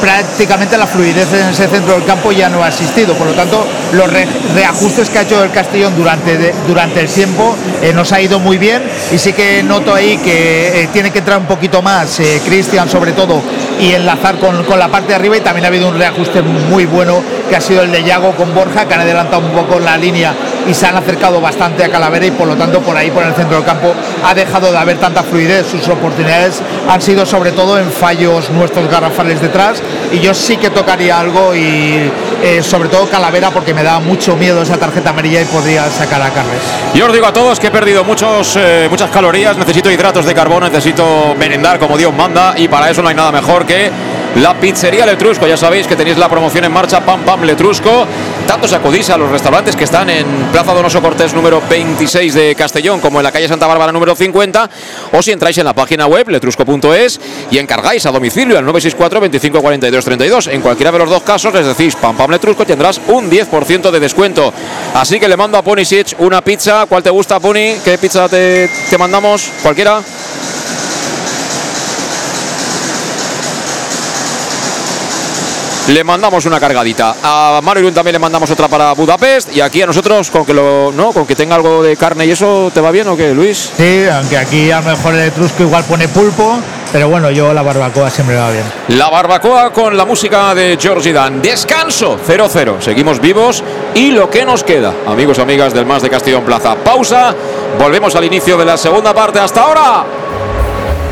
prácticamente la fluidez en ese centro del campo ya no ha existido. Por lo tanto, los re, reajustes que ha hecho el Castellón durante, de, durante el tiempo eh, nos ha ido muy bien y sí que noto ahí que eh, tiene que entrar un poquito más, eh, Cristian sobre todo, y enlazar con, con, la parte de arriba y también ha habido un reajuste muy bueno que ha sido el de Yago con Borja, que han adelantado un poco la línea y se han acercado bastante a Calavera y por lo tanto por ahí, por el centro del campo, ha dejado de haber tanta fluidez. Sus oportunidades han sido sobre todo en fallos nuestros garrafales detrás y yo sí que tocaría algo y eh, sobre todo Calavera porque me da mucho miedo esa tarjeta amarilla y podría sacar a Carles. Yo os digo a todos que he perdido muchos, eh, muchas calorías, necesito hidratos de carbono, necesito merendar como Dios manda y para eso no hay nada mejor que la pizzería Letrusco. Ya sabéis que tenéis la promoción en marcha, Pam Pam Letrusco. Tanto sacudís a los restaurantes que están en Plaza Donoso Cortés número 26 de Castellón, como en la calle Santa Bárbara número 50, o si entráis en la página web letrusco.es y encargáis a domicilio al 964 25 42 32. En cualquiera de los dos casos les decís Pam Pam Letrusco tendrás un 10% de descuento. Así que le mando a Pony Sitch una pizza. ¿Cuál te gusta, Pony? ¿Qué pizza te, te mandamos? ¿Cualquiera? Le mandamos una cargadita. A Mario también le mandamos otra para Budapest y aquí a nosotros con que lo no, con que tenga algo de carne y eso te va bien o qué, Luis? Sí, aunque aquí a lo mejor el etrusco igual pone pulpo, pero bueno, yo la barbacoa siempre va bien. La barbacoa con la música de George Dan. Descanso 0-0. Seguimos vivos y lo que nos queda, amigos y amigas del Más de Castellón Plaza. Pausa. Volvemos al inicio de la segunda parte. Hasta ahora.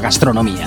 gastronomía.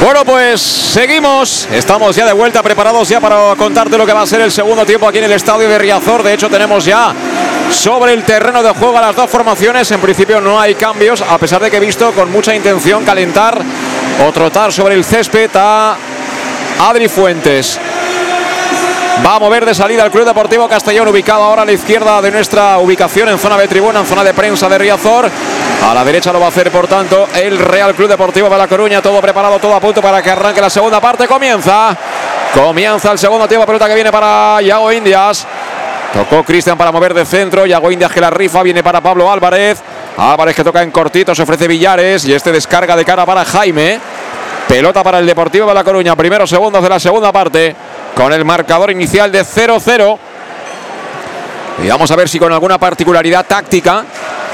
Bueno, pues seguimos. Estamos ya de vuelta, preparados ya para contarte lo que va a ser el segundo tiempo aquí en el estadio de Riazor. De hecho, tenemos ya sobre el terreno de juego a las dos formaciones. En principio no hay cambios, a pesar de que he visto con mucha intención calentar o trotar sobre el césped a Adri Fuentes. Va a mover de salida el Club Deportivo Castellón, ubicado ahora a la izquierda de nuestra ubicación en zona de tribuna, en zona de prensa de Riazor. A la derecha lo va a hacer, por tanto, el Real Club Deportivo de La Coruña. Todo preparado, todo a punto para que arranque la segunda parte. Comienza. Comienza el segundo tiempo. Pelota que viene para Yago Indias. Tocó Cristian para mover de centro. Yago Indias que la rifa. Viene para Pablo Álvarez. Álvarez que toca en cortito. Se ofrece Villares. Y este descarga de cara para Jaime. Pelota para el Deportivo de La Coruña. Primeros segundos de la segunda parte con el marcador inicial de 0-0. Y vamos a ver si con alguna particularidad táctica,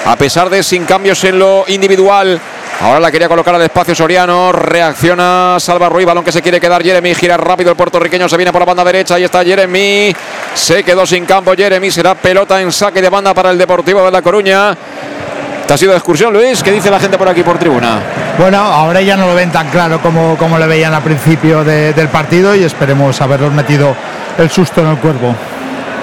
a pesar de sin cambios en lo individual, ahora la quería colocar al espacio Soriano, reacciona Salva Ruiz, balón que se quiere quedar Jeremy, gira rápido el puertorriqueño, se viene por la banda derecha, ahí está Jeremy, se quedó sin campo Jeremy, será pelota en saque de banda para el Deportivo de La Coruña. ¿Te ha sido de excursión, Luis? ¿Qué dice la gente por aquí por tribuna? Bueno, ahora ya no lo ven tan claro como, como le veían al principio de- del partido y esperemos haberlos metido el susto en el cuerpo.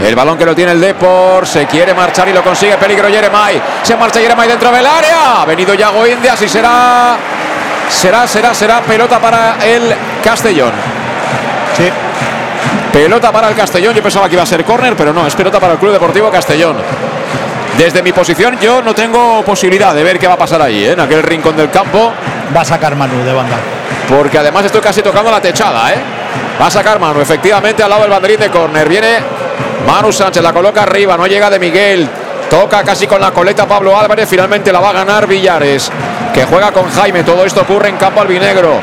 El balón que lo tiene el Depor, se quiere marchar y lo consigue. Peligro Jeremai. Se marcha Jeremai dentro del área. Ha venido Yago Indias y será. Será, será, será pelota para el Castellón. Sí. Pelota para el Castellón. Yo pensaba que iba a ser córner, pero no, es pelota para el Club Deportivo Castellón. Desde mi posición yo no tengo posibilidad de ver qué va a pasar ahí, ¿eh? en aquel rincón del campo. Va a sacar Manu de banda. Porque además estoy casi tocando la techada, ¿eh? Va a sacar Manu, efectivamente, al lado del banderín de córner. Viene Manu Sánchez, la coloca arriba, no llega de Miguel. Toca casi con la coleta Pablo Álvarez, finalmente la va a ganar Villares, que juega con Jaime. Todo esto ocurre en campo albinegro.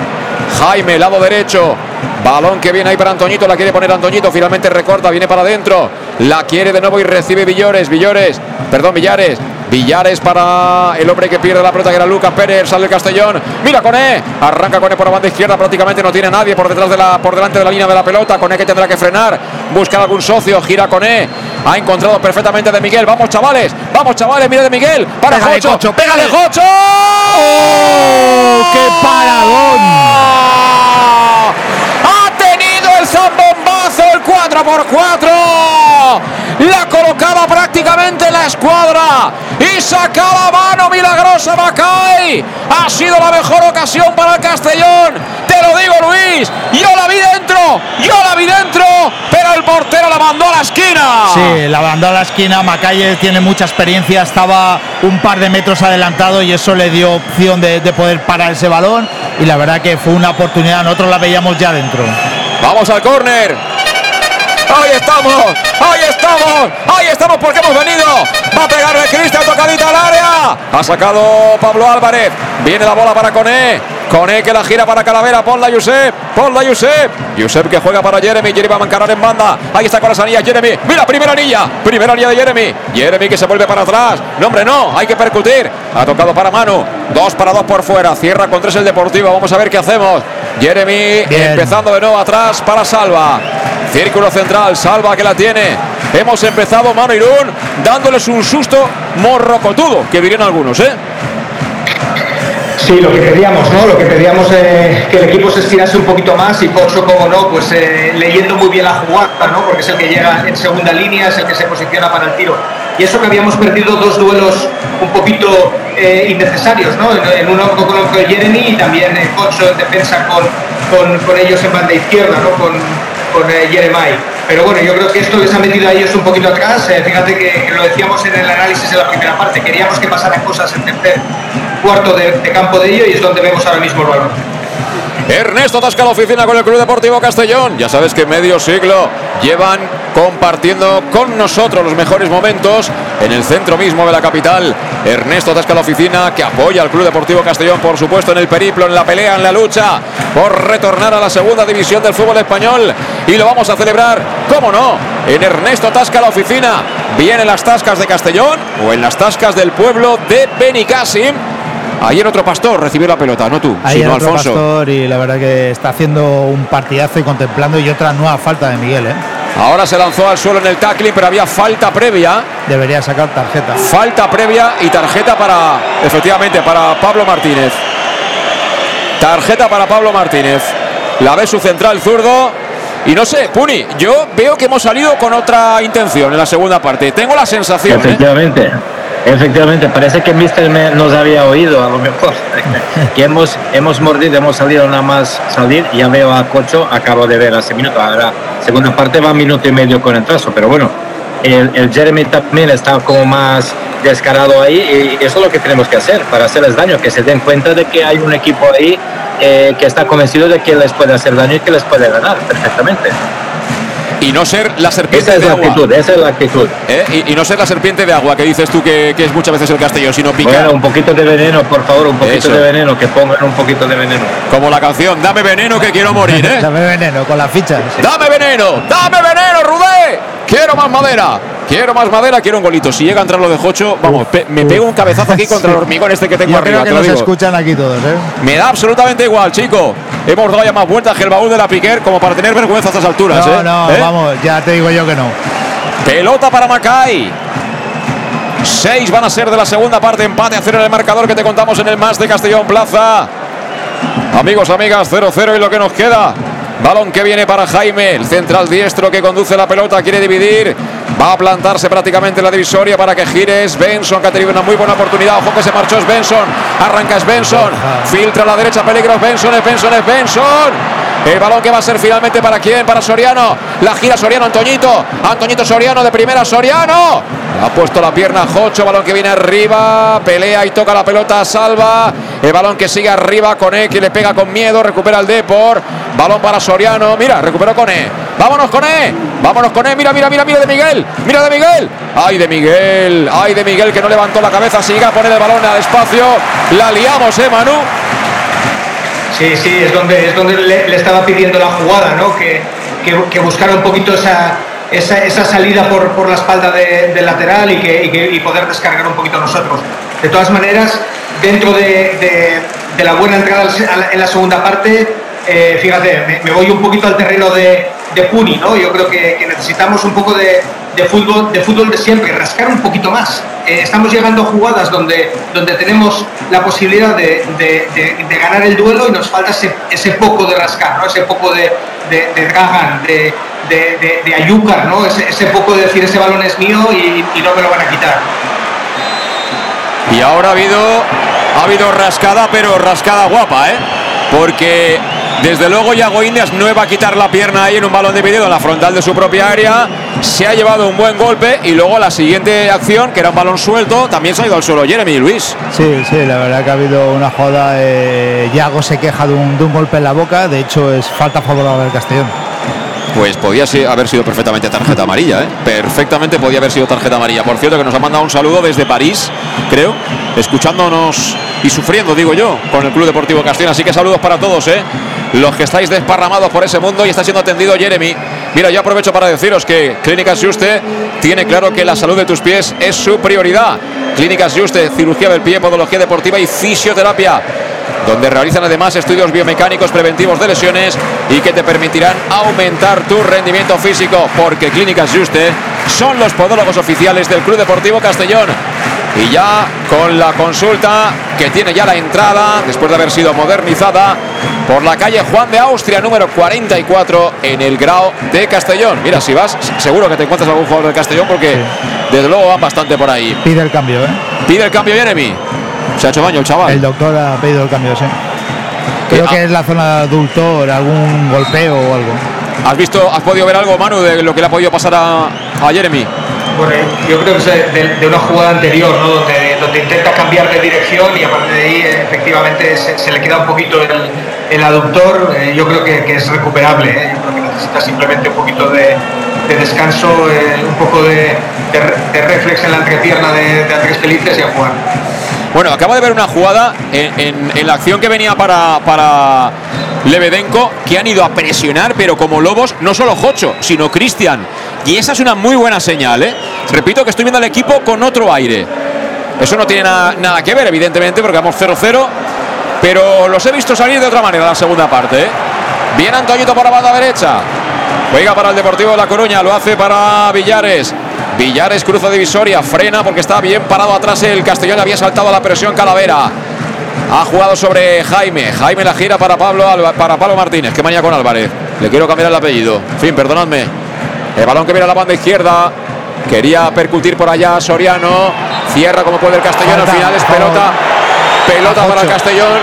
Jaime, lado derecho. Balón que viene ahí para Antoñito, la quiere poner Antoñito, finalmente recorta, viene para adentro. La quiere de nuevo y recibe Villores, Villores, perdón, Villares. Villares para el hombre que pierde la pelota, que era Lucas Pérez, sale el Castellón. Mira Coné, arranca Coné por la banda izquierda, prácticamente no tiene nadie por detrás de la, por delante de la línea de la pelota. Coné que tendrá que frenar, buscar algún socio, gira Coné. Ha encontrado perfectamente de Miguel. Vamos chavales, vamos chavales, mira de Miguel. Para Pégale, Jocho, Cocho, pégale Jocho. ¡Oh, qué paradón! Ha tenido el zambombazo el 4 por 4 La colocaba prácticamente la escuadra y sacaba mano milagrosa Macay. Ha sido la mejor ocasión para el Castellón. Te lo digo, Luis. Yo la vi dentro, yo la vi dentro, pero el portero la mandó a la esquina. Sí, la mandó a la esquina. Macalle tiene mucha experiencia, estaba un par de metros adelantado y eso le dio opción de, de poder parar ese balón. Y la verdad que fue una oportunidad, nosotros la veíamos ya dentro. Vamos al córner. Ahí estamos, ahí estamos, ahí estamos porque hemos venido. Va a pegarle Cristian tocadita al área. Ha sacado Pablo Álvarez. Viene la bola para Coné. Coné que la gira para Calavera. Ponla Josep. Ponla Josep. Josep que juega para Jeremy. Jeremy va a mancarar en banda. Ahí está con las anillas Jeremy. Mira, primera anilla. Primera anilla de Jeremy. Jeremy que se vuelve para atrás. No, hombre, no. Hay que percutir. Ha tocado para Manu. Dos para dos por fuera. Cierra con tres el Deportivo. Vamos a ver qué hacemos. Jeremy Bien. empezando de nuevo atrás para Salva. Círculo central, Salva que la tiene. Hemos empezado Mano Irún dándoles un susto morrocotudo, que dirían algunos, ¿eh? Sí, lo que pedíamos, ¿no? Lo que pedíamos eh, que el equipo se estirase un poquito más y Pocho, como no, pues eh, leyendo muy bien la jugada, ¿no? Porque es el que llega en segunda línea, es el que se posiciona para el tiro. Y eso que habíamos perdido dos duelos un poquito eh, innecesarios, ¿no? En, en uno con, Jeremy y también Pocho en defensa con, con, ellos en banda izquierda, ¿no? Con eh, Jeremiah. Pero bueno, yo creo que esto les ha metido a ellos un poquito atrás. Eh, fíjate que, lo decíamos en el análisis de la primera parte, queríamos que pasaran cosas en tercer cuarto de, campo de ello y es donde vemos ahora mismo el balón. Ernesto Tasca la oficina con el Club Deportivo Castellón. Ya sabes que medio siglo llevan compartiendo con nosotros los mejores momentos en el centro mismo de la capital. Ernesto Tasca la oficina que apoya al Club Deportivo Castellón, por supuesto, en el periplo, en la pelea, en la lucha por retornar a la segunda división del fútbol español. Y lo vamos a celebrar, cómo no, en Ernesto Tasca la oficina. Bien en las tascas de Castellón o en las tascas del pueblo de Benicassim Ayer otro pastor recibió la pelota, no tú, Ayer sino otro Alfonso. Pastor y la verdad que está haciendo un partidazo y contemplando y otra nueva falta de Miguel, ¿eh? Ahora se lanzó al suelo en el tackling, pero había falta previa. Debería sacar tarjeta. Falta previa y tarjeta para, efectivamente, para Pablo Martínez. Tarjeta para Pablo Martínez. La ve su central zurdo. Y no sé, Puni, yo veo que hemos salido con otra intención en la segunda parte. Tengo la sensación. ¿eh? Efectivamente. Parece que Mister me- nos había oído a lo mejor. que hemos, hemos mordido, hemos salido nada más salir. Ya veo a Cocho, acabo de ver hace minuto. Ahora, segunda parte va minuto y medio con el trazo, pero bueno, el, el Jeremy también está como más descarado ahí y eso es lo que tenemos que hacer para hacerles daño, que se den cuenta de que hay un equipo ahí eh, que está convencido de que les puede hacer daño y que les puede ganar perfectamente. Y no ser la serpiente Esa es de la agua. actitud, esa es la actitud. ¿eh? Y, y no ser la serpiente de agua que dices tú que, que es muchas veces el Castellón, sino picar. Bueno, un poquito de veneno, por favor, un poquito Eso. de veneno, que pongan un poquito de veneno. Como la canción, dame veneno que quiero morir, ¿eh? Dame veneno con las fichas. ¡Dame veneno! ¡Dame veneno, Rudé! ¡Quiero más madera! Quiero más madera, quiero un golito. Si llega a entrar lo de Jocho, vamos, pe- me pego un cabezazo aquí contra el hormigón este que tengo Yo arriba, creo que te lo nos digo. escuchan aquí todos, ¿eh? Me da absolutamente igual, chico. Hemos dado ya más vueltas que el baúl de la Piquer como para tener vergüenza a estas alturas, No, ¿eh? no, ¿Eh? vamos, ya te digo yo que no. Pelota para Macay. Seis van a ser de la segunda parte. Empate a cero en el marcador que te contamos en el más de Castellón Plaza. Amigos, amigas, 0-0 y lo que nos queda. Balón que viene para Jaime, el central diestro que conduce la pelota, quiere dividir. Va a plantarse prácticamente en la divisoria para que gires. Benson, que ha tenido una muy buena oportunidad. Ojo que se marchó es Benson. Arranca es Benson. Filtra a la derecha, peligro Benson, Benson, Benson. El balón que va a ser finalmente para quién? Para Soriano. La gira Soriano, Antoñito. Antoñito Soriano de primera, Soriano. Ha puesto la pierna Jocho, balón que viene arriba, pelea y toca la pelota, salva. El balón que sigue arriba, Cone que le pega con miedo, recupera el Depor. Balón para Soriano, mira, recuperó Cone. Vámonos Cone, vámonos Cone, mira, mira, mira, mira de Miguel, mira de Miguel. Ay de Miguel, ay de Miguel que no levantó la cabeza, sigue a poner el balón al espacio. La liamos, eh. Sí, sí, es donde, es donde le, estaba pidiendo la jugada, ¿no? Que, que, buscara un poquito esa, esa, salida por, por la espalda de- del lateral y, que, poder descargar un poquito nosotros. De todas maneras, dentro de, de- la buena entrada a en la segunda parte, eh, fíjate, me, voy un poquito al terreno de, Puni, ¿no? Yo creo que, necesitamos un poco de, fútbol, de fútbol de siempre, rascar un poquito más. Eh, estamos llegando a jugadas donde, donde tenemos la posibilidad de, de- ganar el duelo y nos falta ese, poco de rascar, ¿no? ese poco de, de, Dragan, de- de Ayúcar, ¿no? ese, ese poco de decir ese balón es mío y, y no me lo van a quitar. Y ahora ha habido, ha habido rascada, pero rascada guapa, ¿eh? Porque desde luego Yago Indias no va a quitar la pierna ahí en un balón dividido en la frontal de su propia área. Se ha llevado un buen golpe y luego la siguiente acción, que era un balón suelto, también se ha ido al suelo Jeremy Luis. Sí, sí, la verdad que ha habido una. Eh, Yago se queja de un, de un golpe en la boca. De hecho, es falta favorable al Castellón. Pues podía haber sido perfectamente tarjeta amarilla, ¿eh? Perfectamente podía haber sido tarjeta amarilla. Por cierto, que nos ha mandado un saludo desde París, creo, escuchándonos y sufriendo, digo yo, con el Club Deportivo Castellón. Así que saludos para todos, ¿eh? Los que estáis desparramados por ese mundo y está siendo atendido Jeremy. Mira, yo aprovecho para deciros que Clínicas Juste tiene claro que la salud de tus pies es su prioridad. Clínicas Juste, cirugía del pie, podología deportiva y fisioterapia donde realizan además estudios biomecánicos preventivos de lesiones y que te permitirán aumentar tu rendimiento físico, porque Clínicas Juste son los podólogos oficiales del Club Deportivo Castellón. Y ya con la consulta que tiene ya la entrada, después de haber sido modernizada, por la calle Juan de Austria, número 44, en el Grau de Castellón. Mira, si vas, seguro que te encuentras algún jugador del Castellón, porque desde luego van bastante por ahí. Pide el cambio, ¿eh? Pide el cambio Jeremy. Se ha hecho baño el chaval. El doctor ha pedido el cambio, sí. Creo Ah. que es la zona de adultor, algún golpeo o algo. ¿Has visto, has podido ver algo, Manu, de lo que le ha podido pasar a, a Jeremy? Bueno, yo creo que de, una jugada anterior, ¿no? donde, donde intenta cambiar de dirección y a partir de ahí efectivamente se, le queda un poquito el, aductor. Eh, yo creo que, es recuperable. ¿eh? Yo creo que necesita simplemente un poquito de, de descanso, eh, un poco de, de, re- de reflex en la entrepierna de Andrés Felices y a jugar. Bueno, acabo de ver una jugada en, la acción que venía para, para Lebedenko, que han ido a presionar, pero como lobos, no solo Jocho, sino Cristian. Y esa es una muy buena señal, ¿eh? Repito que estoy viendo al equipo con otro aire. Eso no tiene na- nada que ver, evidentemente, porque vamos 0-0. Pero los he visto salir de otra manera la segunda parte. ¿eh? Bien Antoñito por la banda derecha. Juega para el Deportivo de La Coruña, lo hace para Villares. Villares cruza divisoria, frena porque está bien parado atrás el Castellón, había saltado a la presión Calavera. Ha jugado sobre Jaime. Jaime la gira para Pablo, Alba- para Pablo Martínez. Que mañana con Álvarez. Le quiero cambiar el apellido. En fin, perdonadme. El balón que viene a la banda izquierda. Quería percutir por allá Soriano. Cierra como puede el Castellón. Al final es pelota. Pelota para el. Castellón.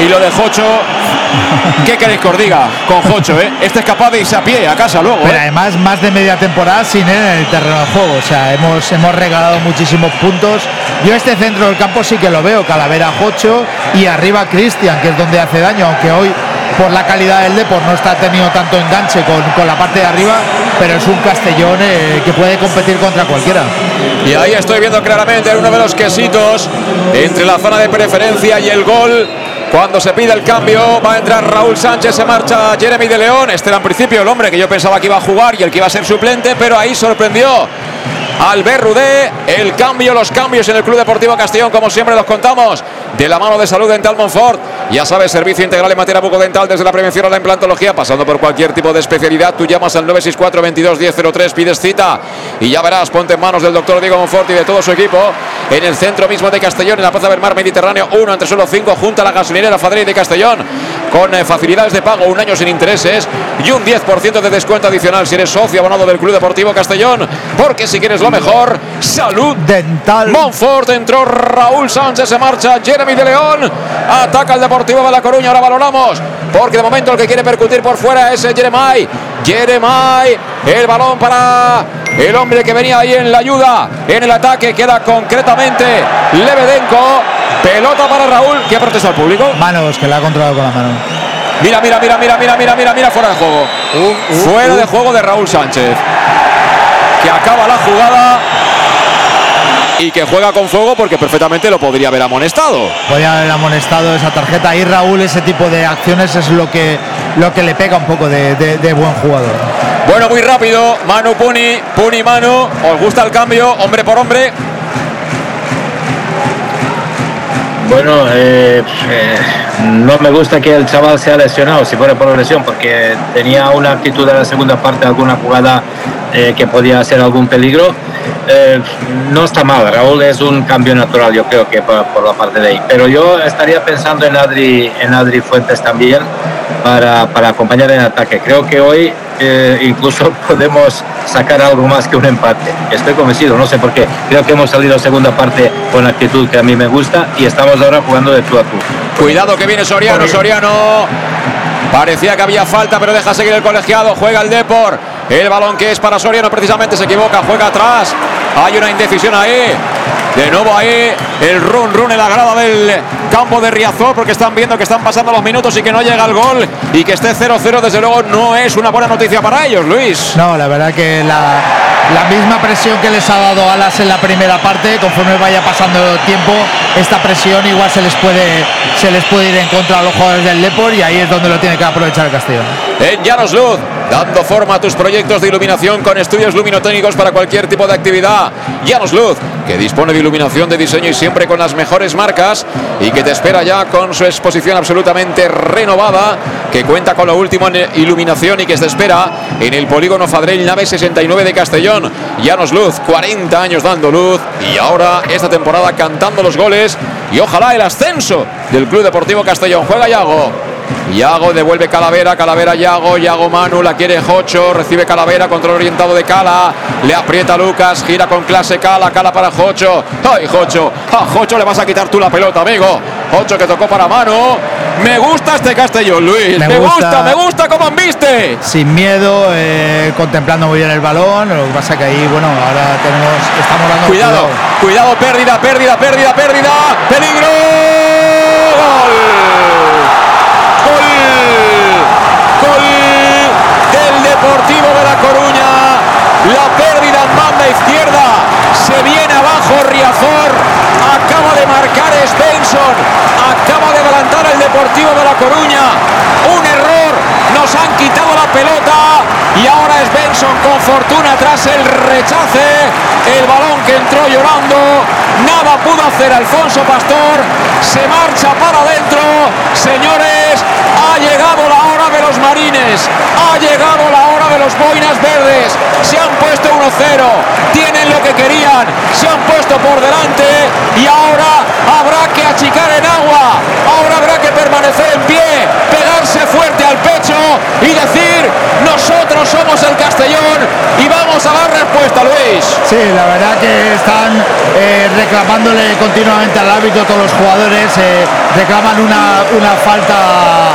Y lo de Jocho. ¿Qué queréis que os diga con Jocho? Eh? Este es capaz de irse a pie a casa luego. Pero ¿eh? además, más de media temporada sin él en el terreno de juego. O sea, hemos, hemos regalado muchísimos puntos. Yo este centro del campo sí que lo veo. Calavera Jocho y arriba Cristian, que es donde hace daño, aunque hoy por la calidad del Depor no está teniendo tanto enganche con, con la parte de arriba, pero es un Castellón eh, que puede competir contra cualquiera. Y ahí estoy viendo claramente uno de los quesitos entre la zona de preferencia y el gol. Cuando se pide el cambio, va a entrar Raúl Sánchez, se marcha Jeremy de León. Este era en principio el hombre que yo pensaba que iba a jugar y el que iba a ser suplente, pero ahí sorprendió Albert Rudé. El cambio, los cambios en el Club Deportivo Castellón, como siempre los contamos, de la mano de Salud Dental Monfort. Ya sabes, servicio integral en materia bucodental desde la prevención a la implantología, pasando por cualquier tipo de especialidad. Tú llamas al 964 22 1003, pides cita y ya verás, ponte en manos del doctor Diego Monfort y de todo su equipo en el centro mismo de Castellón, en la Plaza del Mar Mediterráneo, uno entre solo cinco, junto a la gasolinera Fadrey de Castellón, con eh, facilidades de pago, un año sin intereses y un 10% de descuento adicional si eres socio abonado del Club Deportivo Castellón, porque si quieres lo mejor, salud dental. Monfort entró Raúl Sánchez, se marcha Jeremy de León, ataca el Deportivo de La Coruña, ahora valoramos, porque de momento el que quiere percutir por fuera es Jeremy. Jeremy, el balón para el hombre que venía ahí en la ayuda, en el ataque, queda concretamente Lebedenko, pelota para Raúl, que protesta al público. Manos, que la ha controlado con la mano. Mira, mira, mira, mira, mira, mira, mira, mira, fuera de juego. fuera de juego de Raúl Sánchez. Que acaba la jugada y que juega con fuego porque perfectamente lo podría haber amonestado. Podía haber amonestado esa tarjeta. Y Raúl, ese tipo de acciones es lo que, lo que le pega un poco de, de- de buen jugador. Bueno, muy rápido. Manu Puni, Puni Manu. ¿Os gusta el cambio? Hombre por hombre. Bueno, eh, eh, no me gusta que el chaval sea lesionado, si fuera por lesión, porque tenía una actitud en la segunda parte, alguna jugada eh, que podía ser algún peligro. Eh, no está mal, Raúl es un cambio natural, yo creo que por, por la parte de ahí. Pero yo estaría pensando en Adri, en Adri Fuentes también para, para acompañar en ataque. Creo que hoy eh, incluso podemos sacar algo más que un empate. Estoy convencido, no sé por qué. Creo que hemos salido segunda parte con la actitud que a mí me gusta y estamos ahora jugando de tú a tú. Cuidado que viene Soriano, Soriano. Parecía que había falta, pero deja seguir el colegiado. Juega el Depor. El balón que es para Soriano precisamente se equivoca, juega atrás. Hay una indecisión ahí. De nuevo ahí el run run en la grada del campo de Riazor porque están viendo que están pasando los minutos y que no llega el gol y que esté 0-0 desde luego no es una buena noticia para ellos, Luis. No, la verdad que la, la misma presión que les ha dado Alas en la primera parte, conforme vaya pasando el tiempo, esta presión igual se les puede se les puede ir en contra a los jugadores del Depor y ahí es donde lo tiene que aprovechar el Castellón. En Llanos Luz, dando forma a tus proyectos de iluminación con estudios luminotécnicos para cualquier tipo de actividad. Llanos Luz, que dispone de iluminación de diseño y siempre con las mejores marcas y que te espera ya con su exposición absolutamente renovada, que cuenta con lo último en iluminación y que te espera en el polígono Fadrell Nave 69 de Castellón. Llanos Luz, 40 años dando luz y ahora esta temporada cantando los goles y ojalá el ascenso del Club Deportivo Castellón. Juega Yago. Yago devuelve Calavera, Calavera Yago, Yago Manu, la quiere Jocho, recibe Calavera, control orientado de Cala, le aprieta Lucas, gira con clase Cala, Cala para Jocho, ay Jocho, a Jocho le vas a quitar tú la pelota, amigo, Jocho que tocó para Manu, me gusta este Castellón, Luis, me, Me gusta, gusta. me gusta cómo viste. Sin miedo, eh, contemplando muy bien el balón, lo que pasa que ahí, bueno, ahora tenemos, estamos dando Cuidado, cuidado, pérdida, pérdida, pérdida, pérdida, peligro, gol, gol, gol del Deportivo de La Coruña, la pérdida en banda izquierda, se viene abajo Riazor, acaba de marcar Svensson, acaba de adelantar el Deportivo de La Coruña, un error, nos han quitado la pelota y ahora Svensson con fortuna tras el rechace. El balón que entró llorando. Nada pudo hacer Alfonso Pastor. Se marcha para adentro. Señores, ha llegado la hora de los marines. Ha llegado la hora de los boinas verdes. Se han puesto 1-0. Tienen lo que querían. Se han puesto por delante. Y ahora habrá que achicar en agua. Ahora habrá que permanecer en pie. Pegarse fuerte al pecho y decir, nosotros somos el Castellón y vamos a dar respuesta, Luis. Sí, la verdad que están eh, reclamándole continuamente al árbitro todos los jugadores, eh, reclaman una, una falta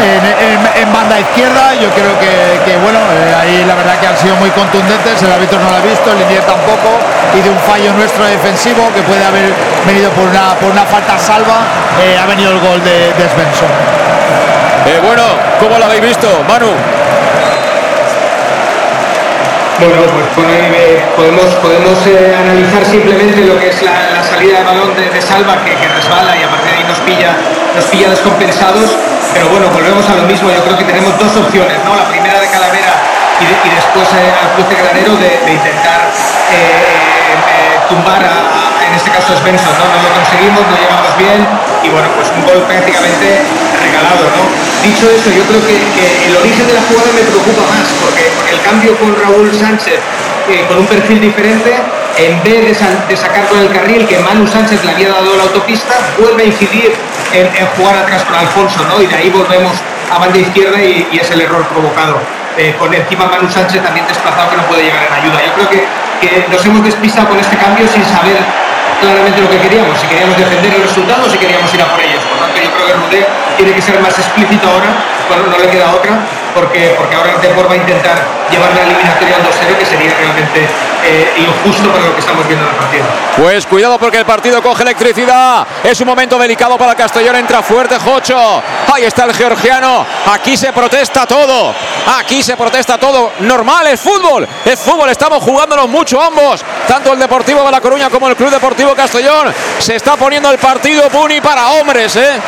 en, banda izquierda. Yo creo que, bueno, eh, ahí la verdad que han sido muy contundentes. El árbitro no lo ha visto, el Linier tampoco. Y de un fallo nuestro defensivo que puede haber venido por una, por una falta salva, eh, ha venido el gol de, de. Eh, bueno, ¿cómo lo habéis visto, Manu? Bueno, pues eh, podemos, podemos eh, analizar simplemente lo que es la, salida de balón de, de Salva que, resbala y a partir de ahí nos pilla, nos pilla descompensados. Pero bueno, volvemos a lo mismo. Yo creo que tenemos dos opciones, ¿no? La primera de Calavera y, de- y después eh, al cruce granero de, de intentar eh, tumbar a- en este caso a Svensson, ¿no? No lo conseguimos, no llegamos bien y bueno, pues un gol prácticamente regalado, ¿no? Dicho eso, yo creo que, el origen de la jugada me preocupa más porque, el cambio con Raúl Sánchez eh, con un perfil diferente, en vez de, sa- de sacar con el carril que Manu Sánchez le había dado la autopista, vuelve a incidir en, jugar atrás con Alfonso, ¿no? Y de ahí volvemos a banda izquierda y, y es el error provocado. Eh, con encima Manu Sánchez también desplazado que no puede llegar en ayuda. Yo creo que, que nos hemos despistado con este cambio sin saber claramente lo que queríamos, si queríamos defender el resultado o si queríamos ir a por ellos. Por tanto, yo creo que Rudé tiene que ser más explícito ahora, bueno, no le queda otra, porque, porque ahora el Depor va a intentar llevar la eliminatoria al 2-0, que sería realmente eh, injusto para lo que estamos viendo en el partido. Pues cuidado porque el partido coge electricidad. Es un momento delicado para Castellón. Entra fuerte Jocho. Ahí está el georgiano. Aquí se protesta todo. Aquí se protesta todo. Normal, es fútbol. Es fútbol. Estamos jugándonos mucho ambos. Tanto el Deportivo de La Coruña como el Club Deportivo Castellón. Se está poniendo el partido Puni para hombres, ¿eh?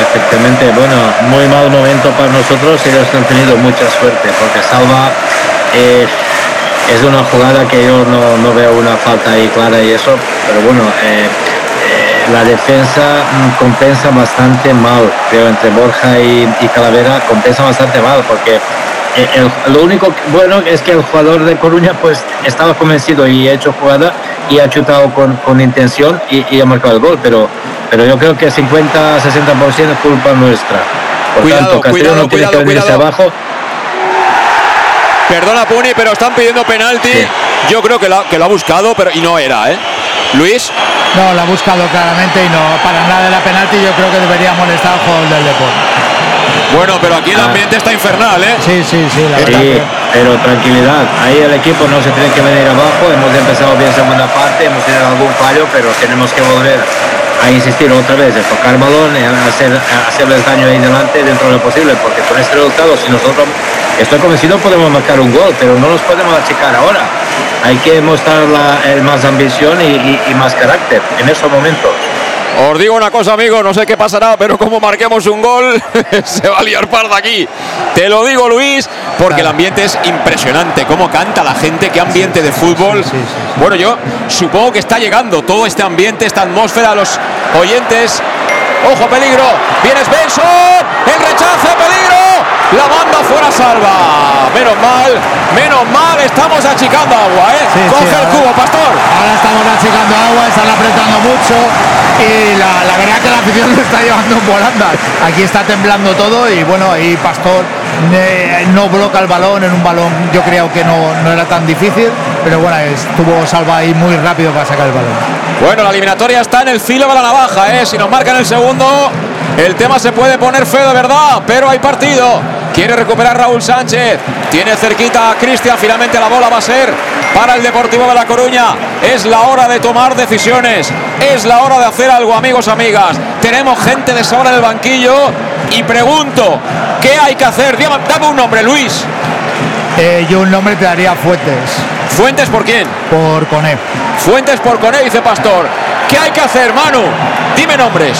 Efectivamente, bueno, muy mal momento para nosotros. Ellos han tenido mucha suerte porque Salva eh, es una jugada que yo no, no veo una falta ahí clara y eso, pero bueno, eh, eh, la defensa mm, compensa bastante mal, creo, entre Borja y, Calavera compensa bastante mal porque el- lo único que- bueno es que el jugador de Coruña pues estaba convencido y ha hecho jugada y ha chutado con, con intención y, y ha marcado el gol, pero, pero yo creo que 50-60% es culpa nuestra. Por Cuidado, tanto, Castellón cuidado, no tiene cuidado, que venirse cuidado. abajo. Perdona Puni, pero están pidiendo penalti. Yo creo que, la- que lo ha buscado, pero y no era, ¿eh? Luis. No, la ha buscado claramente y no para nada de la penalti. Yo creo que debería molestar al jugador del deporte. Bueno, pero aquí el Ah. ambiente está infernal, ¿eh? Sí, sí, sí, la verdad. Sí, pero tranquilidad. Ahí el equipo no se tiene que venir abajo. Hemos empezado bien segunda parte, hemos tenido algún fallo, pero tenemos que volver a insistir otra vez, en tocar balón, en hacer, a hacerles daño ahí delante dentro de lo posible, porque con este resultado, si nosotros, estoy convencido, podemos marcar un gol, pero no nos podemos achicar ahora. Hay que mostrar la, el más ambición y, y- y más carácter en esos momentos. Os digo una cosa, amigo, no sé qué pasará, pero como marquemos un gol, se va a liar parda aquí. Te lo digo, Luis, porque el ambiente es impresionante. Cómo canta la gente, qué ambiente de fútbol. Bueno, yo supongo que está llegando todo este ambiente, esta atmósfera a los oyentes. Ojo, peligro. Viene Svensson. El rechace, peligro. La banda fuera salva. Menos mal, menos mal, estamos achicando agua, ¿eh? Sí, sí, Coge el cubo, Pastor. Ahora estamos achicando agua, están apretando mucho y la, la verdad que la afición lo está llevando en volandas. Aquí está temblando todo y bueno, y Pastor eh, no bloca el balón en un balón, yo creo que no, no era tan difícil, pero bueno, estuvo salva ahí muy rápido para sacar el balón. Bueno, la eliminatoria está en el filo de la navaja, ¿eh? Si nos marcan el segundo, el tema se puede poner feo de verdad, pero hay partido. Quiere recuperar Raúl Sánchez. Tiene cerquita a Cristian. Finalmente la bola va a ser para el Deportivo de La Coruña. Es la hora de tomar decisiones. Es la hora de hacer algo, amigos, amigas. Tenemos gente de sobra en el banquillo. Y pregunto, ¿qué hay que hacer? Dame un nombre, Luis. Eh, yo un nombre te daría Fuentes. ¿Fuentes por quién? Por Coné. Fuentes por Coné, dice Pastor. ¿Qué hay que hacer, Manu? Dime nombres.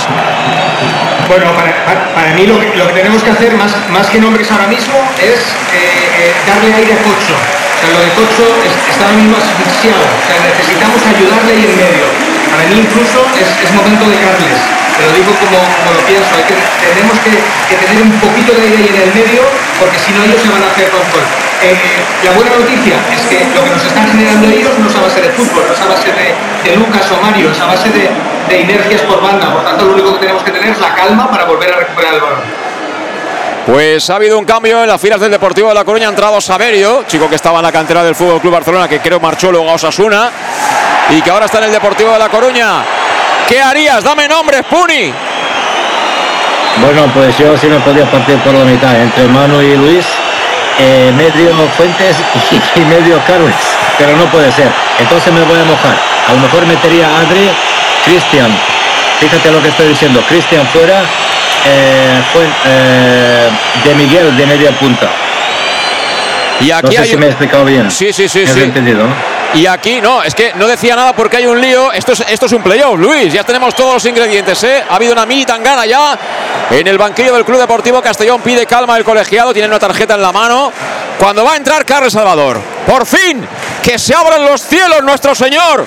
Bueno, para, mí lo que, lo que, tenemos que hacer, más, más que nombres ahora mismo, es eh, eh, darle aire a Cocho. O sea, lo de Cocho está ahora mismo asfixiado. O sea, necesitamos ayudarle ahí en medio. Para mí incluso es, es momento de Carles. Te lo digo como, como lo pienso. Tenemos que, que, tener un poquito de aire ahí en el medio, porque si no ellos se van a hacer con eh, la buena noticia es que lo que nos están generando ellos no es a base de fútbol, no es a base de, de Lucas o Mario, es a base de, de inercias por banda. Por tanto, lo único que tenemos que tener es la calma para volver a recuperar el balón. Pues ha habido un cambio en las filas del Deportivo de La Coruña. Ha entrado Saverio, chico que estaba en la cantera del Fútbol Club Barcelona, que creo marchó luego a Osasuna y que ahora está en el Deportivo de La Coruña. ¿Qué harías? Dame nombres, Puni. Bueno, pues yo sí me podía partir por la mitad entre Manu y Luis, eh, medio Fuentes y, y medio Carlos, pero no puede ser. Entonces me voy a mojar. A lo mejor metería a Adri Cristian, fíjate lo que estoy diciendo, Cristian fuera, eh, fue, eh, de Miguel de media punta. Y aquí no sé si me he explicado bien. Sí, sí, sí. ¿Me has sí. entendido? Y aquí no, es que no decía nada porque hay un lío. Esto es, esto es un playoff, Luis. Ya tenemos todos los ingredientes, ¿eh? Ha habido una mini tangana ya en el banquillo del Club Deportivo Castellón. Pide calma el colegiado, tiene una tarjeta en la mano. Cuando va a entrar Carlos Salvador. Por fin, que se abran los cielos, nuestro Señor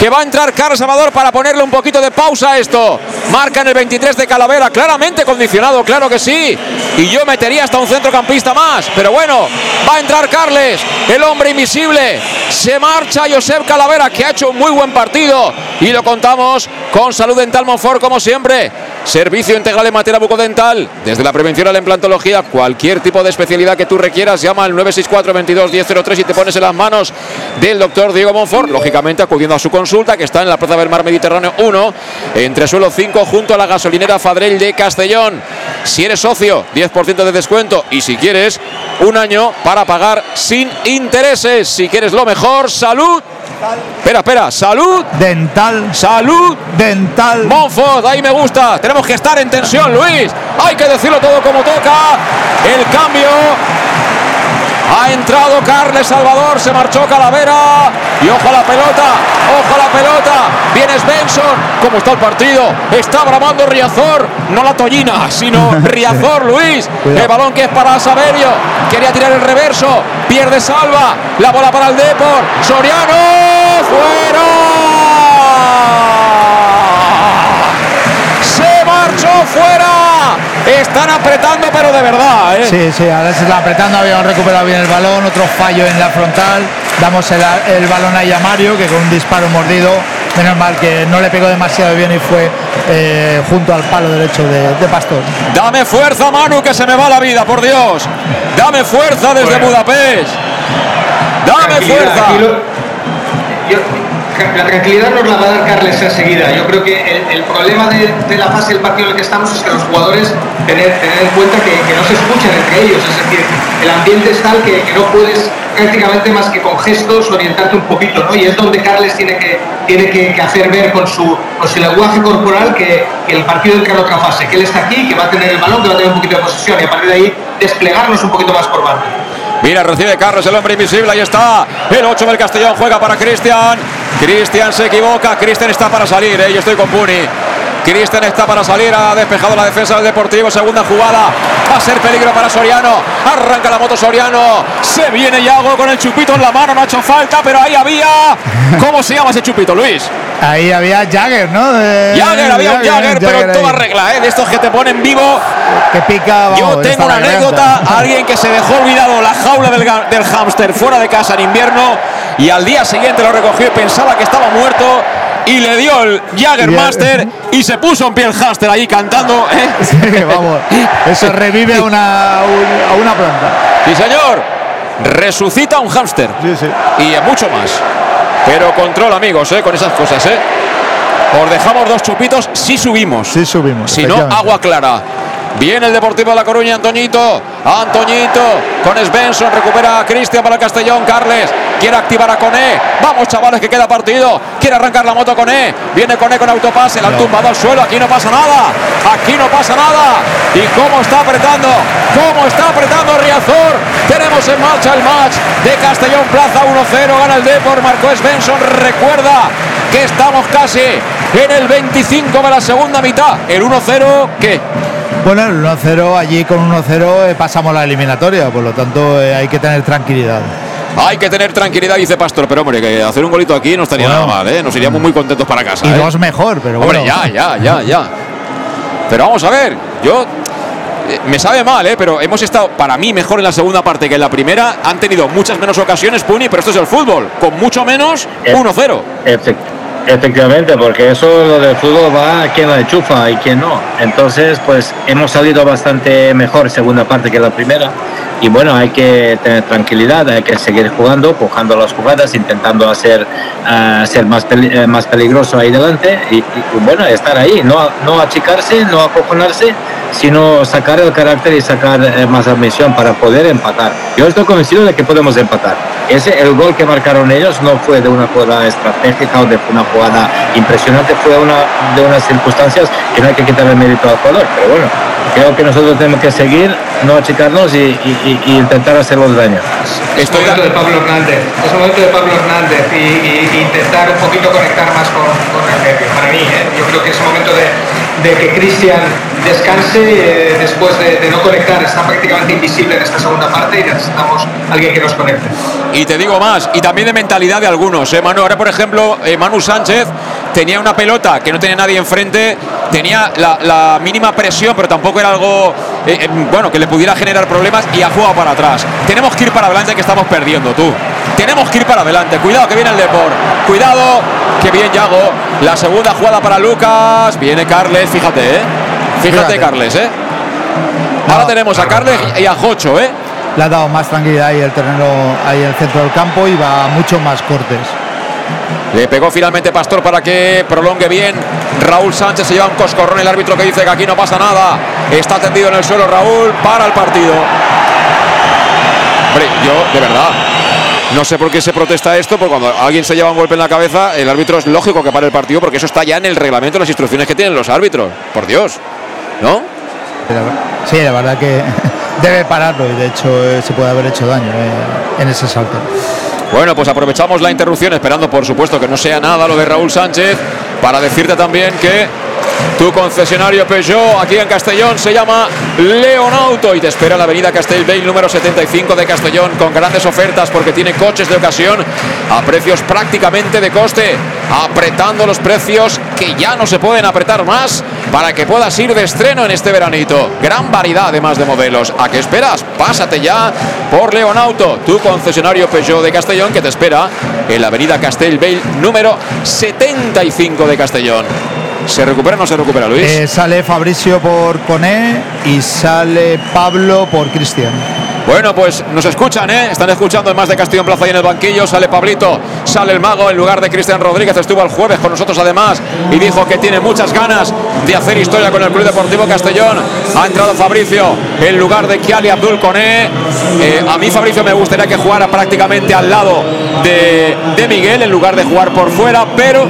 que va a entrar Carlos Salvador para ponerle un poquito de pausa a esto. Marca en el 23 de Calavera, claramente condicionado, claro que sí. Y yo metería hasta un centrocampista más. Pero bueno, va a entrar Carles, el hombre invisible. Se marcha Josep Calavera, que ha hecho un muy buen partido. Y lo contamos con Salud Dental Monfort, como siempre. Servicio integral en materia bucodental. Desde la prevención a la implantología, cualquier tipo de especialidad que tú requieras, llama al 964 22 1003 y te pones en las manos del doctor Diego Monfort. Lógicamente, acudiendo a su consulta, que está en la Plaza del Mar Mediterráneo 1, entre suelo 5, junto a la gasolinera Fadrell de Castellón. Si eres socio, 10% de descuento. Y si quieres, un año para pagar sin intereses. Si quieres lo mejor, salud. Espera, espera, salud. Dental. Salud. Dental. Monfort, ahí me gusta. Tenemos que estar en tensión, Luis. Hay que decirlo todo como toca. El cambio. Ha entrado Carles Salvador, se marchó Calavera. Y ojo a la pelota, ojo a la pelota. Viene Svensson. ¿Cómo está el partido? Está bramando Riazor. No la tollina, sino Riazor, Luis. El balón que es para Saverio. Quería tirar el reverso. Pierde Salva. La bola para el Depor. Soriano. ¡Fuera! Se marchó fuera. Están apretando, pero de verdad. ¿eh? Sí, sí, ahora se está apretando. Habían recuperado bien el balón. Otro fallo en la frontal. Damos el, el balón ahí a Mario, que con un disparo mordido. Menos mal que no le pegó demasiado bien y fue eh, junto al palo derecho de, de, Pastor. Dame fuerza, Manu, que se me va la vida, por Dios. Dame fuerza desde bueno. Budapest. Dame fuerza. Lo, yo, la tranquilidad nos la va a dar Carles enseguida. Yo creo que el, problema de, la fase del partido en el que estamos es que los jugadores tener, tener en cuenta que, no se escuchan entre ellos. Es decir, el ambiente es tal que, que, no puedes prácticamente más que con gestos orientarte un poquito, ¿no? Y es donde Carles tiene que, tiene que, hacer ver con su, con su lenguaje corporal que, el partido entra en otra fase, que él está aquí, que va a tener el balón, que va a tener un poquito de posesión y a partir de ahí desplegarnos un poquito más por banda. Mira, recibe Carlos, el hombre invisible, ahí está. El 8 del Castellón juega para Cristian. Cristian se equivoca, Cristian está para salir, ¿eh? yo estoy con Puni. Cristian está para salir, ha despejado la defensa del Deportivo, segunda jugada, va a ser peligro para Soriano, arranca la moto Soriano, se viene Yago con el chupito en la mano, no ha hecho falta, pero ahí había, ¿cómo se llama ese chupito, Luis? Ahí había Jagger, ¿no? De... Jagger, había un Jagger, pero en toda regla, ¿eh? de estos que te ponen vivo. Que pica. Vamos, Yo tengo una anécdota, alguien que se dejó olvidado la jaula del, del hámster fuera de casa en invierno y al día siguiente lo recogió y pensaba que estaba muerto y le dio el Jaggermaster y se puso en pie el hámster ahí cantando. ¿eh? Sí, vamos. Eso revive a una, a una planta. Sí, señor. Resucita un hámster. Sí, sí. Y mucho más. Pero control, amigos, ¿eh? con esas cosas. ¿eh? Os dejamos dos chupitos si subimos. Si subimos. Si no, agua clara. Viene el Deportivo de La Coruña, Antoñito. Antoñito con Svensson. Recupera a Cristian para el Castellón. Carles quiere activar a Coné. Vamos, chavales, que queda partido. Quiere arrancar la moto Coné. Viene Coné con autopase. La han tumbado al suelo. Aquí no pasa nada. Aquí no pasa nada. Y cómo está apretando. Cómo está apretando Riazor. Tenemos en marcha el match de Castellón Plaza 1-0. Gana el Depor. Marcó Svensson. Recuerda que estamos casi en el 25 de la segunda mitad. El 1-0, ¿qué? Bueno, el 1-0, allí con 1-0 eh, pasamos la eliminatoria, por lo tanto eh, hay que tener tranquilidad. Hay que tener tranquilidad, dice Pastor, pero hombre, que hacer un golito aquí no estaría Bueno. nada mal, ¿eh? Nos iríamos muy contentos para casa. Y ¿eh? dos mejor, pero Hombre, bueno. ya, ya, ya, ya. Pero vamos a ver, yo eh, me sabe mal, ¿eh? pero hemos estado para mí mejor en la segunda parte que en la primera. Han tenido muchas menos ocasiones, Puni, pero esto es el fútbol. Con mucho menos, 1-0. Efect- Efectivamente, porque eso lo del fútbol va a quien la enchufa y quien no. Entonces, pues hemos salido bastante mejor segunda parte que la primera. Y bueno, hay que tener tranquilidad, hay que seguir jugando, pujando las jugadas, intentando hacer ah, ser más, eh, más peligroso ahí delante y, bueno, estar ahí, no, no achicarse, no acojonarse, sino sacar el carácter y sacar eh, más admisión para poder empatar. Yo estoy convencido de que podemos empatar. Ese, el gol que marcaron ellos no fue de una jugada estratégica o de una jugada impresionante, fue una, de unas circunstancias que no hay que quitarle mérito al jugador. Pero bueno, creo que nosotros tenemos que seguir, no achicarnos y, y- y- intentar hacerlos daño. Es momento de Pablo Hernández, es momento de Pablo Hernández y, y- y intentar un poquito conectar más con, con el medio. Para mí, ¿eh? yo creo que es momento de, de que Cristian descanse eh, después de, no conectar. Está prácticamente invisible en esta segunda parte y necesitamos alguien que nos conecte. Y te digo más, y también de mentalidad de algunos. ¿eh, Manu? Ahora, por ejemplo, eh, Manu Sánchez tenía una pelota que no tenía nadie enfrente, tenía la, la mínima presión, pero tampoco era algo eh, bueno que le pudiera generar problemas y ha jugado para atrás. Tenemos que ir para adelante que estamos perdiendo, tú. Tenemos que ir para adelante. Cuidado que viene el Depor. Cuidado, que bien Yago. La segunda jugada para Lucas. Viene Carles, fíjate, ¿eh? Fíjate, Fíjate. Carles, ¿eh? Ahora tenemos a Carles y a Jocho, ¿eh? Le ha dado más tranquilidad ahí el terreno, ahí el centro del campo y va mucho más cortes. Le pegó finalmente Pastor para que prolongue bien. Raúl Sánchez se lleva un coscorrón. El árbitro que dice que aquí no pasa nada. Está tendido en el suelo Raúl para el partido. Hombre, yo, de verdad, no sé por qué se protesta esto, porque cuando alguien se lleva un golpe en la cabeza, el árbitro es lógico que pare el partido, porque eso está ya en el reglamento, las instrucciones que tienen los árbitros. Por Dios, ¿no? Sí, la verdad que debe pararlo y de hecho eh, se puede haber hecho daño eh, en ese salto. Bueno, pues aprovechamos la interrupción, esperando por supuesto que no sea nada lo de Raúl Sánchez, para decirte también que tu concesionario Peugeot aquí en Castellón se llama Leonauto y te espera la avenida Castellbell número 75 de Castellón con grandes ofertas porque tiene coches de ocasión a precios prácticamente de coste, apretando los precios que ya no se pueden apretar más para que puedas ir de estreno en este veranito. Gran variedad además de modelos. ¿A qué esperas? Pásate ya por Leonauto, tu concesionario Peugeot de Castellón que te espera en la avenida Castellbell número 75 de Castellón. ¿Se recupera o no se recupera, Luis? Eh, sale Fabricio por Coné y sale Pablo por Cristian. Bueno, pues nos escuchan, ¿eh? Están escuchando en más de Castellón Plaza y en el banquillo. Sale Pablito, sale el mago en lugar de Cristian Rodríguez. Estuvo el jueves con nosotros además y dijo que tiene muchas ganas de hacer historia con el Club Deportivo Castellón. Ha entrado Fabricio en lugar de Kiali Abdul Coné. Eh, a mí Fabricio me gustaría que jugara prácticamente al lado de, de Miguel en lugar de jugar por fuera, pero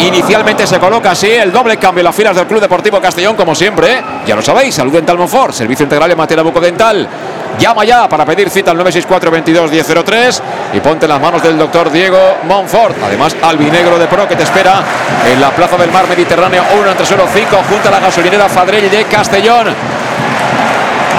inicialmente se coloca así el doble cambio en las filas del Club Deportivo Castellón, como siempre. ¿eh? Ya lo sabéis, Salud Dental Monfort, servicio integral en materia bucodental. Llama ya para pedir cita al 964 22 1003 y ponte en las manos del doctor Diego Monfort. Además, Albinegro de Pro que te espera en la Plaza del Mar Mediterráneo 1 entre suelo 5 junto a la gasolinera Fadrell de Castellón.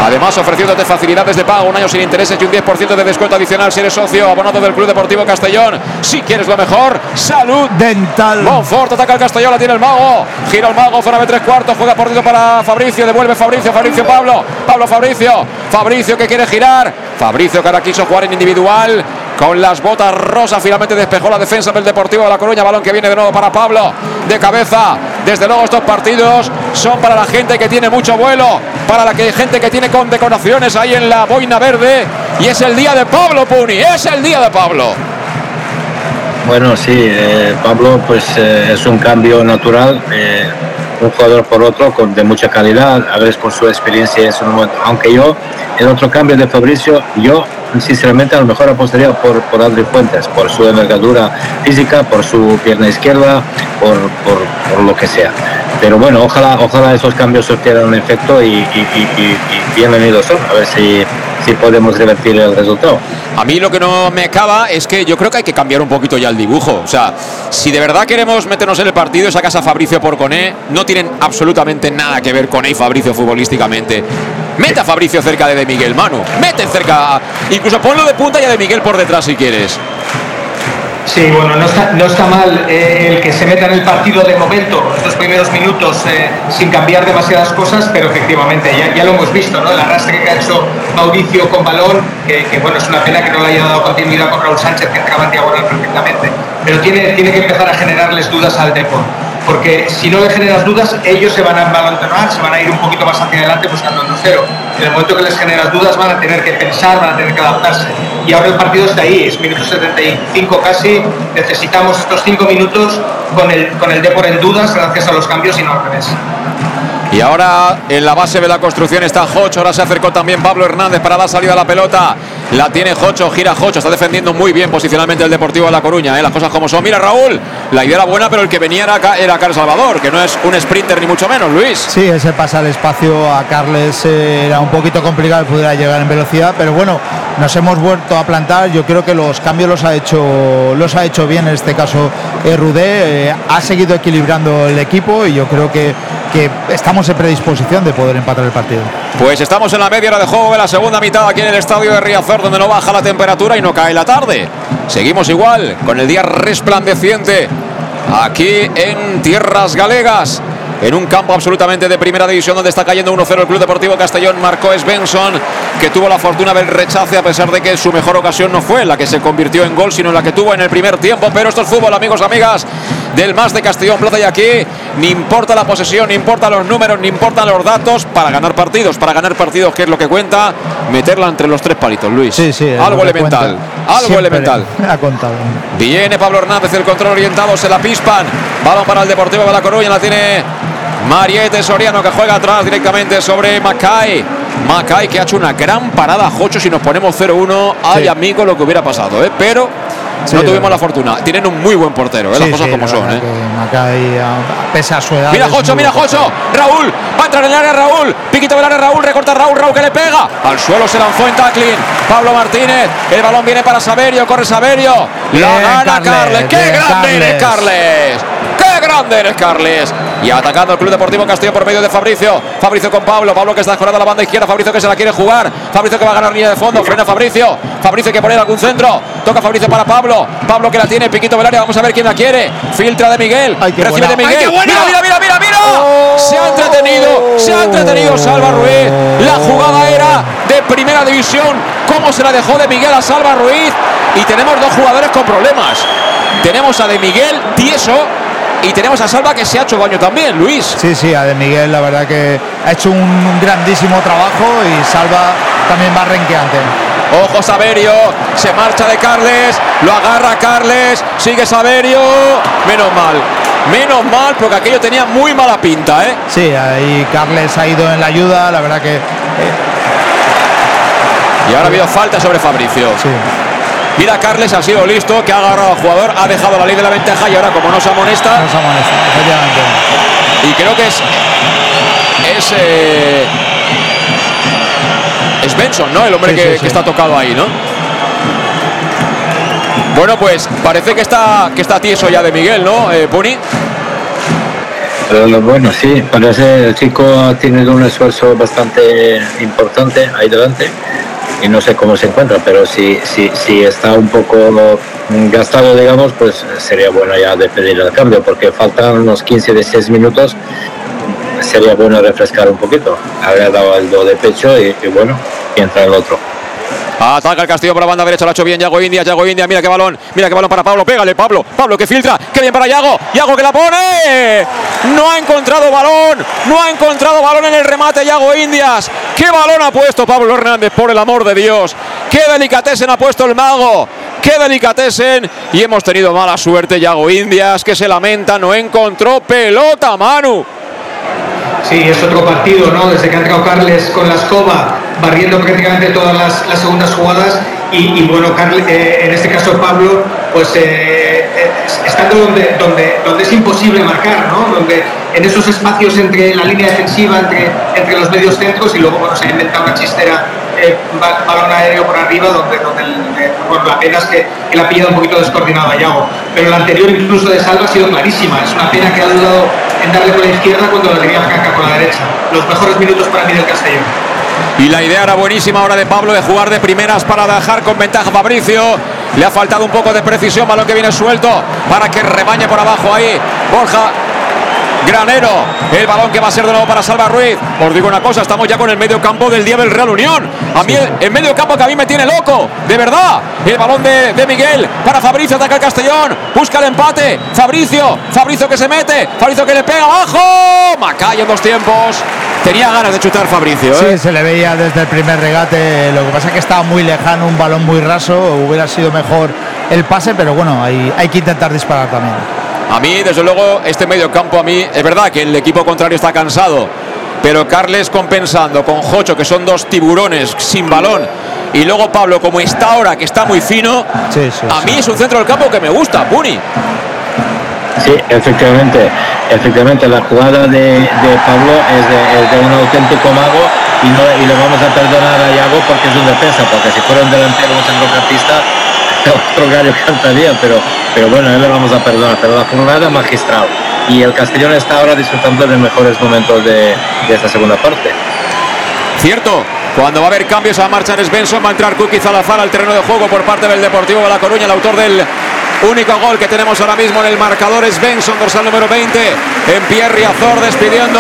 Además, ofreciéndote facilidades de pago, un año sin intereses y un 10% de descuento adicional si eres socio abonado del Club Deportivo Castellón. Si quieres lo mejor, salud dental. Monfort ataca el Castellón, la tiene el mago. Gira el mago, zona de tres cuartos, juega por dentro para Fabricio, devuelve Fabricio, Fabricio Pablo, Pablo Fabricio, Fabricio que quiere girar. Fabricio que ahora jugar en individual. Con las botas rosas finalmente despejó la defensa del Deportivo de La Coruña. Balón que viene de nuevo para Pablo. De cabeza. Desde luego estos partidos son para la gente que tiene mucho vuelo. Para la gente que tiene condecoraciones ahí en la boina verde. Y es el día de Pablo Puni. Es el día de Pablo. Bueno, sí, eh, Pablo pues eh, es un cambio natural, eh, un jugador por otro con, de mucha calidad, a veces por su experiencia en su momento. Aunque yo, el otro cambio de Fabricio, yo sinceramente a lo mejor apostaría por, por Adri Fuentes, por su envergadura física, por su pierna izquierda, por, por, por lo que sea. Pero bueno, ojalá, ojalá esos cambios surtieran un efecto y bienvenidos son. A ver si si podemos revertir el resultado. A mí lo que no me acaba es que yo creo que hay que cambiar un poquito ya el dibujo. O sea, si de verdad queremos meternos en el partido, esa casa Fabricio por Coné no tienen absolutamente nada que ver con y Fabricio futbolísticamente. Mete a Fabricio cerca de, de Miguel Manu. Mete cerca. Incluso ponlo de punta y a de Miguel por detrás si quieres. Sí, bueno, no está, no está mal eh, el que se meta en el partido de momento, estos primeros minutos, eh, sin cambiar demasiadas cosas, pero efectivamente ya, ya, lo hemos visto, ¿no? El arrastre que ha hecho Mauricio con balón, que, bueno, es una pena que no le haya dado continuidad con Raúl Sánchez, que entraba en diagonal perfectamente, pero tiene, tiene que empezar a generarles dudas al Depor porque si no le generas dudas, ellos se van a embalantonar, se van a ir un poquito más hacia adelante buscando el 2-0. En el momento que les generas dudas, van a tener que pensar, van a tener que adaptarse. Y ahora el partido está ahí, es minuto 75 casi. Necesitamos estos 5 minutos con el, con el Depor en dudas, gracias a los cambios y no al revés. Y ahora en la base de la construcción está Jocho. Ahora se acercó también Pablo Hernández para la salida de la pelota. La tiene Jocho, gira Jocho. Está defendiendo muy bien posicionalmente el Deportivo de La Coruña. ¿eh? Las cosas como son. Mira Raúl, la idea era buena, pero el que venía era, era Carlos Salvador, que no es un sprinter ni mucho menos, Luis. Sí, ese pasa al espacio a Carles eh, era un poquito complicado pudiera llegar en velocidad, pero bueno, nos hemos vuelto a plantar. Yo creo que los cambios los ha hecho, los ha hecho bien en este caso eh, Rudé. Eh, ha seguido equilibrando el equipo y yo creo que, que estamos en predisposición de poder empatar el partido. Pues estamos en la media hora de juego de la segunda mitad aquí en el estadio de Riazor, donde no baja la temperatura y no cae la tarde. Seguimos igual, con el día resplandeciente, aquí en Tierras Galegas. En un campo absolutamente de primera división donde está cayendo 1-0 el Club Deportivo Castellón, marcó Svensson, que tuvo la fortuna del rechace a pesar de que su mejor ocasión no fue la que se convirtió en gol, sino la que tuvo en el primer tiempo. Pero esto es fútbol, amigos, amigas del más de Castellón Plaza y aquí ni importa la posesión, ni importa los números, ni importan los datos para ganar partidos, para ganar partidos, que es lo que cuenta, meterla entre los tres palitos, Luis. Sí, sí, algo elemental, algo Siempre elemental. Ha contado. Viene Pablo Hernández, el control orientado, se la pispan. Balón para el Deportivo de La Coruña, la tiene Mariette Soriano que juega atrás directamente sobre Macay. Macay que ha hecho una gran parada, Jocho, si nos ponemos 0-1. Ay, Sí. amigo, lo que hubiera pasado, ¿eh? Pero Sí, no tuvimos la fortuna. Tienen un muy buen portero, ¿eh? las Sí, cosas como son, ¿eh? Macay, a- pese a su edad. Mira Jocho, mira Jocho. Raúl, va a entrar en el área Raúl. Piquito del área Raúl, recorta Raúl, Raúl que le pega. Al suelo se lanzó en tackling. Pablo Martínez, el balón viene para Saberio, corre Saberio. La gana Carles, Carles. ¡Qué grande eres, Carles. ¡Qué grande eres, Carles! Y atacando el Club Deportivo Castillo por medio de Fabricio. Fabricio con Pablo. Pablo que está a la banda izquierda. Fabricio que se la quiere jugar. Fabricio que va a ganar línea de fondo. Frena Fabricio. Fabricio que poner algún centro. Toca Fabricio para Pablo. Pablo que la tiene. Piquito del área. Vamos a ver quién la quiere. Filtra de Miguel. Recibe buena. de Miguel. Mira, mira, mira, mira, mira. Se ha entretenido. Se ha entretenido Salva Ruiz. La jugada era de primera división. ¿Cómo se la dejó de Miguel a Salva Ruiz? Y tenemos dos jugadores con problemas. Tenemos a de Miguel tieso y tenemos a Salva que se ha hecho daño también, Luis. Sí, sí, a de Miguel la verdad que ha hecho un grandísimo trabajo y Salva también va renqueante. Ojo Saberio, se marcha de Carles, lo agarra Carles, sigue Saberio, menos mal, menos mal porque aquello tenía muy mala pinta, ¿eh? Sí, ahí Carles ha ido en la ayuda, la verdad que eh, Y ahora ha habido falta sobre Fabricio. Mira, Carles ha sido listo, que ha agarrado al jugador, ha dejado la ley de la ventaja y ahora como no se amonesta, no se amonesta, efectivamente. y creo que es es eh, es Benson, ¿no? El hombre Sí, que, sí, que sí. está tocado ahí, ¿no? Bueno, pues parece que está que está tieso ya de Miguel, ¿no? Eh, Puni. Bueno, sí, parece el chico ha tenido un esfuerzo bastante importante ahí delante y no sé cómo se encuentra, pero si, si, si está un poco gastado, digamos, pues sería bueno ya de pedir el cambio, porque faltan unos 15 de 6 minutos, sería bueno refrescar un poquito. Habría dado el do de pecho y, y bueno, y entra el otro. Ataca el Castillo por la banda derecha, lo ha hecho bien Yago India, Yago India, mira qué balón, mira qué balón para Pablo, pégale Pablo, Pablo que filtra, qué bien para Yago, Yago que la pone, no ha encontrado balón, no ha encontrado balón en el remate Yago Indias, qué balón ha puesto Pablo Hernández, por el amor de Dios, qué delicatesen ha puesto el mago, qué delicatesen y hemos tenido mala suerte Yago Indias que se lamenta, no encontró pelota Manu. Sí, es otro partido, ¿no? Desde que ha entrado Carles con la escoba, barriendo prácticamente todas las, las segundas jugadas. Y, bueno, Carles, eh, en este caso Pablo, pues eh, eh, estando donde, donde, donde es imposible marcar, ¿no? Donde en esos espacios entre la línea defensiva, entre, entre los medios centros, y luego bueno, se ha inventado una chistera eh, balón aéreo por arriba, donde, donde eh, la pena es que, la ha pillado un poquito descoordinado a Yago. Pero la anterior, incluso de Salva, ha sido clarísima. Es una pena que ha dudado en darle con la izquierda cuando la tenía Franca con la derecha. Los mejores minutos para mí del Castellón. Y la idea era buenísima ahora de Pablo de jugar de primeras para dejar con ventaja Fabricio. Le ha faltado un poco de precisión, balón que viene suelto para que rebañe por abajo ahí. Borja Granero. El balón que va a ser de nuevo para Salva Ruiz. Os digo una cosa, estamos ya con el medio campo del día del Real Unión. A mí el, medio campo que a mí me tiene loco, de verdad. El balón de, de Miguel para Fabricio, ataca el Castellón. Busca el empate. Fabricio, Fabricio que se mete. Fabricio que le pega abajo. Macay en dos tiempos. Tenía ganas de chutar Fabricio. Sí, ¿eh? se le veía desde el primer regate. Lo que pasa es que estaba muy lejano, un balón muy raso. Hubiera sido mejor el pase, pero bueno, hay, hay que intentar disparar también. A mí, desde luego, este medio campo, a mí, es verdad que el equipo contrario está cansado, pero Carles compensando con Jocho, que son dos tiburones sin balón, y luego Pablo, como está ahora, que está muy fino, a mí es un centro del campo que me gusta, Puni. Sí, efectivamente, efectivamente la jugada de, Pablo es de, un auténtico mago y, no, y le vamos a perdonar a Iago porque es un defensa, porque si fuera un delantero, un centrocampista, otro gallo cantaría, pero, pero bueno, él le vamos a perdonar, pero la jornada magistral. Y el Castellón está ahora disfrutando de mejores momentos de, esta segunda parte. Cierto, cuando va a haber cambios a marchar es Benson, va a entrar Cookie Zalazar al terreno de juego por parte del Deportivo de La Coruña, el autor del único gol que tenemos ahora mismo en el marcador es Benson, dorsal número 20, en Pierre Riazor despidiendo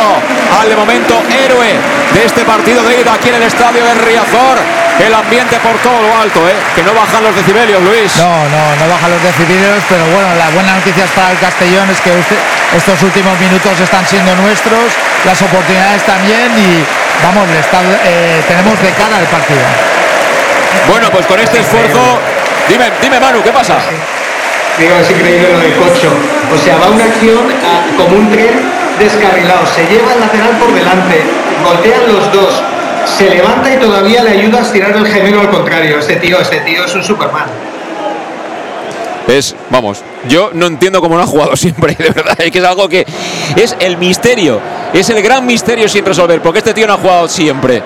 al de momento héroe de este partido de ida aquí en el estadio de Riazor el ambiente por todo lo alto, ¿eh? que no bajan los decibelios, Luis. No, no, no bajan los decibelios, pero bueno, las buenas noticias para el Castellón es que estos últimos minutos están siendo nuestros, las oportunidades también y vamos, eh, tenemos de cara el partido. Bueno, pues con este esfuerzo, dime, dime Manu, ¿qué pasa? Digo, es increíble lo del cocho. O sea, va una acción como un tren descarrilado, se lleva el lateral por delante, voltean los dos, se levanta y todavía le ayuda a estirar el gemelo al contrario. Este tío, este tío es un Superman. Es, vamos, yo no entiendo cómo no ha jugado siempre, de verdad, es que es algo que es el misterio, es el gran misterio sin resolver, porque este tío no ha jugado siempre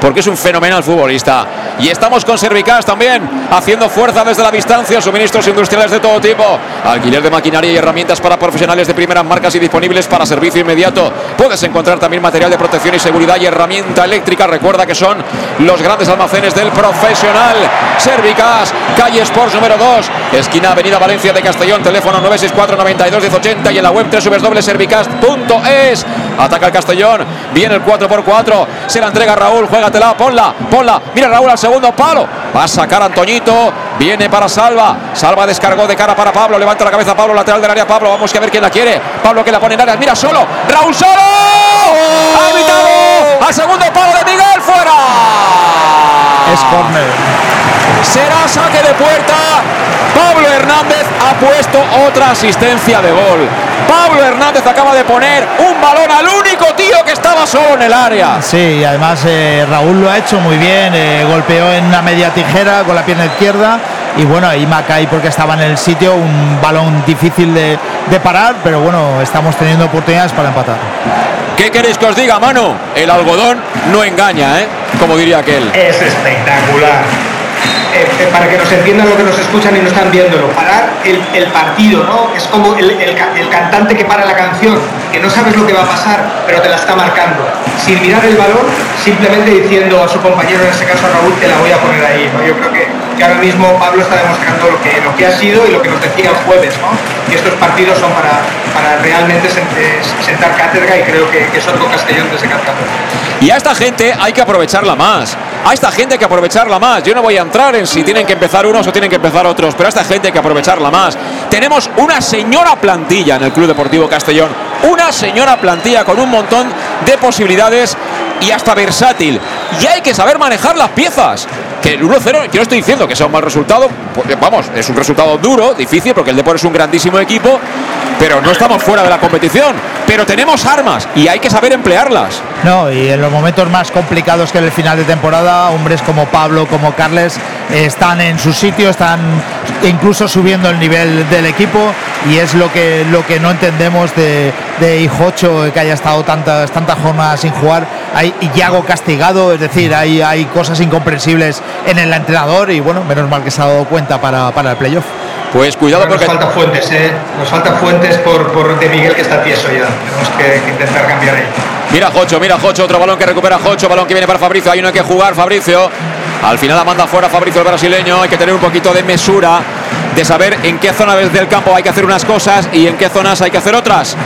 porque es un fenomenal futbolista. Y estamos con Servicas también, haciendo fuerza desde la distancia, suministros industriales de todo tipo, alquiler de maquinaria y herramientas para profesionales de primeras marcas y disponibles para servicio inmediato. Puedes encontrar también material de protección y seguridad y herramienta eléctrica. Recuerda que son los grandes almacenes del profesional. Servicas, calle Sports número 2, esquina Avenida Valencia de Castellón, teléfono 964 92 1080 y en la web www.servicas.es. Ataca el Castellón, viene el 4x4, se la entrega Raúl, juega ponla, ponla. Mira Raúl al segundo palo. Va a sacar Antoñito. Viene para Salva. Salva descargó de cara para Pablo. Levanta la cabeza Pablo, lateral del área. Pablo, vamos a ver quién la quiere. Pablo que la pone en área. Mira solo. Raúl solo. Evitado al segundo palo de Miguel fuera. Es corner. Será saque de puerta. Pablo Hernández ha puesto otra asistencia de gol. Pablo Hernández acaba de poner un balón al único tío que estaba solo en el área. Sí, y además eh, Raúl lo ha hecho muy bien. Eh, golpeó en una media tijera con la pierna izquierda. Y bueno, ahí Macay porque estaba en el sitio, un balón difícil de, de parar, pero bueno, estamos teniendo oportunidades para empatar. ¿Qué queréis que os diga, mano? El algodón no engaña, ¿eh? Como diría aquel. Es espectacular. Eh, eh, para que nos entiendan lo que nos escuchan y no están viéndolo, parar el, partido, ¿no? Es como el, cantante que para la canción, que no sabes lo que va a pasar, pero te la está marcando. Sin mirar el balón, simplemente diciendo a su compañero, en este caso a Raúl, te la voy a poner ahí, ¿no? Yo creo que, ahora mismo Pablo está demostrando lo que, lo que ha sido y lo que nos decía el jueves, ¿no? Que estos partidos son para, para realmente sentar cátedra y creo que, que con Castellón desde Castellón. Y a esta gente hay que aprovecharla más. A esta gente hay que aprovecharla más. Yo no voy a entrar en si tienen que empezar unos o tienen que empezar otros, pero a esta gente hay que aprovecharla más. Tenemos una señora plantilla en el Club Deportivo Castellón. Una señora plantilla con un montón de posibilidades y hasta versátil. Y hay que saber manejar las piezas. Que el 1-0, yo no estoy diciendo que sea un mal resultado, vamos, es un resultado duro, difícil, porque el Deportivo es un grandísimo equipo, pero no estamos fuera de la competición. Pero tenemos armas y hay que saber emplearlas. No, y en los momentos más complicados que en el final de temporada, hombres como Pablo, como Carles, están en su sitio, están incluso subiendo el nivel del equipo y es lo que, lo que no entendemos de, de Hijocho, que haya estado tantas, tantas jornadas sin jugar. Hay Iago castigado, es decir, hay, hay cosas incomprensibles en el entrenador y bueno, menos mal que se ha dado cuenta para, para el playoff. Pues cuidado porque... Nos falta fuentes, ¿eh? Nos falta fuentes por, de Miguel que está tieso ya. Tenemos que, que intentar cambiar ahí. Mira Jocho, mira Jocho, otro balón que recupera Jocho, balón que viene para Fabricio, hay uno que jugar, Fabricio. Al final la manda fuera Fabricio el brasileño, hay que tener un poquito de mesura, de saber en qué zona del campo hay que hacer unas cosas y en qué zonas hay que hacer otras.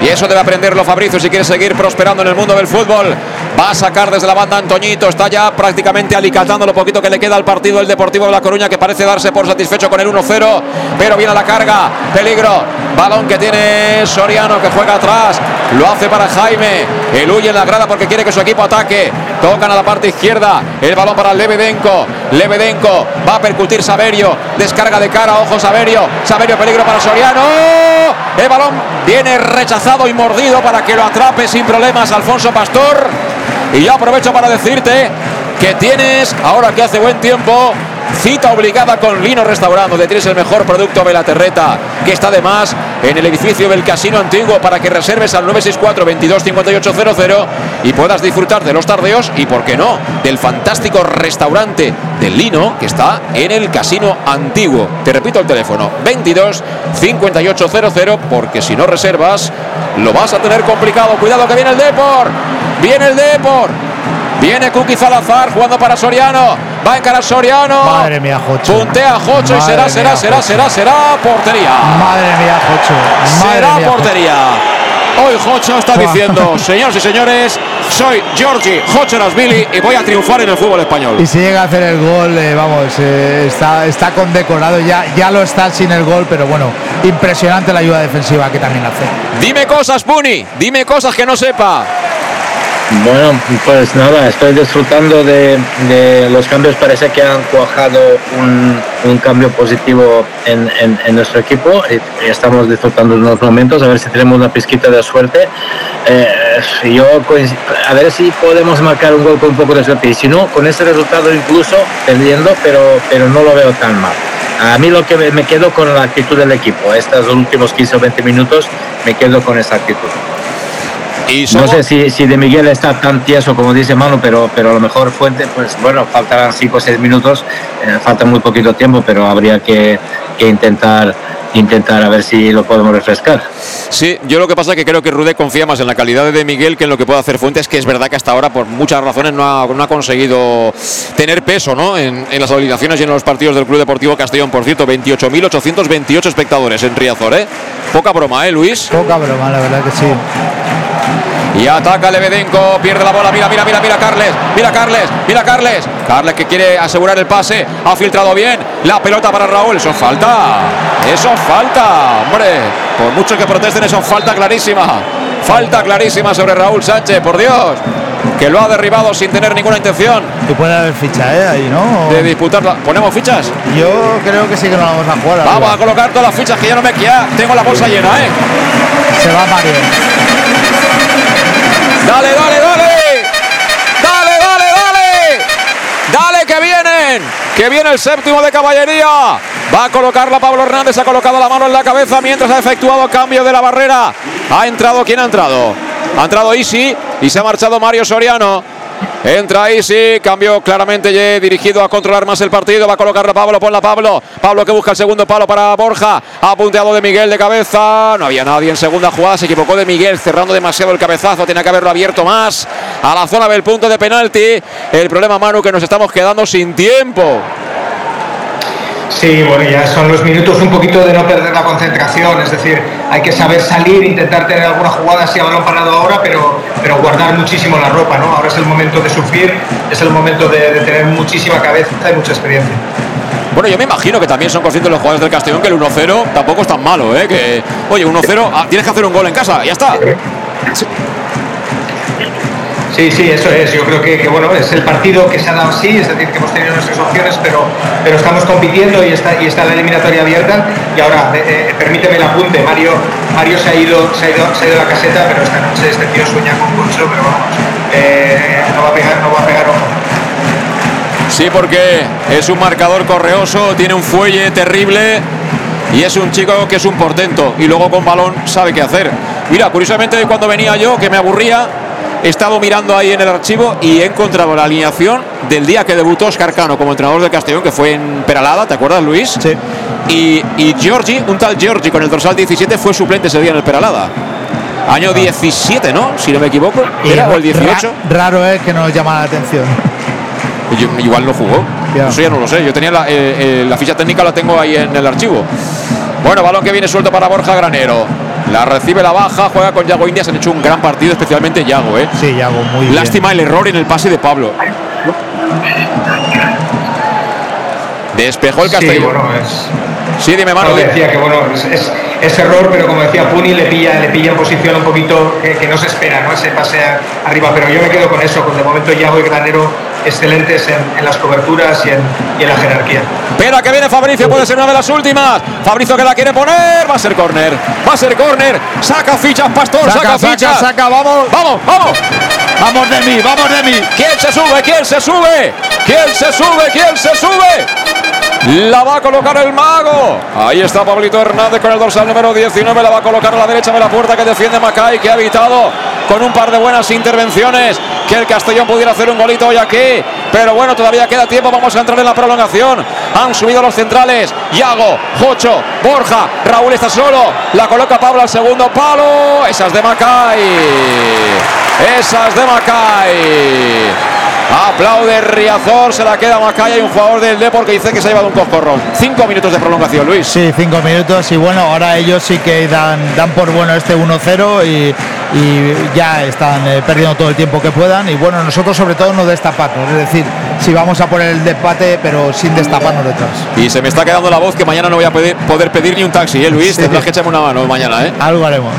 Y eso debe aprenderlo Fabricio si quiere seguir prosperando en el mundo del fútbol. Va a sacar desde la banda Antoñito. Está ya prácticamente alicatando lo poquito que le queda al partido el Deportivo de La Coruña, que parece darse por satisfecho con el 1-0. Pero viene a la carga. Peligro. Balón que tiene Soriano, que juega atrás. Lo hace para Jaime. El huye en la grada porque quiere que su equipo ataque. Tocan a la parte izquierda. El balón para Lebedenko. Lebedenko va a percutir Saberio. Descarga de cara. Ojo Saberio. Saberio peligro para Soriano. El balón viene rechazado y mordido para que lo atrape sin problemas Alfonso Pastor. Y yo aprovecho para decirte que tienes, ahora que hace buen tiempo, Cita obligada con Lino Restaurant, donde tienes el mejor producto de la terreta, que está además en el edificio del Casino Antiguo para que reserves al 964 22 y puedas disfrutar de los tardeos y, por qué no, del fantástico restaurante del Lino que está en el Casino Antiguo. Te repito el teléfono 22 5800 porque si no reservas lo vas a tener complicado. Cuidado que viene el Depor. Viene el Depor. Viene Kuki Zalazar jugando para Soriano. Va a encarar Soriano. Madre mía, Jocho. Puntea Jocho y será, será, será, será, será portería. Madre mía, Jocho. será portería. Hoy Jocho está diciendo, señores y señores, soy Georgi Jocho Rasvili y voy a triunfar en el fútbol español. Y si llega a hacer el gol, eh, vamos, eh, está, está condecorado, ya, ya lo está sin el gol, pero bueno, impresionante la ayuda defensiva que también hace. Dime cosas, Puni, dime cosas que no sepa. Bueno, pues nada, estoy disfrutando de, los cambios. Parece que han cuajado un, cambio positivo en, nuestro equipo estamos disfrutando de unos momentos. A ver si tenemos una pizquita de suerte. Eh, yo, a ver si podemos marcar un gol con un poco de suerte. Y si no, con ese resultado incluso perdiendo, pero, pero no lo veo tan mal. A mí lo que me quedo con la actitud del equipo. Estos últimos 15 o 20 minutos me quedo con esa actitud. No sé si, si, de Miguel está tan tieso como dice Manu, pero, pero a lo mejor Fuente, pues bueno, faltarán 5 o 6 minutos, eh, falta muy poquito tiempo, pero habría que, intentar intentar a ver si lo podemos refrescar. Sí, yo lo que pasa es que creo que Rude confía más en la calidad de Miguel que en lo que puede hacer Fuentes, que es verdad que hasta ahora por muchas razones no ha, no ha conseguido tener peso ¿no? en, en, las obligaciones y en los partidos del Club Deportivo Castellón. Por cierto, 28.828 espectadores en Riazor, ¿eh? Poca broma, ¿eh, Luis? Poca broma, la verdad que sí. Y ataca Lebedenko, pierde la bola, mira, mira, mira, mira Carles, mira Carles, mira Carles. Carles que quiere asegurar el pase, ha filtrado bien la pelota para Raúl, eso falta, eso falta, hombre, por mucho que protesten, eso falta clarísima, falta clarísima sobre Raúl Sánchez, por Dios que lo ha derribado sin tener ninguna intención. Y puede haber ficha, ¿eh? Ahí, ¿no? De disputarla. ¿Ponemos fichas? Yo creo que sí que no vamos a jugar. Vamos a colocar todas las fichas que ya no me queda. Tengo la bolsa llena, ¿eh? Se va Mario. Dale, dale, dale. Dale, dale, dale. Dale que vienen. Que viene el séptimo de caballería. Va a colocarla Pablo Hernández. Ha colocado la mano en la cabeza mientras ha efectuado cambio de la barrera. Ha entrado. ¿Quién ha entrado? Ha entrado Isi y se ha marchado Mario Soriano. Entra ahí, sí, cambio claramente dirigido a controlar más el partido. Va a colocar a Pablo, ponla Pablo. Pablo que busca el segundo palo para Borja. Ha punteado de Miguel de cabeza. No había nadie en segunda jugada. Se equivocó de Miguel, cerrando demasiado el cabezazo. Tiene que haberlo abierto más a la zona del punto de penalti. El problema, Manu, que nos estamos quedando sin tiempo. Sí, bueno, ya son los minutos un poquito de no perder la concentración, es decir, hay que saber salir, intentar tener alguna jugada así a balón parado ahora, pero, pero guardar muchísimo la ropa, ¿no? Ahora es el momento de sufrir, es el momento de, tener muchísima cabeza y mucha experiencia. Bueno, yo me imagino que también son conscientes los jugadores del Castellón que el 1-0 tampoco es tan malo, ¿eh? Que, oye, 1-0, ah, tienes que hacer un gol en casa, ya está. Sí, sí, eso es. Yo creo que, bueno, es el partido que se ha dado así, es decir, que hemos tenido nuestras opciones, pero, pero estamos compitiendo y está, y está la eliminatoria abierta. Y ahora, eh, eh, permíteme el apunte, Mario, Mario se ha ido, se ha ido, se ha ido a la caseta, pero esta noche este tío sueña con Concho, pero vamos, eh, no va a pegar, no va a pegar ojo. Sí, porque es un marcador correoso, tiene un fuelle terrible y es un chico que es un portento y luego con balón sabe qué hacer. Mira, curiosamente cuando venía yo, que me aburría, he estado mirando ahí en el archivo y he encontrado la alineación del día que debutó Oscar Cano como entrenador del Castellón, que fue en Peralada, ¿te acuerdas, Luis? Sí. Y, y Giorgi, un tal Giorgi con el dorsal 17, fue suplente ese día en el Peralada. Año 17, ¿no? Si no me equivoco. ¿Era o el 18? Ra- raro es que nos llama la atención. Yo- igual no jugó. Ya. Eso ya no lo sé. Yo tenía la, eh, eh, la ficha técnica, la tengo ahí en el archivo. Bueno, balón que viene suelto para Borja Granero. La recibe la baja, juega con Yago Indias. Han hecho un gran partido, especialmente Yago. ¿eh? Sí, Yago, muy bien. Lástima el error en el pase de Pablo. Despejó el Sí, Castellón. bueno, es, Sí, dime, Manu. decía que bueno, es, es- es error, pero como decía Puni, le pilla, le pilla en posición un poquito que, que no se espera, ¿no? Ese pase arriba, pero yo me quedo con eso, con de momento Yago y Granero excelentes en, en las coberturas y en, y en la jerarquía. Espera que viene Fabricio, puede ser una de las últimas. Fabricio que la quiere poner, va a ser córner. Va a ser córner. Saca fichas, Pastor, saca, Saca, saca, fichas. saca, vamos. Vamos, vamos. Vamos de mí, vamos de mí. ¿Quién se sube? ¿Quién se sube? ¿Quién se sube? ¿Quién se sube? La va a colocar el mago. Ahí está Pablito Hernández con el dorsal número 19. La va a colocar a la derecha de la puerta que defiende Macay, que ha evitado con un par de buenas intervenciones que el Castellón pudiera hacer un golito hoy aquí. Pero bueno, todavía queda tiempo. Vamos a entrar en la prolongación. Han subido los centrales. Yago, Jocho, Borja. Raúl está solo. La coloca Pablo al segundo palo. Esas de Macay. Esas de Macay. Aplaude Riazor, se la queda Macay. Hay un jugador del Depor que dice que se ha llevado un coscorrón. Cinco minutos de prolongación, Luis. Sí, cinco minutos y bueno, ahora ellos sí que dan, dan por bueno este 1-0 y, y ya están eh, perdiendo todo el tiempo que puedan y bueno, nosotros sobre todo no destaparnos, es decir, si vamos a poner el despate pero sin destaparnos detrás. Y se me está quedando la voz que mañana no voy a pedir- poder pedir ni un taxi, ¿eh, Luis? Tendrás que echarme una mano mañana, ¿eh? Algo haremos.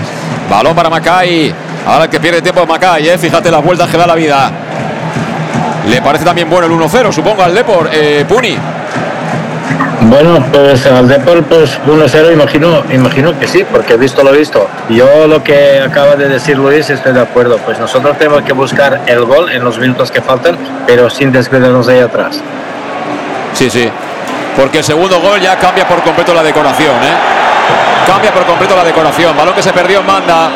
Balón para Macay. Ahora que pierde tiempo Macay, ¿eh? Fíjate las vueltas que da la vida. Le parece también bueno el 1-0, supongo, al Depor. Eh, Puni. Bueno, pues al Depor, pues 1-0, imagino, imagino que sí, porque he visto lo visto. Yo lo que acaba de decir Luis, estoy de acuerdo. Pues nosotros tenemos que buscar el gol en los minutos que faltan, pero sin descuidarnos ahí atrás. Sí, sí. Porque el segundo gol ya cambia por completo la decoración, ¿eh? Cambia por completo la decoración. Balón que se perdió en manda.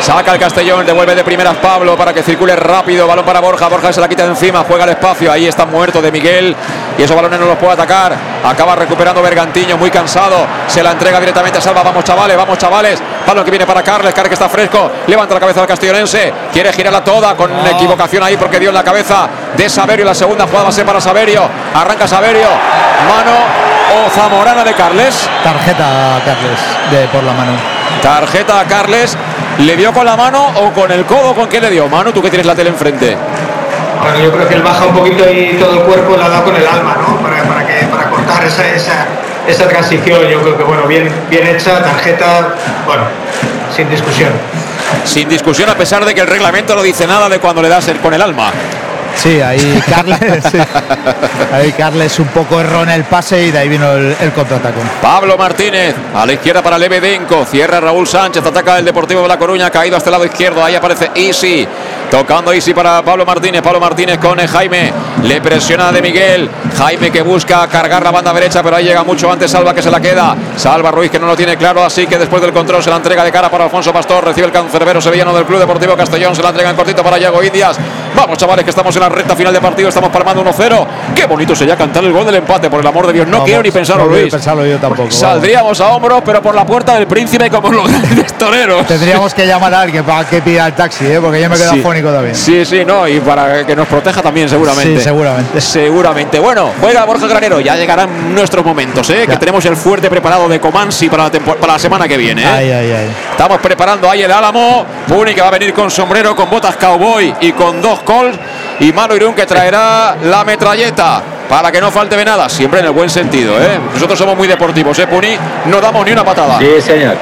Saca el Castellón, devuelve de primeras Pablo para que circule rápido. Balón para Borja. Borja se la quita de encima, juega el espacio. Ahí está muerto de Miguel. Y esos balones no los puede atacar. Acaba recuperando Bergantiño, muy cansado. Se la entrega directamente a Salva. Vamos, chavales, vamos, chavales. Balón que viene para Carles. Carles que está fresco. Levanta la cabeza del castellonense. Quiere girarla toda con equivocación ahí porque dio en la cabeza de Saverio. La segunda jugada va a ser para Saverio. Arranca Saverio. Mano o Zamorana de Carles. Tarjeta Carles de por la mano. Tarjeta a Carles. ¿Le dio con la mano o con el codo? ¿Con qué le dio? Mano, tú que tienes la tele enfrente. Bueno, yo creo que él baja un poquito y todo el cuerpo le ha dado con el alma, ¿no? Para, para, que, para cortar esa, esa, esa transición. Yo creo que, bueno, bien, bien hecha, tarjeta, bueno, sin discusión. Sin discusión, a pesar de que el reglamento no dice nada de cuando le das el- con el alma. Sí, ahí Carles, sí. ahí Carles un poco erró en el pase y de ahí vino el, el contraataque. Pablo Martínez, a la izquierda para Lebedenko, cierra Raúl Sánchez, ataca el Deportivo de La Coruña, caído hasta el lado izquierdo, ahí aparece Easy, tocando Easy para Pablo Martínez, Pablo Martínez con Jaime, le presiona de Miguel, Jaime que busca cargar la banda derecha, pero ahí llega mucho antes Salva que se la queda, Salva Ruiz que no lo tiene claro, así que después del control se la entrega de cara para Alfonso Pastor, recibe el cancerbero sevillano del Club Deportivo Castellón, se la entrega en cortito para Yago Indias, vamos chavales que estamos en la recta final de partido, estamos palmando 1-0, qué bonito sería cantar el gol del empate, por el amor de Dios, no Vamos, quiero ni pensarlo no quiero Luis. pensarlo yo tampoco. vamos. Saldríamos a hombros, pero por la puerta del príncipe como los grandes toreros. Tendríamos que llamar a alguien para que pida el taxi, ¿eh? porque yo me quedo Sí. afónico también. Sí, sí, no, y para que nos proteja también, seguramente. Sí, seguramente. Seguramente. Bueno, juega Borja Granero, ya llegarán nuestros momentos, ¿eh? Que tenemos el fuerte preparado de Comansi para la, tempo- para la semana que viene, ¿eh? Ay, ay, ay. Estamos preparando ahí el Álamo. Puni que va a venir con sombrero, con botas cowboy y con dos calls. Y Mano Irún que traerá la metralleta. Para que no falte de nada, siempre en el buen sentido, ¿eh? Nosotros somos muy deportivos, ¿eh, Puni? No damos ni una patada. Sí, señor.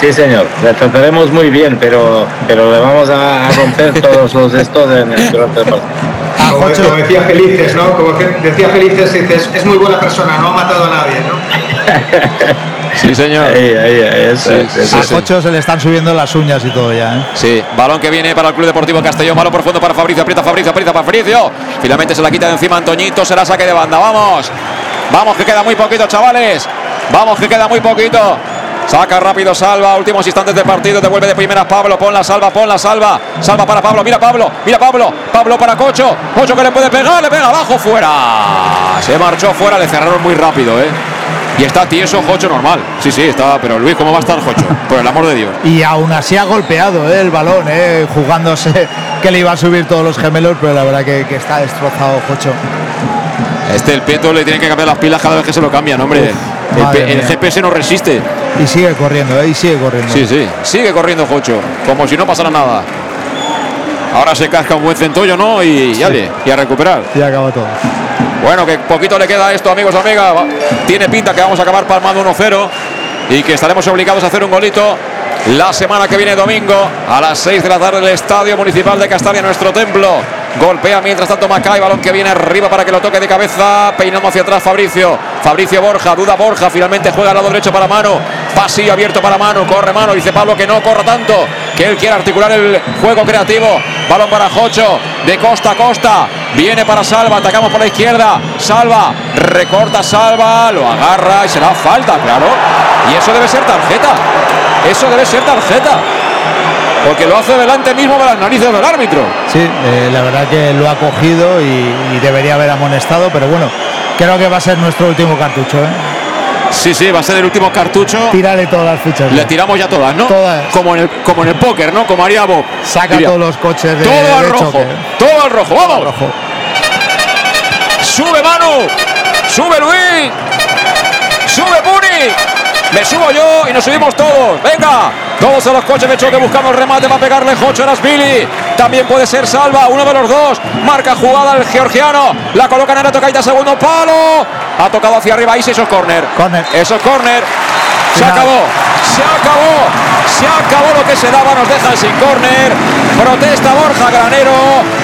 Sí, señor. Le trataremos muy bien, pero, pero le vamos a romper todos los estos en el, durante el partido. Como, como decía Felices, ¿no? Como que decía Felices, dices, es muy buena persona, no ha matado a nadie, ¿no? Sí, señor. Ahí, ahí, ahí, eso, Sí, eso, sí, A sí. Jocho se le están subiendo las uñas y todo ya, ¿eh? Sí, balón que viene para el Club Deportivo Castellón, balón profundo para Fabricio, aprieta Fabricio, aprieta Fabricio. Finalmente se la quita de encima Antoñito, será saque de banda. Vamos, vamos que queda muy poquito, chavales. Vamos que queda muy poquito. Saca rápido Salva, últimos instantes de partido, devuelve de primeras Pablo, pon la salva, pon la salva, salva para Pablo, mira Pablo, mira Pablo, Pablo para Cocho, Cocho que le puede pegar, le pega abajo, fuera, se marchó fuera, le cerraron muy rápido, eh. Y está tieso Jocho normal, sí, sí, está, pero Luis, ¿cómo va a estar Jocho? Por el amor de Dios. Y aún así ha golpeado ¿eh? el balón, ¿eh? jugándose que le iba a subir todos los gemelos, pero la verdad que, que está destrozado Jocho. Este el Pieto le tienen que cambiar las pilas cada vez que se lo cambian, hombre. El, el. GPS no resiste. Y sigue corriendo, ¿eh? y sigue corriendo. Sí, sí. Sigue corriendo Jocho, como si no pasara nada. Ahora se casca un buen centollo, ¿no? Y, y ale, y a recuperar. Y acaba todo. Bueno, que poquito le queda a esto, amigos, amigas. Va- Tiene pinta que vamos a acabar palmando 1-0 y que estaremos obligados a hacer un golito la semana que viene, domingo, a las 6 de la tarde, el Estadio Municipal de Castalia, nuestro templo. Golpea mientras tanto Macay, balón que viene arriba para que lo toque de cabeza, peinando hacia atrás Fabricio. Fabricio Borja, duda Borja, finalmente juega al lado derecho para Mano. Pasillo abierto para Mano, corre Mano, dice Pablo que no corra tanto, que él quiere articular el juego creativo. Balón para Jocho, de costa a costa, viene para Salva, atacamos por la izquierda. Salva, recorta Salva, lo agarra y será falta, claro. Y eso debe ser tarjeta. Eso debe ser tarjeta. Porque lo hace delante mismo de las narices del árbitro. Sí, eh, la verdad que lo ha cogido y, y debería haber amonestado, pero bueno, creo que va a ser nuestro último cartucho. ¿eh? Sí, sí, va a ser el último cartucho. Tírale todas las fichas. Le tiramos ya todas, ¿no? Todas. Como en el, como en el póker, ¿no? Como haría Bob. Saca Diría, todos los coches de, todo al de rojo. choque. Todo al rojo. Vamos. Rojo. Sube Manu. Sube Luis. Sube Puni. Me subo yo y nos subimos todos. Venga. Todos a los coches de choque buscando el remate para pegarle Jocho Billy. También puede ser Salva, uno de los dos. Marca jugada el georgiano. La coloca en el tocaita, segundo palo. Ha tocado hacia arriba. Sí, eso es córner. Córner. Eso es córner. Se Final. acabó. Se acabó. Se acabó lo que se daba. Nos dejan sin córner. Protesta Borja Granero.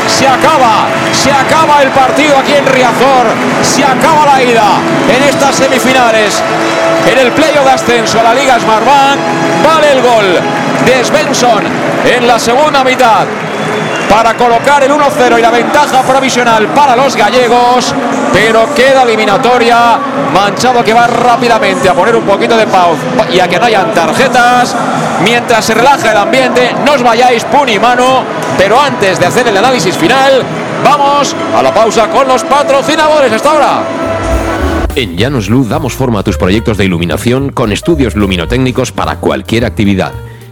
Se acaba. Se acaba el partido aquí en Riazor. Se acaba la ida en estas semifinales. En el playoff de ascenso a la Liga Smartbank. Vale el gol de Svensson en la segunda mitad para colocar el 1-0 y la ventaja provisional para los gallegos, pero queda eliminatoria, manchado que va rápidamente a poner un poquito de pausa y a que no hayan tarjetas, mientras se relaja el ambiente, no os vayáis pun y mano, pero antes de hacer el análisis final, vamos a la pausa con los patrocinadores hasta ahora. En Llanos Luz damos forma a tus proyectos de iluminación con estudios luminotécnicos para cualquier actividad.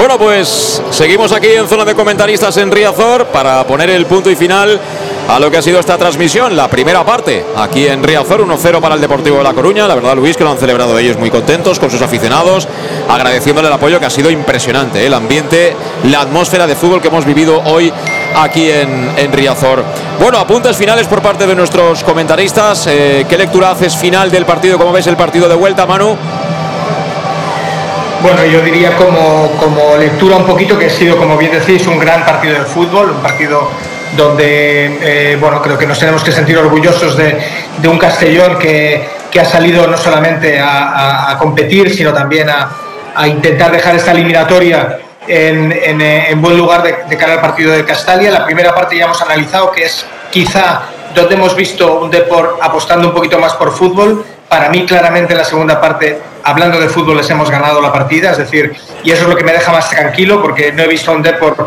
Bueno, pues seguimos aquí en zona de comentaristas en Riazor para poner el punto y final a lo que ha sido esta transmisión, la primera parte, aquí en Riazor, 1-0 para el Deportivo de La Coruña. La verdad, Luis, que lo han celebrado ellos muy contentos con sus aficionados, agradeciéndole el apoyo que ha sido impresionante, ¿eh? el ambiente, la atmósfera de fútbol que hemos vivido hoy aquí en, Riazor. Bueno, apuntes finales por parte de nuestros comentaristas. Eh, ¿Qué lectura haces final del partido? ¿Cómo ves el partido de vuelta, Manu? Bueno, yo diría como, como lectura un poquito que ha sido, como bien decís, un gran partido de fútbol, un partido donde, eh, bueno, creo que nos tenemos que sentir orgullosos de, un Castellón que, que, ha salido no solamente a, competir, sino también a, intentar dejar esta eliminatoria en, en, en buen lugar de, cara al partido de Castalia. La primera parte ya hemos analizado, que es quizá donde hemos visto un Deport apostando un poquito más por fútbol. Para mí, claramente, en la segunda parte hablando de fútbol les hemos ganado la partida, es decir, y eso es lo que me deja más tranquilo porque no he visto un Deport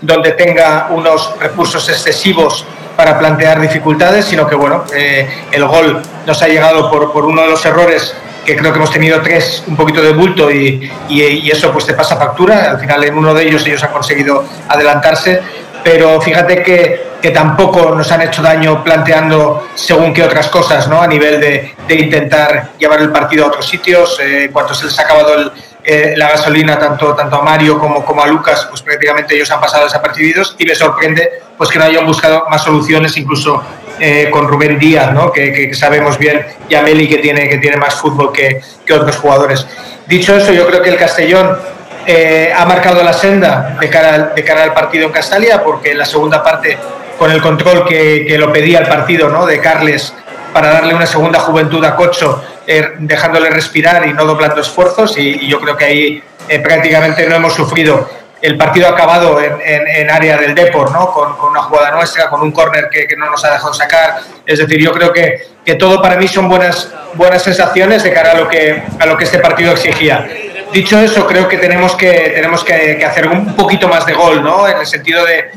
donde tenga unos recursos excesivos para plantear dificultades, sino que bueno, eh, el gol nos ha llegado por, uno de los errores que creo que hemos tenido tres un poquito de bulto y, y eso pues te pasa factura, al final en uno de ellos ellos han conseguido adelantarse, pero fíjate que, que, tampoco nos han hecho daño planteando según qué otras cosas, ¿no? A nivel de, de intentar llevar el partido a otros sitios, eh, cuando se les ha acabado el, eh, la gasolina tanto, tanto a Mario como, como a Lucas, pues prácticamente ellos han pasado desapercibidos y me sorprende pues que no hayan buscado más soluciones, incluso eh, con Rubén Díaz, ¿no? que, que, sabemos bien, y a Meli que tiene, que tiene más fútbol que, que otros jugadores. Dicho eso, yo creo que el Castellón eh, ha marcado la senda de cara, al, de cara al partido en Castalia, porque en la segunda parte, con el control que, que lo pedía el partido ¿no? de Carles para darle una segunda juventud a Cocho, eh, dejándole respirar y no doblando esfuerzos, y, y yo creo que ahí eh, prácticamente no hemos sufrido. El partido ha acabado en, en, en área del Depor, ¿no? Con, una jugada nuestra, con un córner que, que, no nos ha dejado sacar. Es decir, yo creo que, que todo para mí son buenas, buenas sensaciones de cara a lo, que, a lo que este partido exigía dicho eso, creo que tenemos que, tenemos que, que, hacer un poquito más de gol, ¿no? En el sentido de,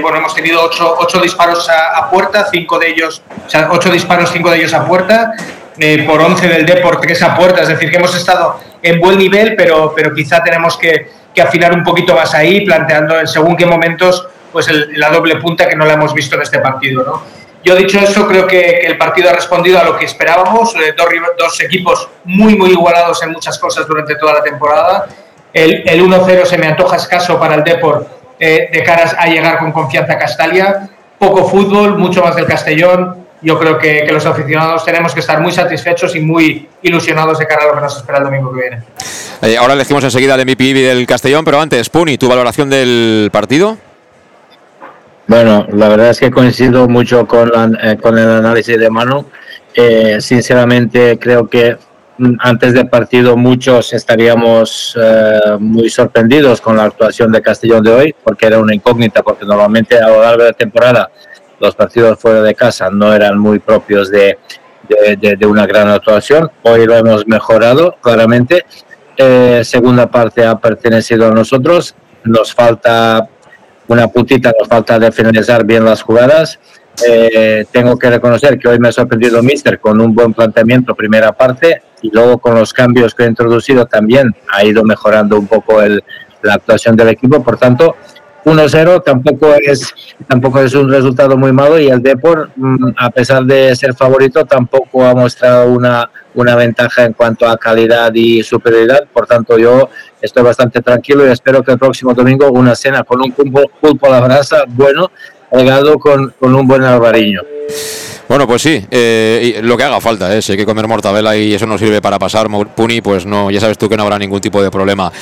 bueno, hemos tenido ocho, ocho disparos a, puerta, cinco de ellos, o sea, ocho disparos, cinco de ellos a puerta, eh, por once del Deport, tres a puerta, es decir, que hemos estado en buen nivel, pero, pero quizá tenemos que, que afinar un poquito más ahí, planteando en según qué momentos, pues la doble punta que no la hemos visto en este partido, ¿no? Yo dicho eso, creo que, que, el partido ha respondido a lo que esperábamos. Eh, dos, dos, equipos muy, muy igualados en muchas cosas durante toda la temporada. El, el 1-0 se me antoja escaso para el Deport eh, de caras a llegar con confianza a Castalia. Poco fútbol, mucho más del Castellón. Yo creo que, que, los aficionados tenemos que estar muy satisfechos y muy ilusionados de cara a lo que nos espera el domingo que viene. Eh, ahora elegimos enseguida el MVP del Castellón, pero antes, Puni, ¿tu valoración del partido? Bueno, la verdad es que coincido mucho con, eh, con el análisis de Manu. Eh, sinceramente, creo que antes del partido muchos estaríamos eh, muy sorprendidos con la actuación de Castellón de hoy, porque era una incógnita, porque normalmente a lo largo de la temporada los partidos fuera de casa no eran muy propios de, de, de una gran actuación. Hoy lo hemos mejorado claramente. segunda parte ha pertenecido a nosotros. Nos falta una puntita, nos falta de finalizar bien las jugadas. Eh, tengo que reconocer que hoy me ha sorprendido Mister con un buen planteamiento primera parte y luego con los cambios que ha introducido también ha ido mejorando un poco el, la actuación del equipo. Por tanto, 1-0 tampoco es, tampoco es un resultado muy malo y el Depor, mm, a pesar de ser favorito, tampoco ha mostrado una, una ventaja en cuanto a calidad y superioridad. Por tanto, yo estoy bastante tranquilo y espero que el próximo domingo una cena con un pulpo, a la brasa bueno, pegado con, con un buen albariño. Bueno, pues sí, eh, lo que haga falta, ¿eh? si hay que comer mortadela y eso no sirve para pasar Puni, pues no, ya sabes tú que no habrá ningún tipo de problema.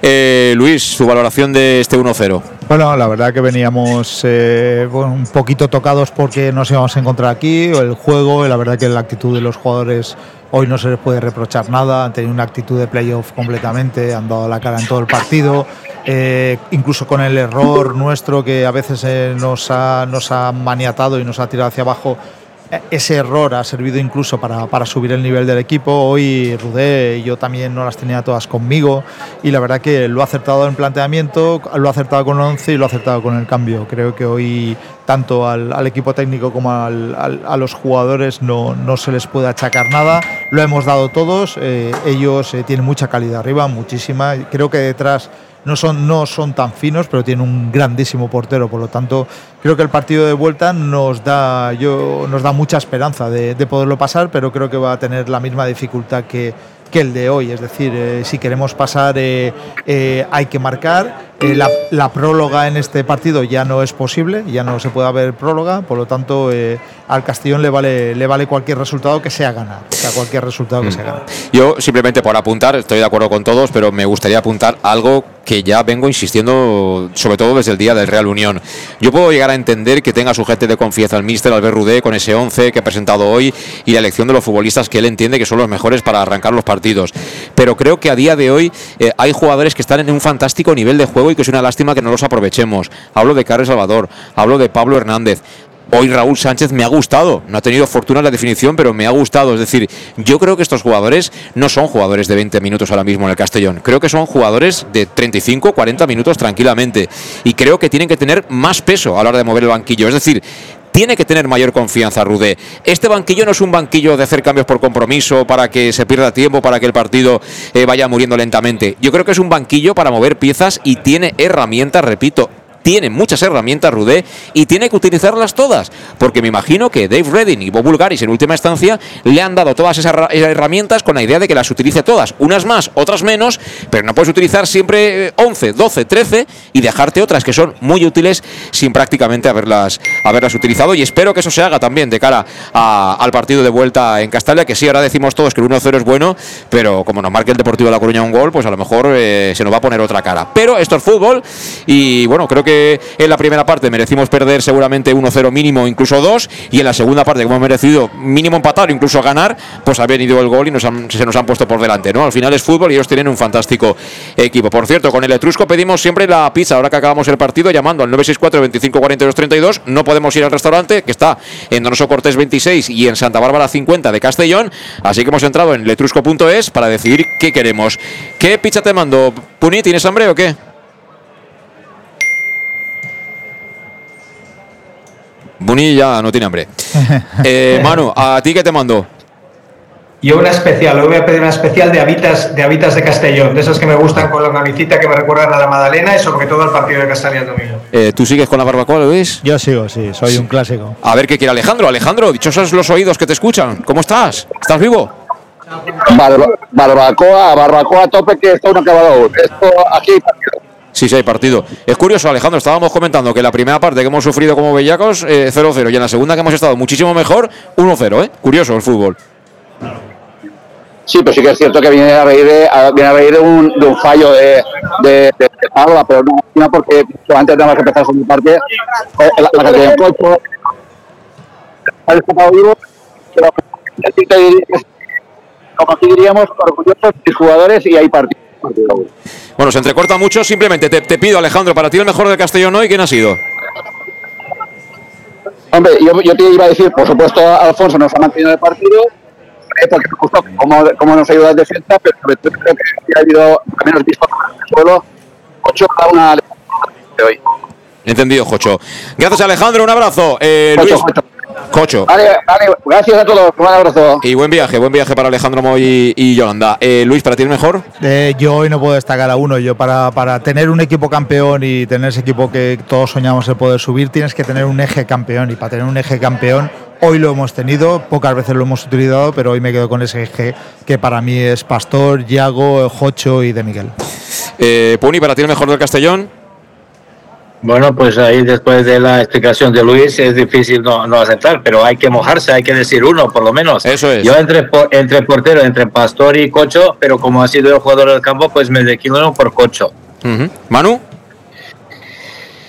Eh, Luis, su valoración de este 1-0. Bueno, la verdad que veníamos eh, un poquito tocados porque nos íbamos a encontrar aquí, el juego, la verdad que la actitud de los jugadores hoy no se les puede reprochar nada, han tenido una actitud de playoff completamente, han dado la cara en todo el partido. incluso con el error nuestro que a veces nos, ha, nos ha maniatado y nos ha tirado hacia abajo, ese error ha servido incluso para, para, subir el nivel del equipo. Hoy Rudé, yo también no las tenía todas conmigo y la verdad que lo ha acertado en planteamiento, lo ha acertado con el 11 y lo ha acertado con el cambio. Creo que hoy tanto al, equipo técnico como a los jugadores no, no, se les puede achacar nada. Lo hemos dado todos, eh, ellos eh, tienen mucha calidad arriba, muchísima. Creo que detrás no son, no son tan finos, pero tienen un grandísimo portero. Por lo tanto, creo que el partido de vuelta nos da, yo, nos da mucha esperanza de, de poderlo pasar, pero creo que va a tener la misma dificultad que, que el de hoy. Es decir, eh, si queremos pasar eh, eh, hay que marcar. La, la, próloga en este partido ya no es posible, ya no se puede haber próloga, por lo tanto al Castellón le vale, le vale cualquier resultado que sea ganar. O sea, cualquier resultado que mm. sea ganar. Yo simplemente por apuntar, estoy de acuerdo con todos, pero me gustaría apuntar algo que ya vengo insistiendo, sobre todo desde el día del Real Unión. Yo puedo llegar a entender que tenga su gente de confianza el míster Albert Rudé con ese 11 que ha presentado hoy y la elección de los futbolistas que él entiende que son los mejores para arrancar los partidos pero creo que a día de hoy eh, hay jugadores que están en un fantástico nivel de juego que es una lástima que no los aprovechemos. Hablo de Carlos Salvador, hablo de Pablo Hernández. Hoy Raúl Sánchez me ha gustado, no ha tenido fortuna en la definición, pero me ha gustado. Es decir, yo creo que estos jugadores no son jugadores de 20 minutos ahora mismo en el Castellón. Creo que son jugadores de 35, 40 minutos tranquilamente. Y creo que tienen que tener más peso a la hora de mover el banquillo. Es decir, tiene que tener mayor confianza Rudé. Este banquillo no es un banquillo de hacer cambios por compromiso para que se pierda tiempo, para que el partido eh, vaya muriendo lentamente. Yo creo que es un banquillo para mover piezas y tiene herramientas, repito, tiene muchas herramientas Rudé y tiene que utilizarlas todas, porque me imagino que Dave Redding y Bob Bulgaris en última instancia le han dado todas esas herramientas con la idea de que las utilice todas, unas más, otras menos, pero no puedes utilizar siempre 11, 12, 13 y dejarte otras que son muy útiles sin prácticamente haberlas, haberlas utilizado y espero que eso se haga también de cara al partido de vuelta en Castalia, que sí, ahora decimos todos que el 1-0 es bueno, pero como nos marque el Deportivo de La Coruña un gol, pues a lo mejor eh, se nos va a poner otra cara. Pero esto es fútbol y bueno, creo que en la primera parte merecimos perder seguramente 1-0 mínimo, incluso 2, y en la segunda parte, como hemos merecido mínimo empatar incluso ganar, pues ha venido el gol y nos se nos han puesto por delante. ¿no? Al final es fútbol y ellos tienen un fantástico equipo. Por cierto, con el Etrusco pedimos siempre la pizza, ahora que acabamos el partido, llamando al 964 25 42 32. No podemos ir al restaurante, que está en Donoso Cortés 26 y en Santa Bárbara 50 de Castellón. Así que hemos entrado en letrusco.es para decidir qué queremos. ¿Qué pizza te mando? Puni, ¿tienes hambre o qué? Buni ya no tiene hambre. Eh, Manu, ¿a ti qué te mandó? Yo una especial, hoy voy a pedir una especial de habitas de, habitas de Castellón, de esas que me gustan con la namicita que me recuerdan a la Madalena y sobre todo al partido de Castellón domingo. Eh, ¿Tú sigues con la barbacoa, Luis? Yo sigo, sí, soy un clásico. A ver qué quiere Alejandro. Alejandro, dichosos los oídos que te escuchan. ¿Cómo estás? ¿Estás vivo? barbacoa, barbacoa a tope que esto no ha acabado Esto aquí Sí, sí, hay partido. Es curioso, Alejandro, estábamos comentando que la primera parte que hemos sufrido como bellacos, 0-0, eh, y en la segunda que hemos estado muchísimo mejor, 1-0, ¿eh? Curioso el fútbol. Sí, pero sí que es cierto que viene a reír de, viene a reír de, un, de un fallo de, de, de, pero no, porque antes de que empezar con mi parte, eh, la, la categoría de vivo, pero diríamos, orgullosos mis jugadores y hay partidos. Bueno, se entrecorta mucho. Simplemente te, te, pido, Alejandro, para ti el mejor del Castellón hoy, ¿quién ha sido? Hombre, yo, yo te iba a decir, por supuesto, Alfonso nos ha mantenido el partido, eh, porque me gustó cómo, cómo nos ayuda en defensa, pero sobre todo creo que ha habido, al menos visto el suelo, ocho a una de hoy. Entendido, Jocho. Gracias, Alejandro. Un abrazo. Eh, Luis, Cocho. Vale, vale, gracias a todos. Un abrazo. Y buen viaje, buen viaje para Alejandro Moy y, Yolanda. Eh, Luis, ¿para ti es mejor? Eh, yo hoy no puedo destacar a uno. Yo para, para tener un equipo campeón y tener ese equipo que todos soñamos el poder subir, tienes que tener un eje campeón. Y para tener un eje campeón, hoy lo hemos tenido, pocas veces lo hemos utilizado, pero hoy me quedo con ese eje que para mí es Pastor, Yago, Jocho y De Miguel. Eh, Puni, ¿para ti el mejor del Castellón? Bueno, pues ahí después de la explicación de Luis es difícil no, no aceptar, pero hay que mojarse, hay que decir uno por lo menos. Eso es. Yo entre, entre portero, entre Pastor y Cocho, pero como ha sido el jugador del campo, pues me declino por Cocho. Manu.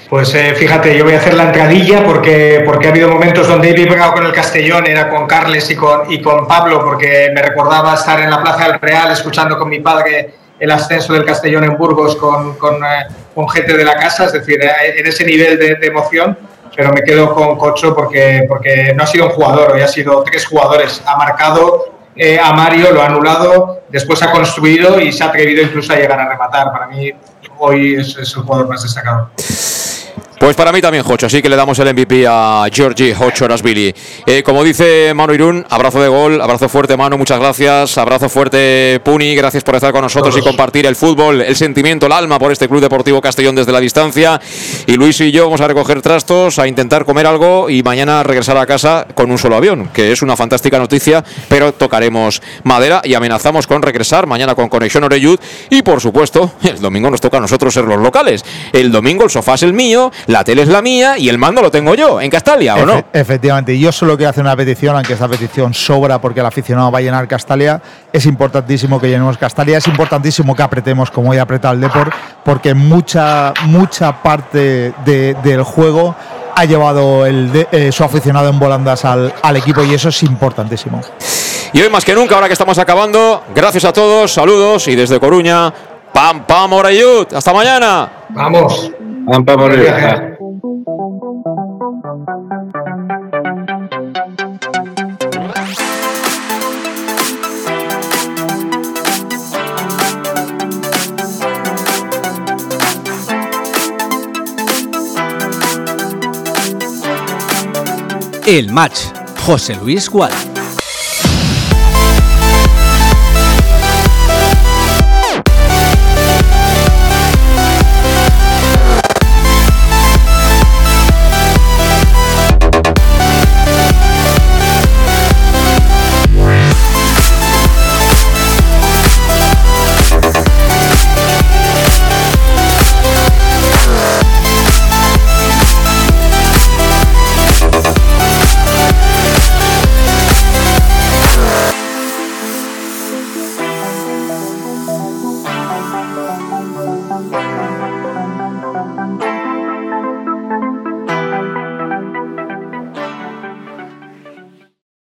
Pues eh, fíjate, yo voy a hacer la entradilla porque, porque ha habido momentos donde he pegado con el Castellón, era con Carles y con, y con Pablo, porque me recordaba estar en la Plaza del Real escuchando con mi padre el ascenso del Castellón en Burgos con, con, eh, con gente de la casa, es decir, eh, en ese nivel de, de, emoción, pero me quedo con Cocho porque, porque no ha sido un jugador, hoy ha sido tres jugadores. Ha marcado eh, a Mario, lo ha anulado, después ha construido y se ha atrevido incluso a llegar a rematar. Para mí, hoy es, es el jugador más destacado. Pues para mí también, Jocho, así que le damos el MVP a Georgie Jocho Rasvili. Eh, como dice Manu Irún, abrazo de gol, abrazo fuerte, Manu, muchas gracias. Abrazo fuerte, Puni, gracias por estar con nosotros y compartir el fútbol, el sentimiento, el alma por este Club Deportivo Castellón desde la distancia. Y Luis y yo vamos a recoger trastos, a intentar comer algo y mañana regresar a casa con un solo avión, que es una fantástica noticia, pero tocaremos madera y amenazamos con regresar mañana con Conexión Oreyud. Y por supuesto, el domingo nos toca a nosotros ser los locales. El domingo el sofá es el mío, la tele es la mía y el mando lo tengo yo, en Castalia, ¿o no? Efectivamente, yo solo quiero hacer una petición, aunque esta petición sobra porque el aficionado va a llenar Castalia. Es importantísimo que llenemos Castalia, es importantísimo que apretemos como hoy apreta el Deport, porque mucha, mucha parte del juego ha llevado el eh, su aficionado en volandas al, al equipo y eso es importantísimo. Y hoy más que nunca, ahora que estamos acabando, gracias a todos, saludos y desde Coruña, Pam Pam Orayut, hasta mañana. Vamos. Pam Pam Orayut. El match. José Luis Gual.